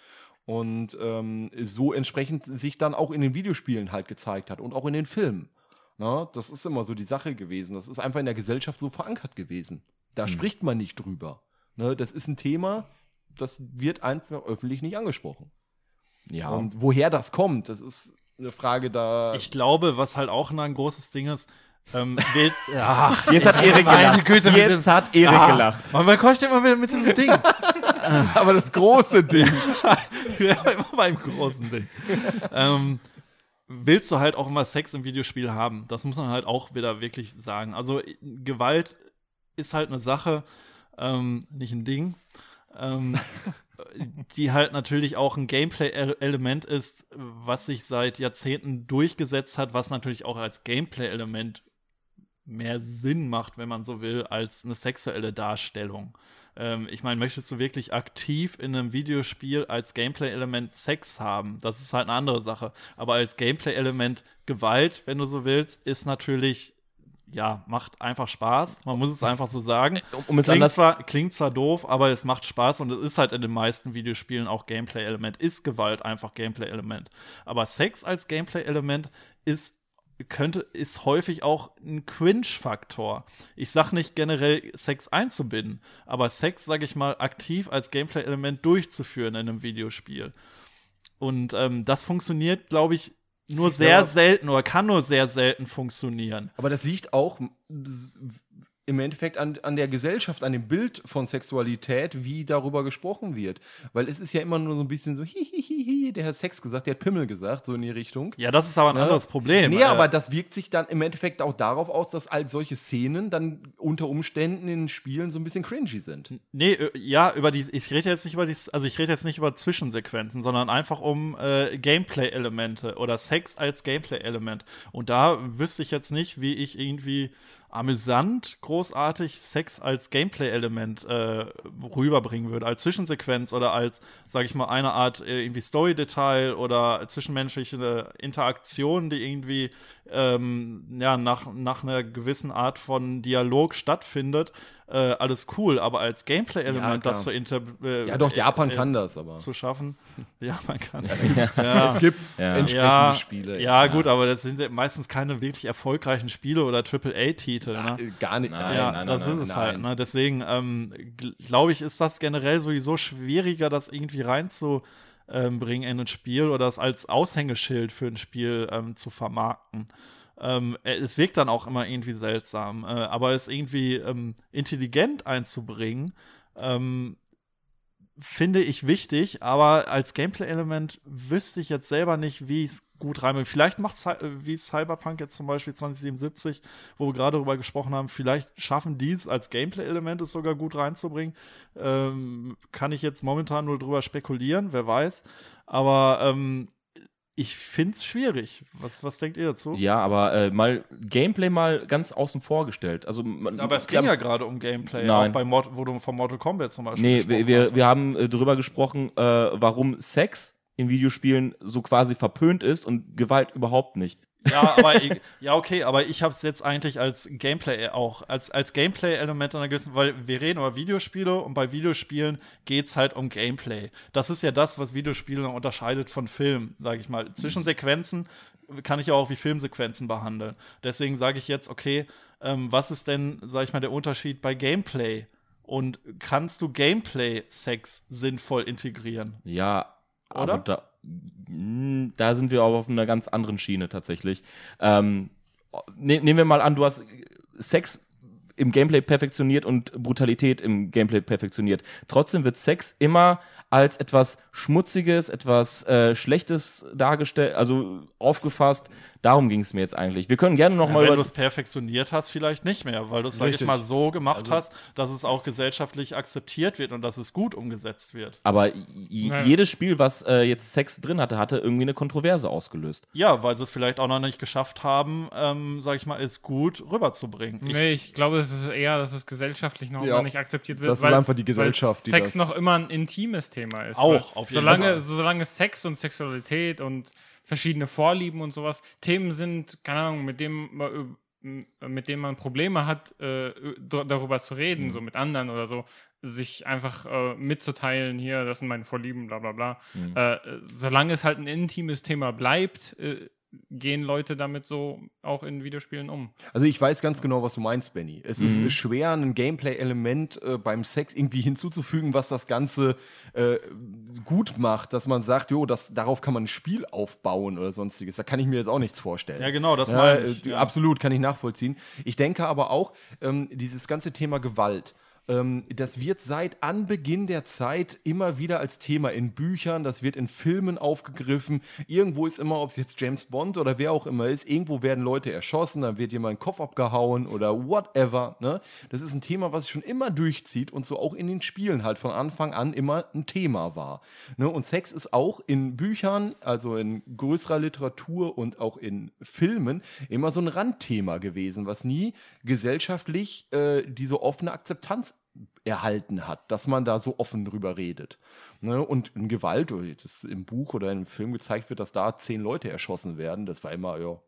Und ähm, so entsprechend sich dann auch in den Videospielen halt gezeigt hat und auch in den Filmen. Na, das ist immer so die Sache gewesen. Das ist einfach in der Gesellschaft so verankert gewesen. Da spricht man nicht drüber. Ne, das ist ein Thema, das wird einfach öffentlich nicht angesprochen. ja. Und woher das kommt, das ist eine Frage da. Ich glaube, was halt auch ein großes Ding ist, ähm, wählt, *laughs* ach, Jetzt hat Erik gelacht. Güte, mit Jetzt dem- hat Erik Ah, gelacht. Man, man kommt immer wieder mit diesem Ding. *laughs* aber das große Ding. *laughs* ja, immer beim großen Ding. ähm, willst du halt auch immer Sex im Videospiel haben? Das muss man halt auch wieder wirklich sagen. Also Gewalt ist halt eine Sache, ähm, nicht ein Ding. Ähm, die halt natürlich auch ein Gameplay-Element ist, was sich seit Jahrzehnten durchgesetzt hat, was natürlich auch als Gameplay-Element mehr Sinn macht, wenn man so will, als eine sexuelle Darstellung. Ähm, ich meine, möchtest du wirklich aktiv in einem Videospiel als Gameplay-Element Sex haben? Das ist halt eine andere Sache. Aber als Gameplay-Element Gewalt, wenn du so willst, ist natürlich, ja, macht einfach Spaß. Man muss es einfach so sagen. Um es Klingt zwar, klingt zwar doof, aber es macht Spaß und es ist halt in den meisten Videospielen auch Gameplay-Element. Ist Gewalt einfach Gameplay-Element. Aber Sex als Gameplay-Element ist könnte, ist häufig auch ein Cringe-Faktor. Ich sag nicht generell Sex einzubinden, aber Sex, sag ich mal, aktiv als Gameplay-Element durchzuführen in einem Videospiel. Und ähm, das funktioniert, glaube ich, nur sehr Ja. selten oder kann nur sehr selten funktionieren. Aber das liegt auch im Endeffekt an, an der Gesellschaft, an dem Bild von Sexualität, wie darüber gesprochen wird. Weil es ist ja immer nur so ein bisschen so, hihihihi, der hat Sex gesagt, der hat Pimmel gesagt, so in die Richtung. Ja, das ist aber ein Ne? anderes Problem. Nee, Äh, aber das wirkt sich dann im Endeffekt auch darauf aus, dass all solche Szenen dann unter Umständen in Spielen so ein bisschen cringy sind. Nee, äh, ja, über die, ich rede jetzt nicht über die, also ich rede jetzt nicht über Zwischensequenzen, sondern einfach um äh, Gameplay-Elemente oder Sex als Gameplay-Element. Und da wüsste ich jetzt nicht, wie ich irgendwie amüsant, großartig Sex als Gameplay-Element äh, rüberbringen würde, als Zwischensequenz oder als, sage ich mal, eine Art äh, irgendwie Story-Detail oder zwischenmenschliche Interaktion, die irgendwie ähm, ja, nach, nach einer gewissen Art von Dialog stattfindet. Äh, alles cool, aber als Ja, Gameplay-Element klar. das zu inter äh, Ja, doch, Japan äh, kann das, aber. zu schaffen. *laughs* Ja, man kann. *laughs* Ja. Es gibt Ja. entsprechende Ja, Spiele. ja, gut, aber das sind ja meistens keine wirklich erfolgreichen Spiele oder AAA-Titel. Ne? Gar nicht. Nein, ja, nein, das nein, ist es nein. halt. Ne? Deswegen ähm, glaube ich, ist das generell sowieso schwieriger, das irgendwie reinzubringen in ein Spiel oder das als Aushängeschild für ein Spiel ähm, zu vermarkten. Ähm, äh, es wirkt dann auch immer irgendwie seltsam, äh, aber es irgendwie ähm, intelligent einzubringen, ähm, finde ich wichtig, aber als Gameplay-Element wüsste ich jetzt selber nicht, wie ich es gut reinbringe. Vielleicht macht es wie Cyberpunk jetzt zum Beispiel 2077, wo wir gerade darüber gesprochen haben, vielleicht schaffen die es als Gameplay-Element es sogar gut reinzubringen. Ähm, kann ich jetzt momentan nur drüber spekulieren, wer weiß. Aber ähm, ich finde es schwierig. Was, was denkt ihr dazu? Ja, aber äh, mal Gameplay mal ganz außen vor gestellt. Also, man, Aber es ging ja gerade um Gameplay, Nein. auch bei Mord wo du von Mortal Kombat zum Beispiel Nee, wir, wir, wir haben äh, darüber gesprochen, äh, warum Sex in Videospielen so quasi verpönt ist und Gewalt überhaupt nicht. Ja, aber ich, ja, okay, aber ich habe es jetzt eigentlich als Gameplay auch, als, als Gameplay-Element gewissen, weil wir reden über Videospiele und bei Videospielen geht's halt um Gameplay. Das ist ja das, was Videospiele unterscheidet von Filmen, sage ich mal. Zwischensequenzen kann ich ja auch wie Filmsequenzen behandeln. Deswegen sage ich jetzt, okay, ähm, was ist denn, sage ich mal, der Unterschied bei Gameplay? Und kannst du Gameplay-Sex sinnvoll integrieren? Ja, Oder? Mh, da sind wir aber auf einer ganz anderen Schiene tatsächlich. Ähm, ne, nehmen wir mal an, du hast Sex im Gameplay perfektioniert und Brutalität im Gameplay perfektioniert. Trotzdem wird Sex immer als etwas Schmutziges, etwas äh, Schlechtes dargestellt, also aufgefasst. Darum ging es mir jetzt eigentlich. Wir können gerne noch Ja, mal wenn du es perfektioniert hast, vielleicht nicht mehr, weil du es, sag ich mal, so gemacht hast, dass es auch gesellschaftlich akzeptiert wird und dass es gut umgesetzt wird. Aber j- Naja. jedes Spiel, was äh, jetzt Sex drin hatte, hatte irgendwie eine Kontroverse ausgelöst. Ja, weil sie es vielleicht auch noch nicht geschafft haben, ähm, sag ich mal, es gut rüberzubringen. Ich, Nee, ich glaube, es ist eher, dass es gesellschaftlich noch Ja. immer nicht akzeptiert wird. Das ist einfach die Gesellschaft, weil die Sex noch immer ein intimes Thema ist. Auch, Weil auf jeden solange, Fall. solange Sex und Sexualität und verschiedene Vorlieben und sowas Themen sind, keine Ahnung, mit denen man, äh, mit denen man Probleme hat, äh, d- darüber zu Mhm. reden, so mit anderen oder so, sich einfach äh, mitzuteilen, hier, das sind meine Vorlieben, bla bla bla. Mhm. Äh, solange es halt ein intimes Thema bleibt, äh, gehen Leute damit so auch in Videospielen um. Also ich weiß ganz genau, was du meinst, Benny. Es Mhm. ist schwer, ein Gameplay-Element äh, beim Sex irgendwie hinzuzufügen, was das Ganze äh, gut macht, dass man sagt, jo, das, darauf kann man ein Spiel aufbauen oder sonstiges. Da kann ich mir jetzt auch nichts vorstellen. Ja, genau, das Ja, meine ich, äh, ja. Absolut, kann ich nachvollziehen. Ich denke aber auch, ähm, dieses ganze Thema Gewalt, das wird seit Anbeginn der Zeit immer wieder als Thema in Büchern, das wird in Filmen aufgegriffen. Irgendwo ist immer, ob es jetzt James Bond oder wer auch immer ist, irgendwo werden Leute erschossen, dann wird jemand den Kopf abgehauen oder whatever. Ne? Das ist ein Thema, was schon immer durchzieht und so auch in den Spielen halt von Anfang an immer ein Thema war. Ne? Und Sex ist auch in Büchern, also in größerer Literatur und auch in Filmen immer so ein Randthema gewesen, was nie gesellschaftlich äh, diese offene Akzeptanz erhalten hat, dass man da so offen drüber redet. Ne? Und in Gewalt, oder das im Buch oder im Film gezeigt wird, dass da zehn Leute erschossen werden, das war immer, ja,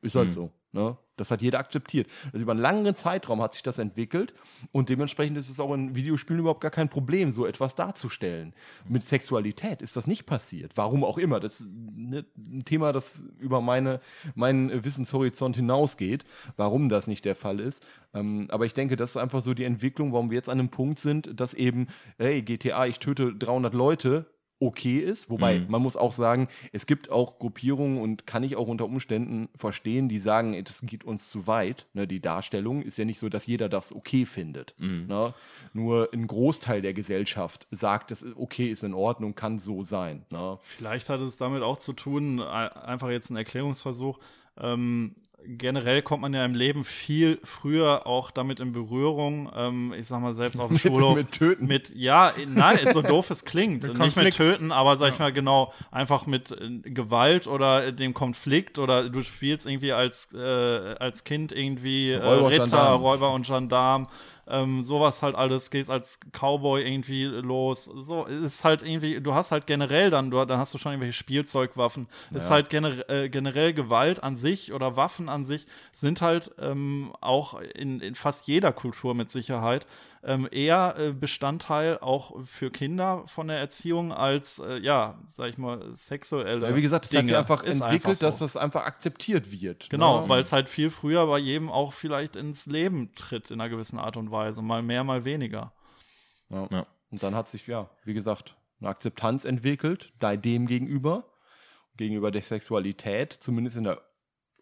ist halt so. Ne? Das hat jeder akzeptiert. Also über einen langen Zeitraum hat sich das entwickelt und dementsprechend ist es auch in Videospielen überhaupt gar kein Problem, so etwas darzustellen. Mit Sexualität ist das nicht passiert. Warum auch immer. Das ist ne, ein Thema, das über meine, meinen Wissenshorizont hinausgeht, warum das nicht der Fall ist. Ähm, aber ich denke, das ist einfach so die Entwicklung, warum wir jetzt an einem Punkt sind, dass eben, hey, GTA, ich töte 300 Leute, okay ist. Wobei, Mhm. man muss auch sagen, es gibt auch Gruppierungen und kann ich auch unter Umständen verstehen, die sagen, das geht uns zu weit. Ne, die Darstellung ist ja nicht so, dass jeder das okay findet. Mhm. Ne? Nur ein Großteil der Gesellschaft sagt, das ist okay, ist in Ordnung, kann so sein. Ne? Vielleicht hat es damit auch zu tun, ein- einfach jetzt ein Erklärungsversuch. Ähm, generell kommt man ja im Leben viel früher auch damit in Berührung. Ähm, ich sag mal, selbst auf dem *laughs* Schulhof. mit Töten. Mit, ja, nein, so doof es klingt. Mit Nicht mit. Töten, aber sag ich mal genau, einfach mit äh, Gewalt oder dem Konflikt oder du spielst irgendwie als, äh, als Kind irgendwie äh, Räuber, Ritter, Gendarm. Räuber und Gendarm. Ähm, sowas halt alles, gehst als Cowboy irgendwie los. So, ist halt irgendwie, du hast halt generell dann, du, dann hast du schon irgendwelche Spielzeugwaffen. Es ist halt gener äh, generell Gewalt an sich oder Waffen an sich sind halt ähm, auch in, in fast jeder Kultur mit Sicherheit ähm, eher äh, Bestandteil auch für Kinder von der Erziehung als, äh, ja, sag ich mal, sexuelle. Ja, wie gesagt, es hat sich Dinge. einfach Ist entwickelt, so. dass das einfach akzeptiert wird. Genau, ne? weil es halt viel früher bei jedem auch vielleicht ins Leben tritt in einer gewissen Art und Weise. Mal mehr, mal weniger. Ja. Ja. Und dann hat sich, ja, wie gesagt, eine Akzeptanz entwickelt, da dem gegenüber, gegenüber der Sexualität, zumindest in der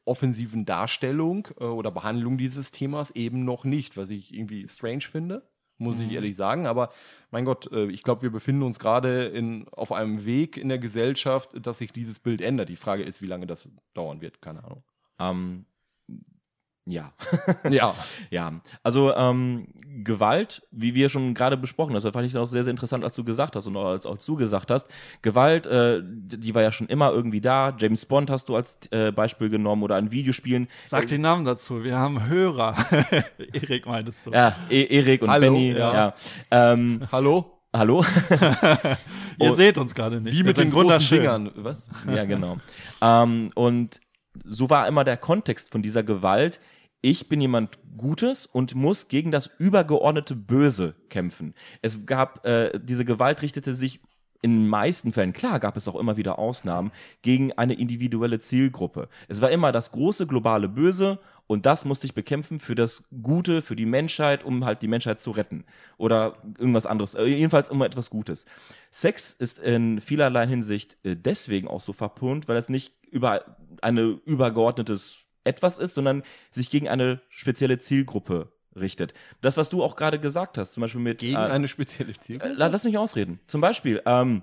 offensiven Darstellung äh, oder Behandlung dieses Themas eben noch nicht, was ich irgendwie strange finde, muss ich ehrlich sagen. Aber mein Gott, äh, ich glaube, wir befinden uns gerade auf einem Weg in der Gesellschaft, dass sich dieses Bild ändert. Die Frage ist, wie lange das dauern wird, keine Ahnung. Ähm, ja. *laughs* Ja, Ja, also ähm, Gewalt, wie wir schon gerade besprochen haben, das fand ich auch sehr, sehr interessant, als du gesagt hast und auch als, als du gesagt hast. Gewalt, äh, die war ja schon immer irgendwie da. James Bond hast du als äh, Beispiel genommen oder an Videospielen. Sag den Namen dazu, wir haben Hörer. *laughs* Erik meintest du. Ja, e Erik und Hallo, Benny. ja. Ja. Ähm, hallo? hallo? *laughs* Ihr Oh. seht uns gerade nicht. Die mit den großen. Dingern. Was? ja, genau. ähm, und so war immer der Kontext von dieser Gewalt. Ich bin jemand Gutes und muss gegen das übergeordnete Böse kämpfen. Es gab, äh, diese Gewalt richtete sich in den meisten Fällen, klar gab es auch immer wieder Ausnahmen, gegen eine individuelle Zielgruppe. Es war immer das große globale Böse und das musste ich bekämpfen für das Gute, für die Menschheit, um halt die Menschheit zu retten. Oder irgendwas anderes. Äh, jedenfalls immer etwas Gutes. Sex ist in vielerlei Hinsicht äh, deswegen auch so verpönt, weil es nicht über eine übergeordnetes Etwas ist, sondern sich gegen eine spezielle Zielgruppe richtet. Das, was du auch gerade gesagt hast, zum Beispiel mit Gegen äh, eine spezielle Zielgruppe? äh, la- Lass mich ausreden. Zum Beispiel, ähm,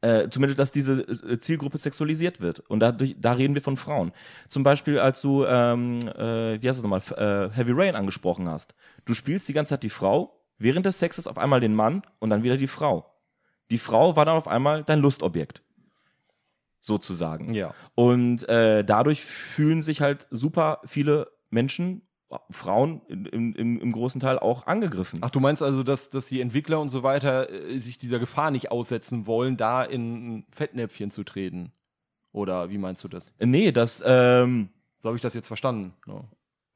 äh, zumindest, dass diese äh, Zielgruppe sexualisiert wird. Und dadurch, da reden wir von Frauen. Zum Beispiel, als du, ähm, äh, wie heißt das nochmal, äh, Heavy Rain angesprochen hast. Du spielst die ganze Zeit die Frau, während des Sexes auf einmal den Mann und dann wieder die Frau. Die Frau war dann auf einmal dein Lustobjekt. Sozusagen. Ja. Und äh, dadurch fühlen sich halt super viele Menschen, Frauen im, im, im großen Teil auch angegriffen. Ach, du meinst also, dass, dass die Entwickler und so weiter äh, sich dieser Gefahr nicht aussetzen wollen, da in ein Fettnäpfchen zu treten? Oder wie meinst du das? Nee, das, ähm, So habe ich das jetzt verstanden. Ja.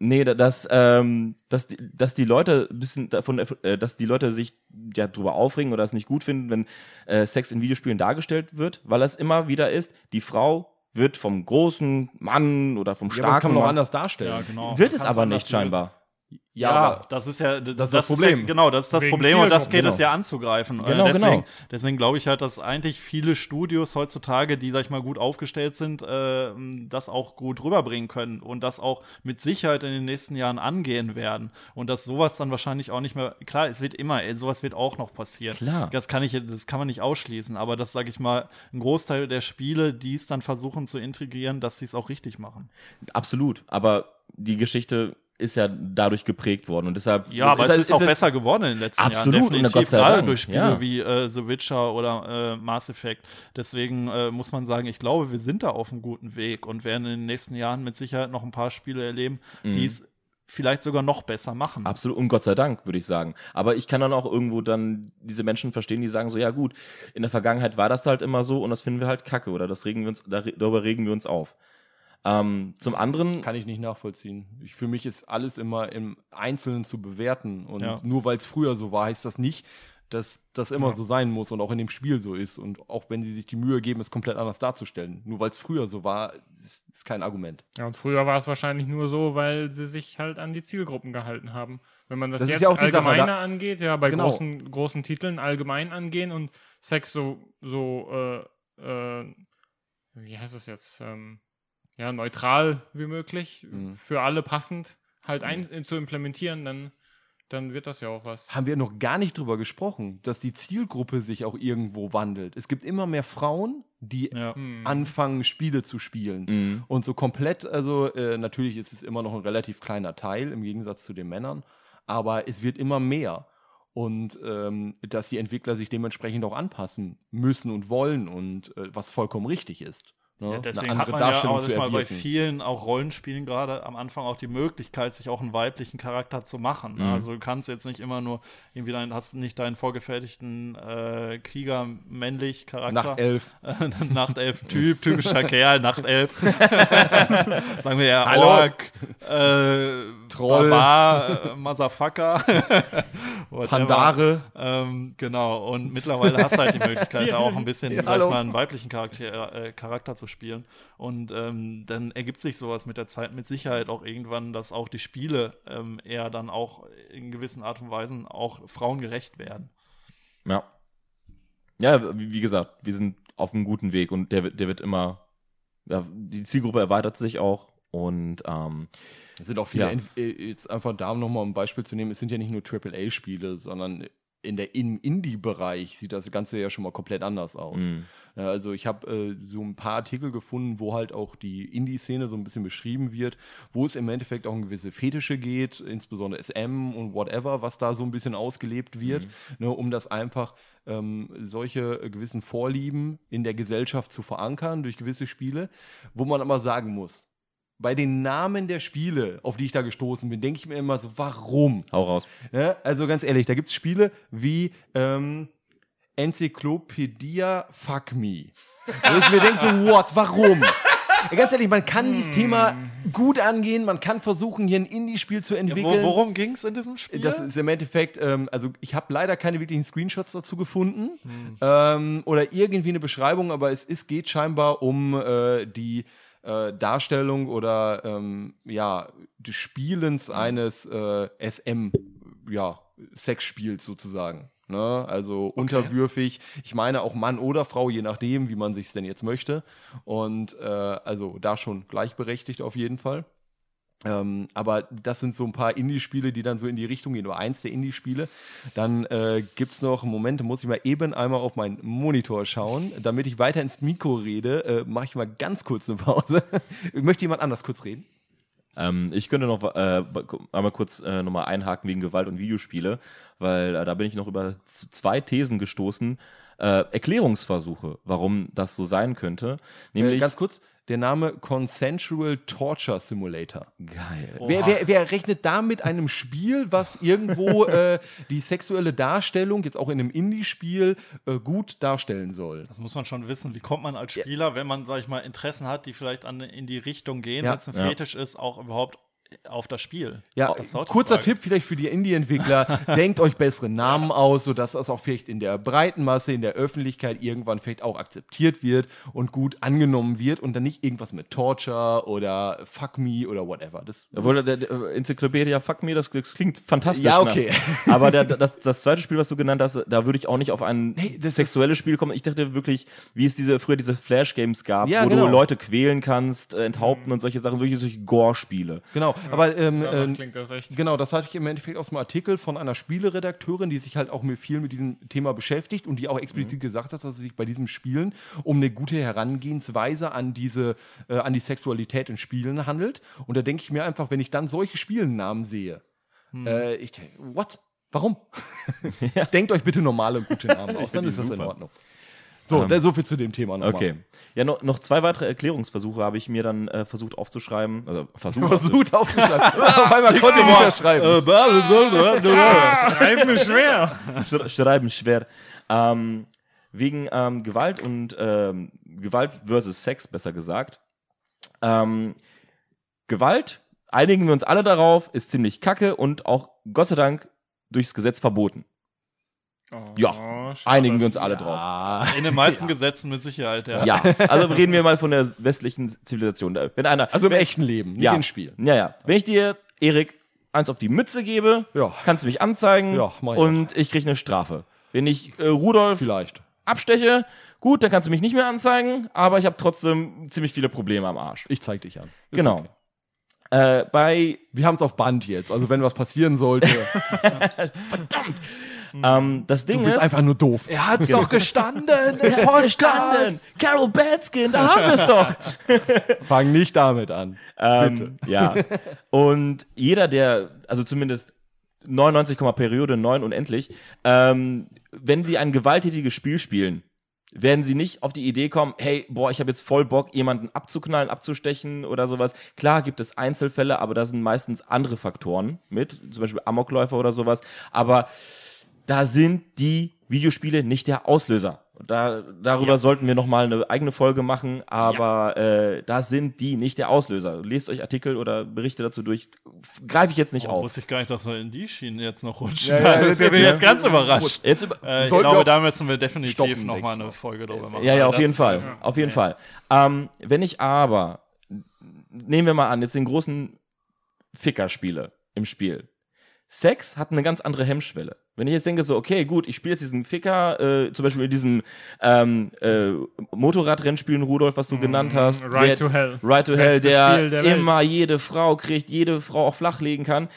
Nee, da- dass, ähm, dass, die, dass die Leute ein bisschen davon, äh, dass die Leute sich ja drüber aufregen oder es nicht gut finden, wenn äh, Sex in Videospielen dargestellt wird, weil es immer wieder ist, die Frau wird vom großen Mann oder vom Ja, starken aber das kann man auch Mann, anders darstellen. Ja, genau. wird es aber nicht scheinbar. Ja, aber das ist ja das, das Problem. ja, genau, das ist das Wegen Problem und das geht es genau. ja anzugreifen. Äh, Genau, deswegen genau. deswegen glaube ich halt, dass eigentlich viele Studios heutzutage, die, sag ich mal, gut aufgestellt sind, äh, das auch gut rüberbringen können und das auch mit Sicherheit in den nächsten Jahren angehen werden. Und dass sowas dann wahrscheinlich auch nicht mehr, klar, es wird immer, äh, sowas wird auch noch passieren. Klar. Das kann ich, das kann man nicht ausschließen, aber das, sage ich mal, ein Großteil der Spiele, die es dann versuchen zu integrieren, dass sie es auch richtig machen. Absolut. Aber die Geschichte ist ja dadurch geprägt worden und deshalb Ja, aber ist, es ist, auch es- besser geworden in den letzten Absolut, Jahren. Definitiv, Gott sei gerade Dank, durch Spiele ja. wie äh, The Witcher oder äh, Mass Effect. Deswegen äh, muss man sagen, ich glaube, wir sind da auf einem guten Weg und werden in den nächsten Jahren mit Sicherheit noch ein paar Spiele erleben, Mhm. die es vielleicht sogar noch besser machen. Absolut, und Gott sei Dank, würde ich sagen. Aber ich kann dann auch irgendwo dann diese Menschen verstehen, die sagen so, ja gut, in der Vergangenheit war das halt immer so und das finden wir halt kacke oder das regen wir uns, dar- darüber regen wir uns auf. Ähm, zum anderen, Kann ich nicht nachvollziehen. Ich, für mich ist alles immer im Einzelnen zu bewerten. Und Ja. nur weil es früher so war, heißt das nicht, dass das immer so sein muss und auch in dem Spiel so ist. Und auch wenn sie sich die Mühe geben, es komplett anders darzustellen. Nur weil es früher so war, ist, ist kein Argument. Ja, und früher war es wahrscheinlich nur so, weil sie sich halt an die Zielgruppen gehalten haben. Wenn man das, Das jetzt ja auch die Sache, allgemeiner da- angeht, ja, bei Genau. großen, großen Titeln allgemein angehen und Sex so, so äh, äh, wie heißt es jetzt, ähm, ja, neutral wie möglich, Mhm. für alle passend halt ein, äh, zu implementieren, dann, dann wird das ja auch was. Haben wir noch gar nicht drüber gesprochen, dass die Zielgruppe sich auch irgendwo wandelt. Es gibt immer mehr Frauen, die Ja. Hm. anfangen, Spiele zu spielen. Mhm. Und so komplett, also äh, natürlich ist es immer noch ein relativ kleiner Teil im Gegensatz zu den Männern, aber es wird immer mehr. Und ähm, dass die Entwickler sich dementsprechend auch anpassen müssen und wollen und äh, was vollkommen richtig ist. Ne? Ja, deswegen hat man ja auch, mal, bei vielen auch Rollenspielen gerade am Anfang auch die Möglichkeit, sich auch einen weiblichen Charakter zu machen. Mhm. Also du kannst jetzt nicht immer nur irgendwie dein, hast nicht deinen vorgefertigten äh, Krieger männlich Charakter. Nacht elf. *laughs* Nachtelf-Typ, typischer *laughs* Kerl, Nachtelf. *laughs* Sagen wir ja Hallo. Ork, äh, Troll. Barbar, äh, Motherfucker. Whatever. Pandare. Ähm, genau, und mittlerweile hast du halt die Möglichkeit, *laughs* da auch ein bisschen, ich mal, einen weiblichen Charakter, äh, Charakter zu spielen. Und ähm, dann ergibt sich sowas mit der Zeit mit Sicherheit auch irgendwann, dass auch die Spiele ähm, eher dann auch in gewissen Art und Weisen auch frauengerecht werden. Ja. Ja, wie wie gesagt, wir sind auf einem guten Weg und der, wird- der wird immer, ja, die Zielgruppe erweitert sich auch und ähm, Es sind auch viele, Ja. Äh, jetzt einfach da nochmal ein Beispiel zu nehmen, es sind ja nicht nur AAA-Spiele, sondern in der im Indie-Bereich sieht das Ganze ja schon mal komplett anders aus. mh. Ja, also ich habe äh, so ein paar Artikel gefunden, wo halt auch die Indie-Szene so ein bisschen beschrieben wird, wo es im Endeffekt auch um gewisse Fetische geht, insbesondere SM und whatever, was da so ein bisschen ausgelebt wird, ne, um das einfach ähm, solche gewissen Vorlieben in der Gesellschaft zu verankern durch gewisse Spiele, wo man aber sagen muss, bei den Namen der Spiele, auf die ich da gestoßen bin, denke ich mir immer so, warum? hau raus. Ne? Also ganz ehrlich, da gibt es Spiele wie ähm, Enzyklopädia Fuck Me. Wo ich mir denke so, what, warum? Ja, ganz ehrlich, man kann dieses Thema gut angehen, man kann versuchen, hier ein Indie-Spiel zu entwickeln. worum ging es in diesem Spiel? Das ist im Endeffekt, ähm, also ich habe leider keine wirklichen Screenshots dazu gefunden ähm, oder irgendwie eine Beschreibung, aber es ist, geht scheinbar um äh, die äh, Darstellung oder ähm, ja, des Spielens eines äh, SM, ja, Sexspiels sozusagen. Ne? Also unterwürfig, ich meine auch Mann oder Frau, je nachdem, wie man sich denn jetzt möchte. Und äh, also da schon gleichberechtigt auf jeden Fall. Ähm, aber das sind so ein paar Indie-Spiele, die dann so in die Richtung gehen, oder eins der Indie-Spiele. Dann äh, gibt es noch, Moment, muss ich mal eben einmal auf meinen Monitor schauen. Damit ich weiter ins Mikro rede, äh, mache ich mal ganz kurz eine Pause. *laughs* Möchte jemand anders kurz reden? Ähm, ich könnte noch äh, einmal kurz äh, nochmal einhaken wegen Gewalt und Videospiele, weil äh, da bin ich noch über zwei Thesen gestoßen. Äh, Erklärungsversuche, warum das so sein könnte. Nämlich. Äh, ganz kurz, der Name Consensual Torture Simulator. geil. Wer, wer, wer rechnet da mit einem Spiel, was irgendwo *laughs* äh, die sexuelle Darstellung, jetzt auch in einem Indie-Spiel, äh, gut darstellen soll? Das muss man schon wissen. Wie kommt man als Spieler, wenn man, sag ich mal, Interessen hat, die vielleicht an, in die Richtung gehen, Ja. wenn es ein Ja. Fetisch ist, auch überhaupt auf das Spiel? Ja, Das kurzer. Tipp vielleicht für die Indie-Entwickler. *laughs* Denkt euch bessere Namen aus, sodass das auch vielleicht in der breiten Masse, in der Öffentlichkeit irgendwann vielleicht auch akzeptiert wird und gut angenommen wird und dann nicht irgendwas mit Torture oder Fuck Me oder whatever. Das, Obwohl, der, der Enzyklopädie, fuck me, das, das klingt fantastisch. Ja, okay. Ne? *laughs* Aber der, das, das zweite Spiel, was du genannt hast, da würde ich auch nicht auf ein Nee, das sexuelles Spiel kommen. Ich dachte wirklich, wie es diese, früher diese Flash-Games gab, Ja, wo genau. du Leute quälen kannst, äh, enthaupten und solche Sachen, wirklich solche Gore-Spiele. genau, aber ähm, ähm, klingt das echt. Genau, das hatte ich im Endeffekt aus einem Artikel von einer Spieleredakteurin, die sich halt auch mit viel mit diesem Thema beschäftigt und die auch explizit gesagt hat, dass sie sich bei diesen Spielen um eine gute Herangehensweise an diese, äh, an die Sexualität in Spielen handelt. Und da denke ich mir einfach, wenn ich dann solche Spielennamen sehe, äh, ich denke, what? Warum? *laughs* Denkt euch bitte normale und gute Namen aus, dann ist das in super. Ordnung. So, dann so viel zu dem Thema nochmal. Okay. Ja, noch, noch zwei weitere Erklärungsversuche habe ich mir dann äh, versucht aufzuschreiben. *laughs* Also versucht Versucht aufzuschreiben. *laughs* Auf einmal konnte ich wieder schreiben. Schreiben ist schwer. Sch- Schreiben schwer. Ähm, wegen ähm, Gewalt und ähm, Gewalt versus Sex, besser gesagt. Ähm, Gewalt, einigen wir uns alle darauf, ist ziemlich kacke und auch Gott sei Dank durchs Gesetz verboten. Ja, schade. einigen wir uns alle drauf. *laughs* In den meisten Gesetzen mit Sicherheit, ja. Ja, also reden wir mal von der westlichen Zivilisation. Wenn einer, Also im wenn, echten Leben, nicht ja, im Spiel. Ja, ja. Wenn ich dir, Erik, eins auf die Mütze gebe, Ja. kannst du mich anzeigen Ja, mach ich und ich kriege eine Strafe. Wenn ich äh, Rudolf Vielleicht. absteche, gut, dann kannst du mich nicht mehr anzeigen, aber ich habe trotzdem ziemlich viele Probleme am Arsch. Ich zeig dich an. Ist genau. okay. Äh, bei Wir haben es auf Band jetzt. Also wenn was passieren sollte, *laughs* verdammt, ähm, das Ding du bist ist, einfach nur doof. Er hat's doch *laughs* gestanden Er hat's gestanden. Carol Batskin, da haben wir es doch. *laughs* Fang nicht damit an. Ähm, ja. Und jeder, der, also zumindest 99, Periode 9 unendlich, ähm, wenn sie ein gewalttätiges Spiel spielen, werden sie nicht auf die Idee kommen, hey, boah, ich habe jetzt voll Bock, jemanden abzuknallen, abzustechen oder sowas. Klar gibt es Einzelfälle, aber da sind meistens andere Faktoren mit, zum Beispiel Amokläufer oder sowas. Aber da sind die Videospiele nicht der Auslöser. Da, darüber sollten wir nochmal eine eigene Folge machen, aber äh, da sind die nicht der Auslöser. Lest euch Artikel oder Berichte dazu durch. Greife ich jetzt nicht Oh, auf. wusste ich gar nicht, dass wir in die Schienen jetzt noch rutschen. Ja, ja, *laughs* das bin ich jetzt- jetzt ganz überrascht. Jetzt über Äh, ich glaube, da müssen wir definitiv stoppen, noch denke mal ich eine. Folge drüber machen. Ja, ja, auf Das- jeden Fall. ja. Auf jeden Fall. Ähm, wenn ich aber, nehmen wir mal an, jetzt den großen Ficker-Spiele im Spiel. Sex hat eine ganz andere Hemmschwelle. Wenn ich jetzt denke, so, okay, gut, ich spiele jetzt diesen Ficker, äh, zum Beispiel in diesem ähm, äh, Motorradrennspielen, Rudolf, was du genannt hast. Ride der- to Hell. Right to Hell, der, der Welt. immer jede Frau kriegt, jede Frau auch flachlegen kann,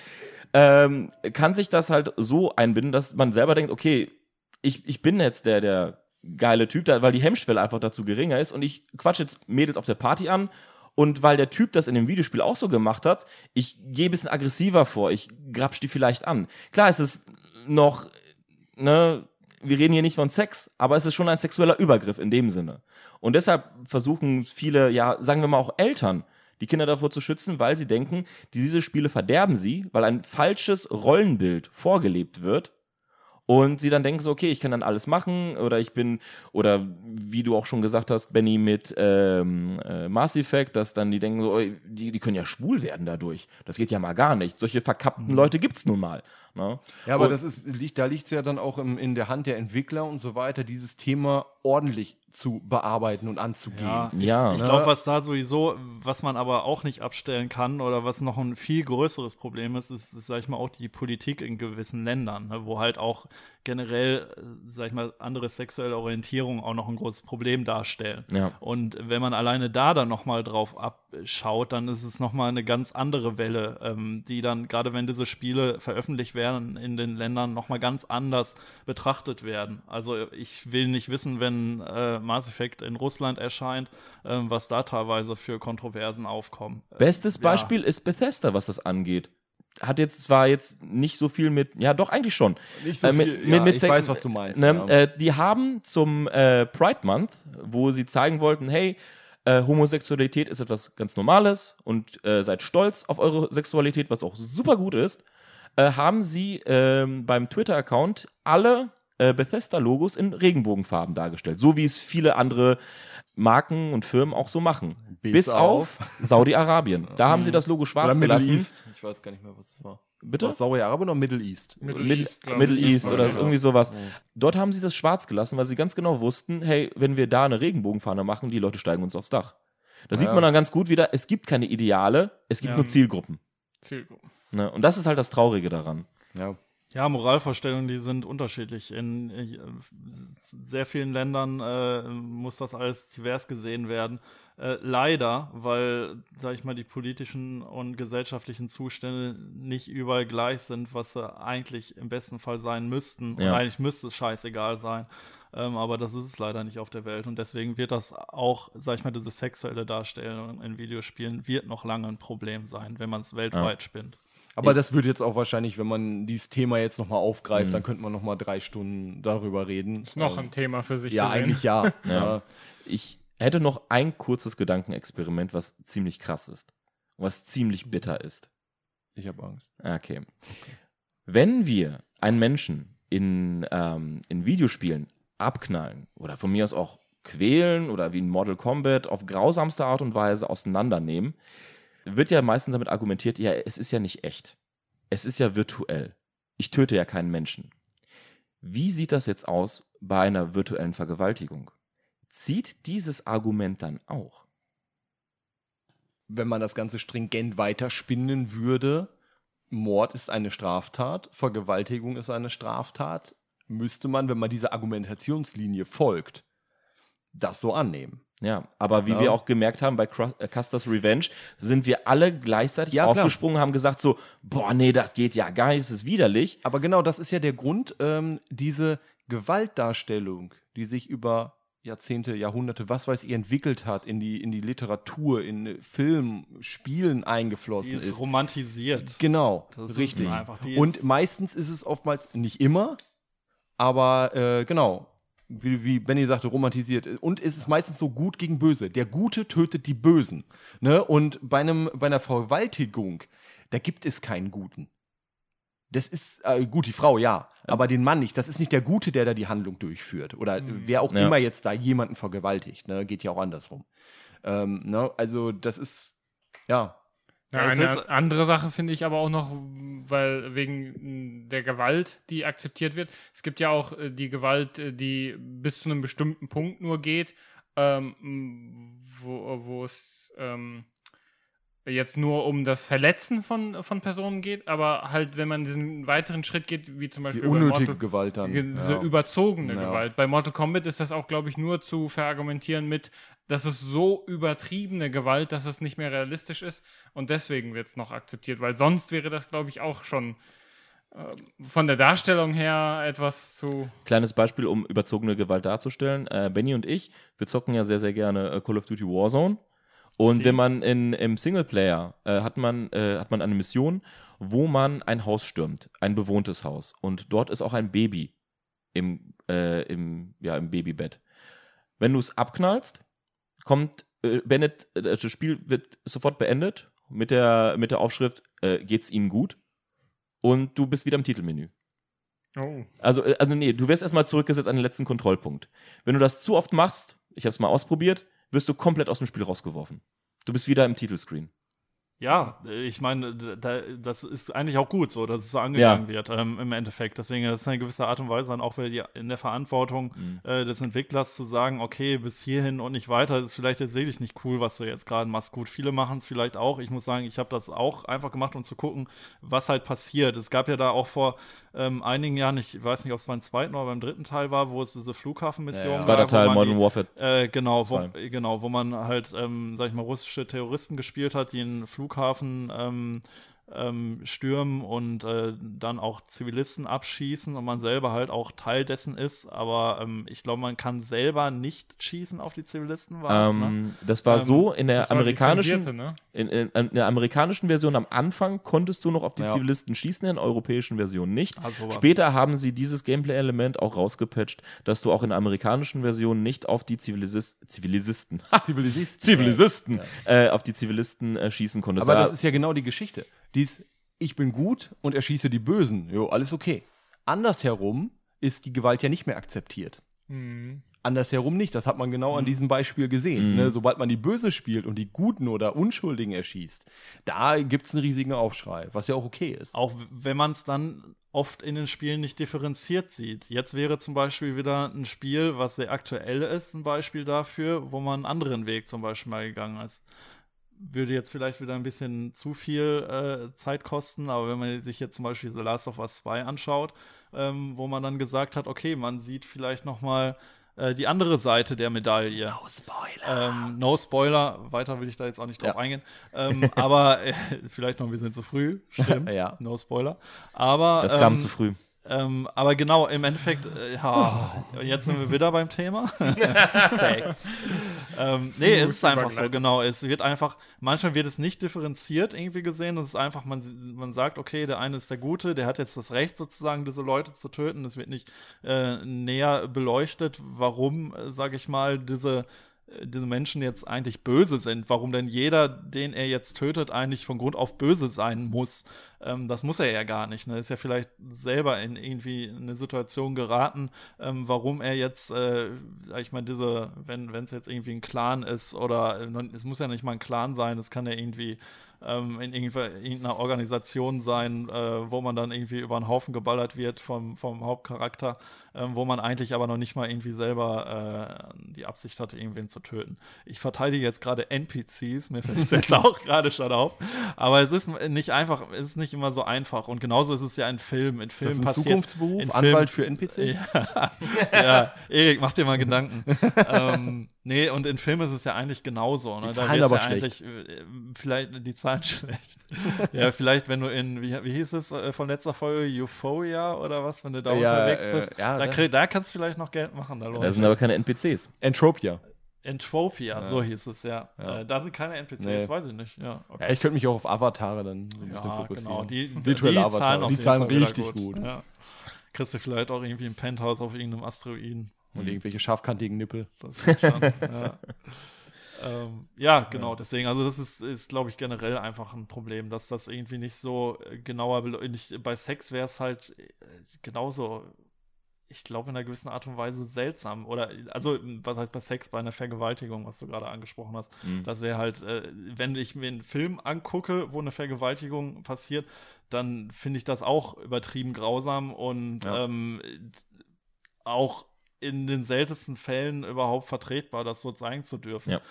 ähm, kann sich das halt so einbinden, dass man selber denkt, okay, ich, ich bin jetzt der, der geile Typ, da, weil die Hemmschwelle einfach dazu geringer ist und ich quatsch jetzt Mädels auf der Party an und weil der Typ das in dem Videospiel auch so gemacht hat, ich gehe ein bisschen aggressiver vor, ich grapsch die vielleicht an. Klar, es ist noch, ne, wir reden hier nicht von Sex, aber es ist schon ein sexueller Übergriff in dem Sinne. Und deshalb versuchen viele, ja, sagen wir mal auch Eltern, die Kinder davor zu schützen, weil sie denken, diese Spiele verderben sie, weil ein falsches Rollenbild vorgelebt wird und sie dann denken so, okay, ich kann dann alles machen oder ich bin, oder wie du auch schon gesagt hast, Benny, mit ähm, äh, Mass Effect, dass dann die denken so, die, die können ja schwul werden dadurch. Das geht ja mal gar nicht. Solche verkappten Leute gibt's nun mal. Ne? Ja, aber Und- das ist, da liegt es ja dann auch im, in der Hand der Entwickler und so weiter, dieses Thema ordentlich zu bearbeiten und anzugehen. Ja, Ja, Ich ne? glaube, was da sowieso, was man aber auch nicht abstellen kann oder was noch ein viel größeres Problem ist, ist, ist sag ich mal, auch die Politik in gewissen Ländern, ne, wo halt auch generell, äh, sag ich mal, andere sexuelle Orientierungen auch noch ein großes Problem darstellen. Ja. Und wenn man alleine da dann nochmal drauf abschaut, dann ist es nochmal eine ganz andere Welle, ähm, die dann, gerade wenn diese Spiele veröffentlicht werden, in den Ländern nochmal ganz anders betrachtet werden. Also ich will nicht wissen, wenn äh, Mass Effect in Russland erscheint, ähm, was da teilweise für Kontroversen aufkommen. Äh, Bestes ja. Beispiel ist Bethesda, was das angeht. Hat jetzt zwar jetzt nicht so viel mit, ja doch eigentlich schon. Nicht so Äh, mit- viel, mit- ja, mit ich Sex- weiß, was du meinst. Ne, ja. äh, die haben zum äh, Pride Month, wo sie zeigen wollten, hey, äh, Homosexualität ist etwas ganz Normales und äh, seid stolz auf eure Sexualität, was auch super gut ist, äh, haben sie ähm, beim Twitter-Account alle Bethesda-Logos in Regenbogenfarben dargestellt. So wie es viele andere Marken und Firmen auch so machen. Bis Bis, auf, auf- *laughs* Saudi-Arabien. Da haben sie das Logo Oder schwarz Middle gelassen. East. Ich weiß gar nicht mehr, was es war. Bitte? Saudi-Arabien oder Middle East? Middle, Middle, East, Middle. East oder ja. irgendwie sowas. Dort haben sie das schwarz gelassen, weil sie ganz genau wussten, hey, wenn wir da eine Regenbogenfahne machen, die Leute steigen uns aufs Dach. Da sieht Ja. man dann ganz gut wieder, es gibt keine Ideale, es gibt Ja. nur Zielgruppen. Zielgruppen. Ne? Und das ist halt das Traurige daran. Ja. Ja, Moralvorstellungen, die sind unterschiedlich. In äh, sehr vielen Ländern äh, muss das alles divers gesehen werden. Äh, leider, weil, sag ich mal, die politischen und gesellschaftlichen Zustände nicht überall gleich sind, was sie eigentlich im besten Fall sein müssten. Ja. Und eigentlich müsste es scheißegal sein. Ähm, aber das ist es leider nicht auf der Welt. Und deswegen wird das auch, sag ich mal, diese sexuelle Darstellung in Videospielen wird noch lange ein Problem sein, wenn man es weltweit spinnt. Aber das wird jetzt auch wahrscheinlich, wenn man dieses Thema jetzt nochmal aufgreift, dann könnte man nochmal drei Stunden darüber reden. Ist noch Ähm, ein Thema für sich. Ja, gesehen. eigentlich *laughs* ja. ja. Ich hätte noch ein kurzes Gedankenexperiment, was ziemlich krass ist. Und was ziemlich bitter ist. Ich habe Angst. Okay. Wenn wir einen Menschen in, ähm, in Videospielen abknallen oder von mir aus auch quälen oder wie in Mortal Kombat auf grausamste Art und Weise auseinandernehmen, wird ja meistens damit argumentiert, ja, es ist ja nicht echt. Es ist ja virtuell. Ich töte ja keinen Menschen. Wie sieht das jetzt aus bei einer virtuellen Vergewaltigung? Zieht dieses Argument dann auch? Wenn man das Ganze stringent weiterspinnen würde, Mord ist eine Straftat, Vergewaltigung ist eine Straftat, müsste man, wenn man dieser Argumentationslinie folgt, das so annehmen. Ja, aber wie Ja. wir auch gemerkt haben bei äh, Custer's Revenge, sind wir alle gleichzeitig Ja, aufgesprungen, haben gesagt so, boah, nee, das geht ja gar nicht, das ist widerlich. Aber genau das ist ja der Grund, ähm, diese Gewaltdarstellung, die sich über Jahrzehnte, Jahrhunderte, was weiß ich, entwickelt hat, in die, in die Literatur, in Film, Spielen Die eingeflossen ist ist. romantisiert. Genau, Das ist richtig. einfach, die Und ist- meistens ist es oftmals, nicht immer, aber äh, genau, wie, wie Benny sagte, romantisiert. Und es ist meistens so gut gegen böse. Der Gute tötet die Bösen. Ne? Und bei, einem, bei einer Vergewaltigung, da gibt es keinen Guten. Das ist äh, gut, die Frau, ja, aber den Mann nicht. Das ist nicht der Gute, der da die Handlung durchführt. Oder wer auch Ja. immer jetzt da jemanden vergewaltigt. Ne? Geht ja auch andersrum. Ähm, ne? Also, das ist, ja, Ja, eine ist- andere Sache finde ich aber auch noch, weil wegen mh, der Gewalt, die akzeptiert wird. Es gibt ja auch äh, die Gewalt, äh, die bis zu einem bestimmten Punkt nur geht, ähm, mh, wo, wo es ähm, jetzt nur um das Verletzen von, von Personen geht, aber halt, wenn man diesen weiteren Schritt geht, wie zum die Beispiel bei unnötige Mortal- Gewalt dann. diese ja. überzogene Ja. Gewalt. Bei Mortal Kombat ist das auch, glaube ich, nur zu verargumentieren mit, dass es so übertriebene Gewalt, dass es nicht mehr realistisch ist und deswegen wird es noch akzeptiert, weil sonst wäre das, glaube ich, auch schon äh, von der Darstellung her etwas zu. Kleines Beispiel, um überzogene Gewalt darzustellen. Äh, Benny und ich, wir zocken ja sehr, sehr gerne äh, Call of Duty Warzone. Und Sie- wenn man in, im Singleplayer äh, hat, man, äh, hat man eine Mission, wo man ein Haus stürmt, ein bewohntes Haus. Und dort ist auch ein Baby im, äh, im, ja, im Babybett. Wenn du es abknallst, kommt äh, Bennett, äh, das Spiel wird sofort beendet mit der, mit der Aufschrift, äh, geht's Ihnen gut? Und du bist wieder im Titelmenü. Oh. Also, äh, also nee, du wirst erstmal zurückgesetzt an den letzten Kontrollpunkt. Wenn du das zu oft machst, ich habe es mal ausprobiert, wirst du komplett aus dem Spiel rausgeworfen. Du bist wieder im Titelscreen. Ja, ich meine, da, das ist eigentlich auch gut so, dass es so angegangen wird ähm, im Endeffekt. Deswegen das ist eine gewisse Art und Weise dann auch wieder in der Verantwortung Mhm. äh, des Entwicklers zu sagen, okay, bis hierhin und nicht weiter, ist vielleicht jetzt wirklich nicht cool, was du jetzt gerade machst. Gut, viele machen es vielleicht auch. Ich muss sagen, ich habe das auch einfach gemacht, um zu gucken, was halt passiert. Es gab ja da auch vor ähm, einigen Jahren, ich weiß nicht, ob es beim zweiten oder beim dritten Teil war, wo es diese Flughafenmission Ja, ja. war. Zweiter Teil, Modern die, Warfare. äh, genau, wo, genau, wo man halt, ähm, sag ich mal, russische Terroristen gespielt hat, die einen Flughafen ähm, ähm, stürmen und äh, dann auch Zivilisten abschießen und man selber halt auch Teil dessen ist. Aber ähm, ich glaube, man kann selber nicht schießen auf die Zivilisten, war ne? Ähm, das war Ähm, so in der amerikanischen, ne? in, in, in der amerikanischen Version am Anfang konntest du noch auf die Ja. Zivilisten schießen, in der europäischen Version nicht. Sowas. Später haben sie dieses Gameplay-Element auch rausgepatcht, dass du auch in der amerikanischen Version nicht auf die Zivilis Zivilisisten, Zivilisiert. Zivilisten, äh, auf die Zivilisten äh, schießen konntest. Aber Ja, das ist ja genau die Geschichte. Dies, ich bin gut und erschieße die Bösen. Jo, alles okay. Andersherum ist die Gewalt ja nicht mehr akzeptiert. Mhm. Andersherum nicht. Das hat man genau an diesem Beispiel gesehen. Mhm. Ne? Sobald man die Böse spielt und die Guten oder Unschuldigen erschießt, da gibt es einen riesigen Aufschrei, was ja auch okay ist. Auch wenn man es dann oft in den Spielen nicht differenziert sieht. Jetzt wäre zum Beispiel wieder ein Spiel, was sehr aktuell ist, ein Beispiel dafür, wo man einen anderen Weg zum Beispiel mal gegangen ist. Würde jetzt vielleicht wieder ein bisschen zu viel äh, Zeit kosten, aber wenn man sich jetzt zum Beispiel The Last of Us 2 anschaut, ähm, wo man dann gesagt hat, okay, man sieht vielleicht noch mal äh, die andere Seite der Medaille. No Spoiler. Ähm, no Spoiler, weiter will ich da jetzt auch nicht drauf Ja. eingehen. Ähm, *laughs* aber äh, vielleicht noch ein bisschen zu früh, stimmt. Ja. No Spoiler. Aber das kam ähm, zu früh. Ähm, aber genau, im Endeffekt, äh, ja, jetzt sind wir wieder beim Thema. *laughs* Sex. ähm, nee, es ist einfach so, genau. Es wird einfach, manchmal wird es nicht differenziert irgendwie gesehen. Es ist einfach, man, man sagt, okay, der eine ist der Gute, der hat jetzt das Recht sozusagen, diese Leute zu töten. Es wird nicht äh, näher beleuchtet, warum, äh, sage ich mal, diese diese Menschen jetzt eigentlich böse sind, warum denn jeder, den er jetzt tötet, eigentlich von Grund auf böse sein muss. Ähm, das muss er ja gar nicht. Ne? Ist ja vielleicht selber in irgendwie eine Situation geraten, ähm, warum er jetzt, äh, ich meine, diese, wenn es jetzt irgendwie ein Clan ist oder äh, es muss ja nicht mal ein Clan sein, es kann ja irgendwie ähm, in irgendeiner Organisation sein, äh, wo man dann irgendwie über einen Haufen geballert wird vom, vom Hauptcharakter, ähm, wo man eigentlich aber noch nicht mal irgendwie selber äh, die Absicht hatte, irgendwen zu töten. Ich verteidige jetzt gerade NPCs, mir fällt es jetzt *laughs* auch gerade schon auf, aber es ist nicht einfach, es ist nicht immer so einfach und genauso ist es ja in Filmen. In Filmen ist das ein passiert, Zukunftsberuf? in Anwalt für NPCs? ja, *laughs* ja, Erik, mach dir mal Gedanken. *laughs* ähm, nee, und in Filmen ist es ja eigentlich genauso. Ne? Die Da Zahlen aber ja eigentlich, äh, vielleicht die Zahlen schlecht. ja, vielleicht, wenn du in, wie, wie hieß es äh, von letzter Folge, Euphoria oder was, wenn du da Ja, unterwegs äh, bist, ja, da, da- krieg, da kannst du vielleicht noch Geld machen. Da Da sind aber keine NPCs. Entropia. Entropia, so hieß es, ja. Ja. Äh, da sind keine NPCs, Nee. weiß ich nicht. Ja, okay. Ja, ich könnte mich auch auf Avatare dann so ein bisschen Ja, fokussieren. genau. Die, *laughs* Virtuelle die Avatare, zahlen, auf die jeden zahlen richtig gut. Ja. Kriegst du vielleicht auch irgendwie ein Penthouse auf irgendeinem Asteroiden. Und irgendwelche scharfkantigen Nippel. Das schon, ja. *laughs* Ähm, ja, genau, deswegen, also das ist, ist glaube ich, generell einfach ein Problem, dass das irgendwie nicht so äh, genauer, nicht, bei Sex wäre es halt äh, genauso, ich glaube, in einer gewissen Art und Weise seltsam. Oder, also, was heißt bei Sex, bei einer Vergewaltigung, was du gerade angesprochen hast. Mhm. Das wäre halt, äh, wenn ich mir einen Film angucke, wo eine Vergewaltigung passiert, dann finde ich das auch übertrieben grausam und Ja. ähm, auch in den seltensten Fällen überhaupt vertretbar, das so zeigen zu dürfen. Ja.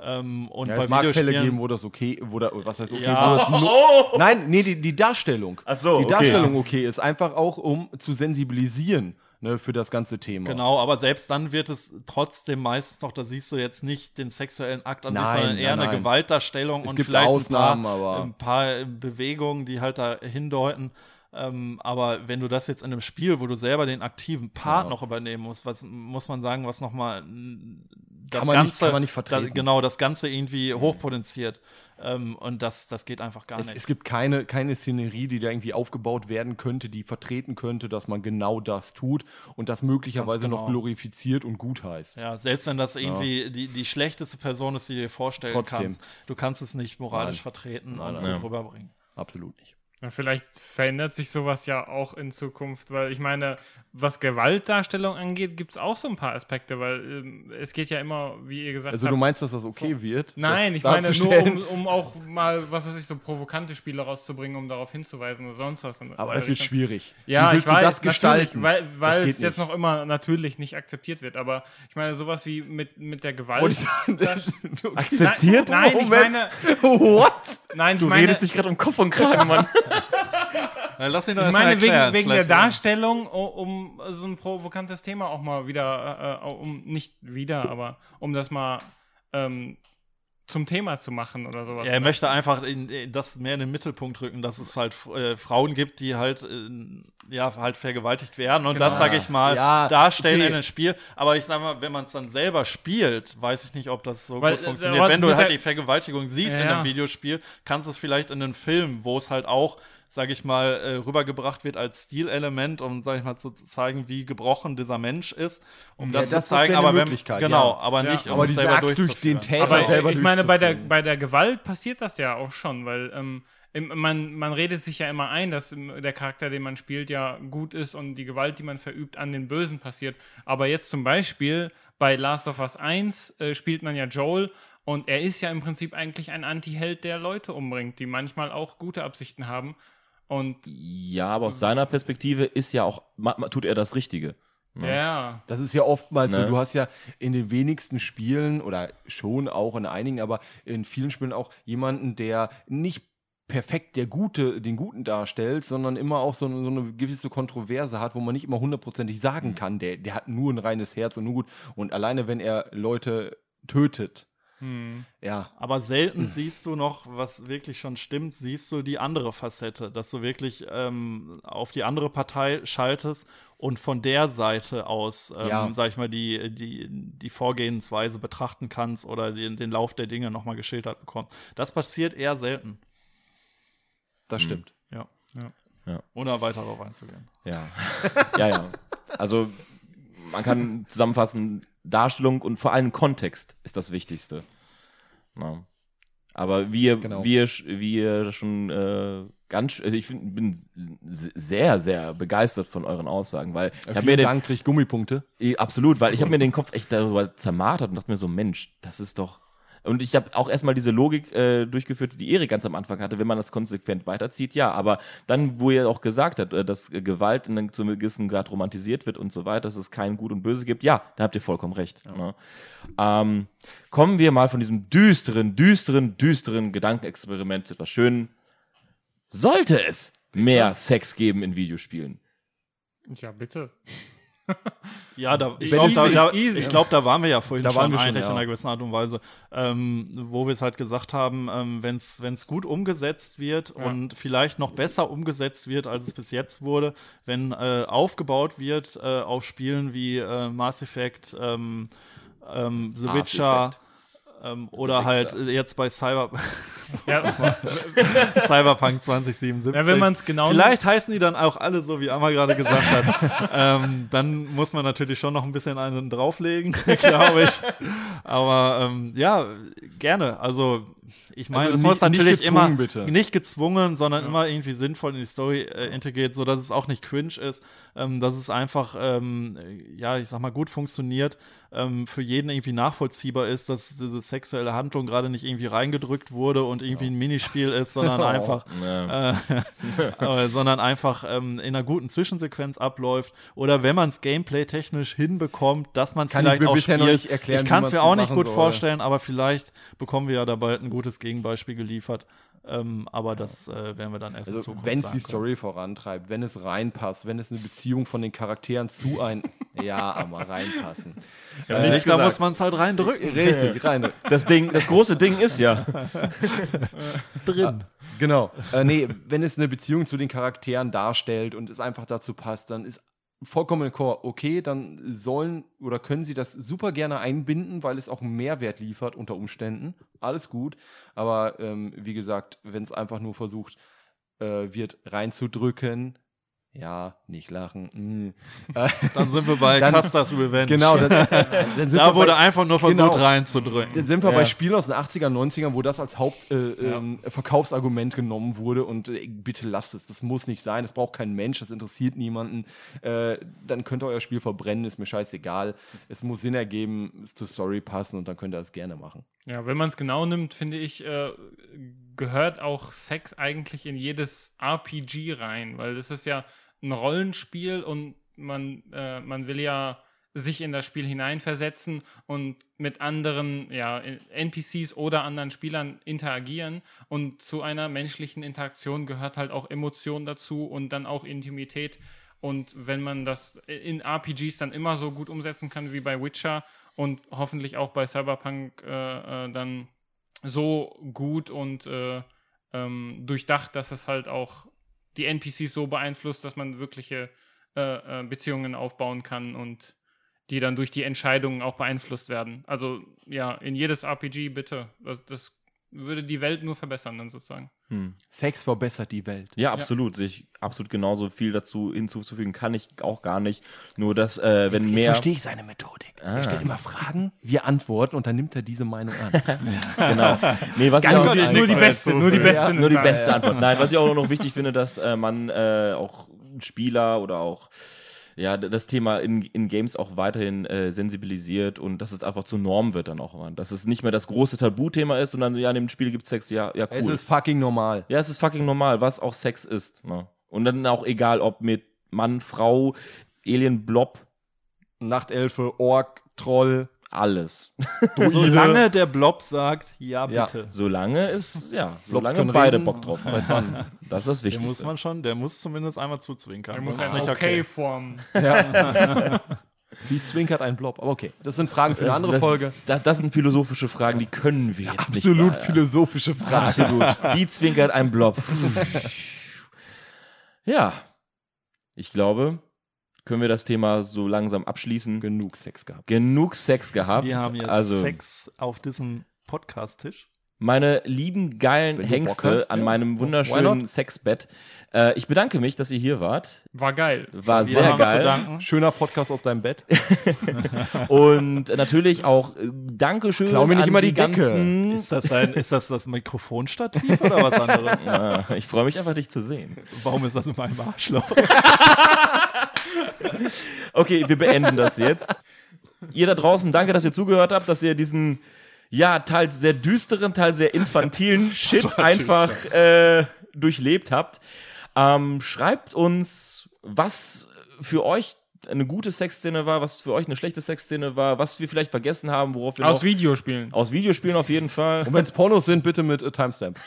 Ähm, und Ja, bei es mag Fälle geben, wo das okay, wo da, was heißt okay, Ja. wo das Oh! *laughs* Nein, nee, die, die Darstellung. Ach so, Die okay. Darstellung okay ist einfach auch, um zu sensibilisieren ne, für das ganze Thema. Genau, aber selbst dann wird es trotzdem meistens noch, da siehst du jetzt nicht den sexuellen Akt an sich, Nein, sondern eher nein, eine nein. Gewaltdarstellung Es und gibt vielleicht Ausnahmen, ein paar, aber- ein paar Bewegungen, die halt da hindeuten. Ähm, aber wenn du das jetzt in einem Spiel, wo du selber den aktiven Part Ja. noch übernehmen musst, was muss man sagen, was nochmal das man nicht- Ganze, kann man nicht vertreten. Da, genau, das Ganze irgendwie hochpotenziert. Ähm, und das, das geht einfach gar Es, nicht. es gibt keine, keine Szenerie, die da irgendwie aufgebaut werden könnte, die vertreten könnte, dass man genau das tut und das möglicherweise Ganz noch genau. glorifiziert und gut heißt. Ja, selbst wenn das irgendwie die, die schlechteste Person ist, die du dir vorstellen Trotzdem. kannst, du kannst es nicht moralisch Nein. vertreten Nein, und gut rüberbringen. Absolut nicht. Ja, vielleicht verändert sich sowas ja auch in Zukunft, weil ich meine, was Gewaltdarstellung angeht, gibt es auch so ein paar Aspekte, weil ähm, es geht ja immer, wie ihr gesagt Also habt. du meinst, dass das okay wird? Nein, ich meine nur, um, um auch mal, was weiß ich, so provokante Spiele rauszubringen, um darauf hinzuweisen oder sonst was. Aber das wird schwierig. Ja, Wie willst ich weiß, du das gestalten? weil, weil Das es jetzt nicht. noch immer natürlich nicht akzeptiert wird. Aber ich meine, sowas wie mit, mit der Gewalt. Ich sagen, *laughs* Nein, Akzeptiert? Nein, ich meine, What? nein, ich Du meine, redest dich gerade um Kopf und Kragen, *laughs* Mann. Ja, lass ihn doch ich meine wegen, erklären, wegen der vielleicht- Darstellung, um so ein provokantes Thema auch mal wieder, äh, äh, um nicht wieder, aber um das mal ähm, zum Thema zu machen oder sowas. Ja, er möchte einfach in, in das mehr in den Mittelpunkt rücken, dass es halt äh, Frauen gibt, die halt äh, ja halt vergewaltigt werden und das Genau. sage ich mal Ja, darstellen okay. in einem Spiel. Aber ich sag mal, wenn man es dann selber spielt, weiß ich nicht, ob das so Weil, gut äh, funktioniert. Wenn du halt der- die Vergewaltigung siehst in Ja. einem Videospiel, kannst du es vielleicht in einem Film, wo es halt auch sage ich mal, äh, rübergebracht wird als Stilelement, um, sage ich mal, zu zeigen, wie gebrochen dieser Mensch ist, um Ja, das, das- zu zeigen. aber wenn, genau, ja. aber Ja. nicht, um Aber es selber Akt durch den. Täter Aber selber ich meine, bei der, bei der Gewalt passiert das ja auch schon, weil ähm, man, man redet sich ja immer ein, dass ähm, der Charakter, den man spielt, ja gut ist und die Gewalt, die man verübt, an den Bösen passiert. Aber jetzt zum Beispiel bei Last of Us 1 äh, spielt man ja Joel und er ist ja im Prinzip eigentlich ein Anti-Held, der Leute umbringt, die manchmal auch gute Absichten haben. Und Ja, aber aus seiner Perspektive ist ja auch, tut er das Richtige. ja, Das ist ja oftmals Ne? so. Du hast ja in den wenigsten Spielen oder schon auch in einigen, aber in vielen Spielen auch jemanden, der nicht perfekt der Gute, den Guten darstellt, sondern immer auch so, eine- so eine gewisse Kontroverse hat, wo man nicht immer hundertprozentig sagen Mhm. kann, der, der hat nur ein reines Herz und nur gut. Und alleine, wenn er Leute tötet, hm. ja, Aber selten siehst du noch, was wirklich schon stimmt, siehst du die andere Facette, dass du wirklich ähm, auf die andere Partei schaltest und von der Seite aus, ähm, Ja. sag ich mal, die, die, die Vorgehensweise betrachten kannst oder den, den Lauf der Dinge nochmal geschildert bekommst. Das passiert eher selten. das Mhm. stimmt. Ja. Ja. Ohne weiter darauf einzugehen. Ja. ja, ja. Also man kann zusammenfassen, Darstellung und vor allem Kontext ist das Wichtigste. Ja. Aber wie ihr, Genau. wie ihr schon äh, ganz, also ich find, bin sehr, sehr begeistert von euren Aussagen, weil ich habe mir den, Dank, krieg Gummipunkte. Absolut, weil ich habe mir den Kopf echt darüber zermartert und dachte mir so, Mensch, das ist doch. Und ich habe auch erstmal diese Logik äh, durchgeführt, die Erik ganz am Anfang hatte, wenn man das konsequent weiterzieht, ja. Aber dann, wo er auch gesagt hat, äh, dass äh, Gewalt in einem zu einem gewissen Grad romantisiert wird und so weiter, dass es kein Gut und Böse gibt, ja, da habt ihr vollkommen recht. Ne? Ähm, kommen wir mal von diesem düsteren, düsteren, düsteren Gedankenexperiment zu etwas Schönen. Sollte es mehr Sex geben in Videospielen? Ja, bitte. Ja, da, ich glaube, da, da, glaub, da waren wir ja vorhin Da schon waren wir schon, eigentlich ja. in einer gewissen Art und Weise, ähm, wo wir es halt gesagt haben, ähm, wenn es gut umgesetzt wird Ja. und vielleicht noch besser umgesetzt wird, als es bis jetzt wurde, wenn äh, aufgebaut wird äh, auf Spielen wie äh, Mass Effect, ähm, ähm, The Witcher Effect. Ähm, oder halt äh, jetzt bei Cyber *laughs* Ja, *laughs* Cyberpunk 2077. ja wenn man es genau Vielleicht heißen die dann auch alle so, wie Amma gerade gesagt hat. *laughs* ähm, dann muss man natürlich schon noch ein bisschen einen drauflegen, glaube ich. Aber ähm, ja, gerne. Also ich meine, Also es nicht- muss natürlich immer bitte. nicht gezwungen, sondern immer irgendwie sinnvoll in die Story äh, integriert, so dass es auch nicht cringe ist, ähm, dass es einfach, ähm, ja, ich sag mal, gut funktioniert, ähm, für jeden irgendwie nachvollziehbar ist, dass diese sexuelle Handlung gerade nicht irgendwie reingedrückt wurde und irgendwie ein Minispiel ist, sondern Oh. *laughs* *laughs* einfach Ja. äh, *laughs* äh, sondern einfach ähm, in einer guten Zwischensequenz abläuft oder wenn man es gameplay-technisch hinbekommt, dass man es ich vielleicht mir auch spielt. ich kann es mir auch nicht gut soll. vorstellen, aber vielleicht bekommen wir ja da bald ein gutes Gegenbeispiel geliefert. Ähm, aber das äh, werden wir dann erst in Also, Zukunft wenn es die Story vorantreibt, wenn es reinpasst, wenn es eine Beziehung von den Charakteren zu ein. *laughs* ja, aber reinpassen. können. Äh, Nicht, da muss man es halt reindrücken. Richtig, *laughs* rein. Das Ding, das große Ding ist ja, *laughs* drin. Genau. Äh, nee, wenn es eine Beziehung zu den Charakteren darstellt und es einfach dazu passt, dann ist vollkommen okay, dann sollen oder können sie das super gerne einbinden, weil es auch Mehrwert liefert unter Umständen. Alles gut. Aber ähm, wie gesagt, wenn es einfach nur versucht äh, wird reinzudrücken, ja, nicht lachen. mm. *laughs* Dann sind wir bei Dann- Custer's Revenge. genau, dann, *laughs* dann sind Da wir wurde bei, einfach nur versucht Genau. reinzudrücken. Dann sind wir Ja. bei Spielen aus den 80er, 90ern, wo das als Hauptverkaufsargument äh, ähm, Verkaufsargument genommen wurde und äh, bitte lasst es, das muss nicht sein, das braucht kein Mensch, das interessiert niemanden. Äh, dann könnt ihr euer Spiel verbrennen, ist mir scheißegal. Es muss Sinn ergeben, es zur Story passen und dann könnt ihr es gerne machen. Ja, wenn man es genau nimmt, finde ich, äh, gehört auch Sex eigentlich in jedes RPG rein, weil das ist ja ein Rollenspiel und man, äh, man will ja sich in das Spiel hineinversetzen und mit anderen ja, NPCs oder anderen Spielern interagieren. Und zu einer menschlichen Interaktion gehört halt auch Emotion dazu und dann auch Intimität. Und wenn man das in RPGs dann immer so gut umsetzen kann wie bei Witcher und hoffentlich auch bei Cyberpunk äh, äh, dann so gut und äh, ähm, durchdacht, dass es halt auch die NPCs so beeinflusst, dass man wirkliche äh, äh, Beziehungen aufbauen kann und die dann durch die Entscheidungen auch beeinflusst werden. Also ja, in jedes RPG bitte. Das, das würde die Welt nur verbessern dann sozusagen. Sex verbessert die Welt. ja, absolut, sich absolut genauso viel dazu hinzuzufügen kann ich auch gar nicht. Nur, dass, äh, wenn Jetzt mehr. verstehe ich seine Methodik. Ah. Er stellt immer Fragen, wir antworten und dann nimmt er diese Meinung an. *laughs* Genau. Nee, was ich auch, gut, nur die beste, nur die beste. Ja, nur die beste. Antwort. Nein, was ich auch noch wichtig finde, dass äh, man äh, auch Spieler oder auch ja, das Thema in, in Games auch weiterhin äh, sensibilisiert und dass es einfach zur Norm wird dann auch immer. Dass es nicht mehr das große Tabuthema ist, sondern ja, in dem Spiel gibt es Sex, ja, ja, Es cool. ist fucking normal. ja, es ist fucking normal, was auch Sex ist. Ne? Und dann auch egal, ob mit Mann, Frau, Alien, Blob, Nachtelfe, Ork, Troll. Alles. *laughs* Solange der Blob sagt, ja, Ja. bitte. Solange ist, ja, Blobs solange können beide reden. Bock drauf haben. Das ist das Der muss Wichtigste. man schon, der muss zumindest einmal zuzwinkern. Er muss ein nicht Okay formen. Ja. *laughs* *laughs* Wie zwinkert ein Blob? Aber okay, das sind Fragen für eine Das- andere das, Folge. Das, das sind philosophische Fragen, die können wir jetzt nicht. Absolut philosophische Fragen. Absolut. Wie zwinkert ein Blob? ja. Ich glaube, können wir das Thema so langsam abschließen. Genug Sex gehabt. Genug Sex gehabt. Wir haben jetzt also, Sex auf diesem Podcast-Tisch. meine lieben geilen Hengste hast, an ja. meinem wunderschönen? Sexbett. Äh, ich bedanke mich, dass ihr hier wart. War geil. War Wir sehr geil. danken. Schöner Podcast aus deinem Bett. *laughs* Und natürlich auch äh, Dankeschön. Klau mir nicht an immer die Decke. ganzen- Ist das, ein, ist das das Mikrofonstativ oder was anderes? *laughs* Ah, ich freue mich einfach, dich zu sehen. Warum ist das in meinem Arschloch? *laughs* Okay, wir beenden das jetzt. Ihr da draußen, danke, dass ihr zugehört habt, dass ihr diesen, ja, teils sehr düsteren, teils sehr infantilen Shit einfach äh, durchlebt habt. Ähm, schreibt uns, was für euch eine gute Sexszene war, was für euch eine schlechte Sexszene war, was wir vielleicht vergessen haben, worauf wir Aus noch... Videospielen. Aus Videospielen auf jeden Fall. Und wenn es Pornos sind, bitte mit äh, Timestamp.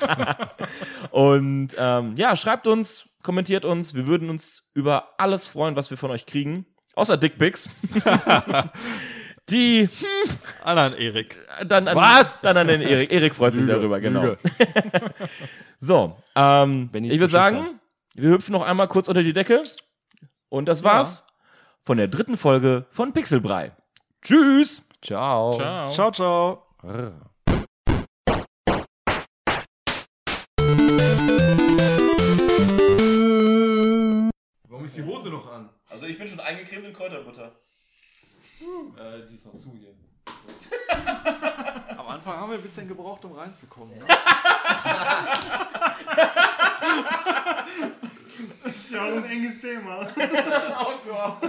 *laughs* Und ähm, ja, schreibt uns, kommentiert uns. Wir würden uns über alles freuen, was wir von euch kriegen. Außer Dickpics. *laughs* Die Alan Erik. dann an, Was? dann an den Erik. Erik freut sich darüber, genau. *laughs* So, ähm, Wenn ich würde sagen, wir hüpfen noch einmal kurz unter die Decke. Und das war's von der dritten Folge von Pixelbrei. Tschüss! Ciao. Ciao. Ciao, ciao. Warum ist die Hose noch an? Also ich bin schon eingecremt in Kräuterbutter. Äh, die ist noch zu hier. Am Anfang haben wir ein bisschen gebraucht, um reinzukommen. Ne? ist ja auch ein enges Thema. Outdoor.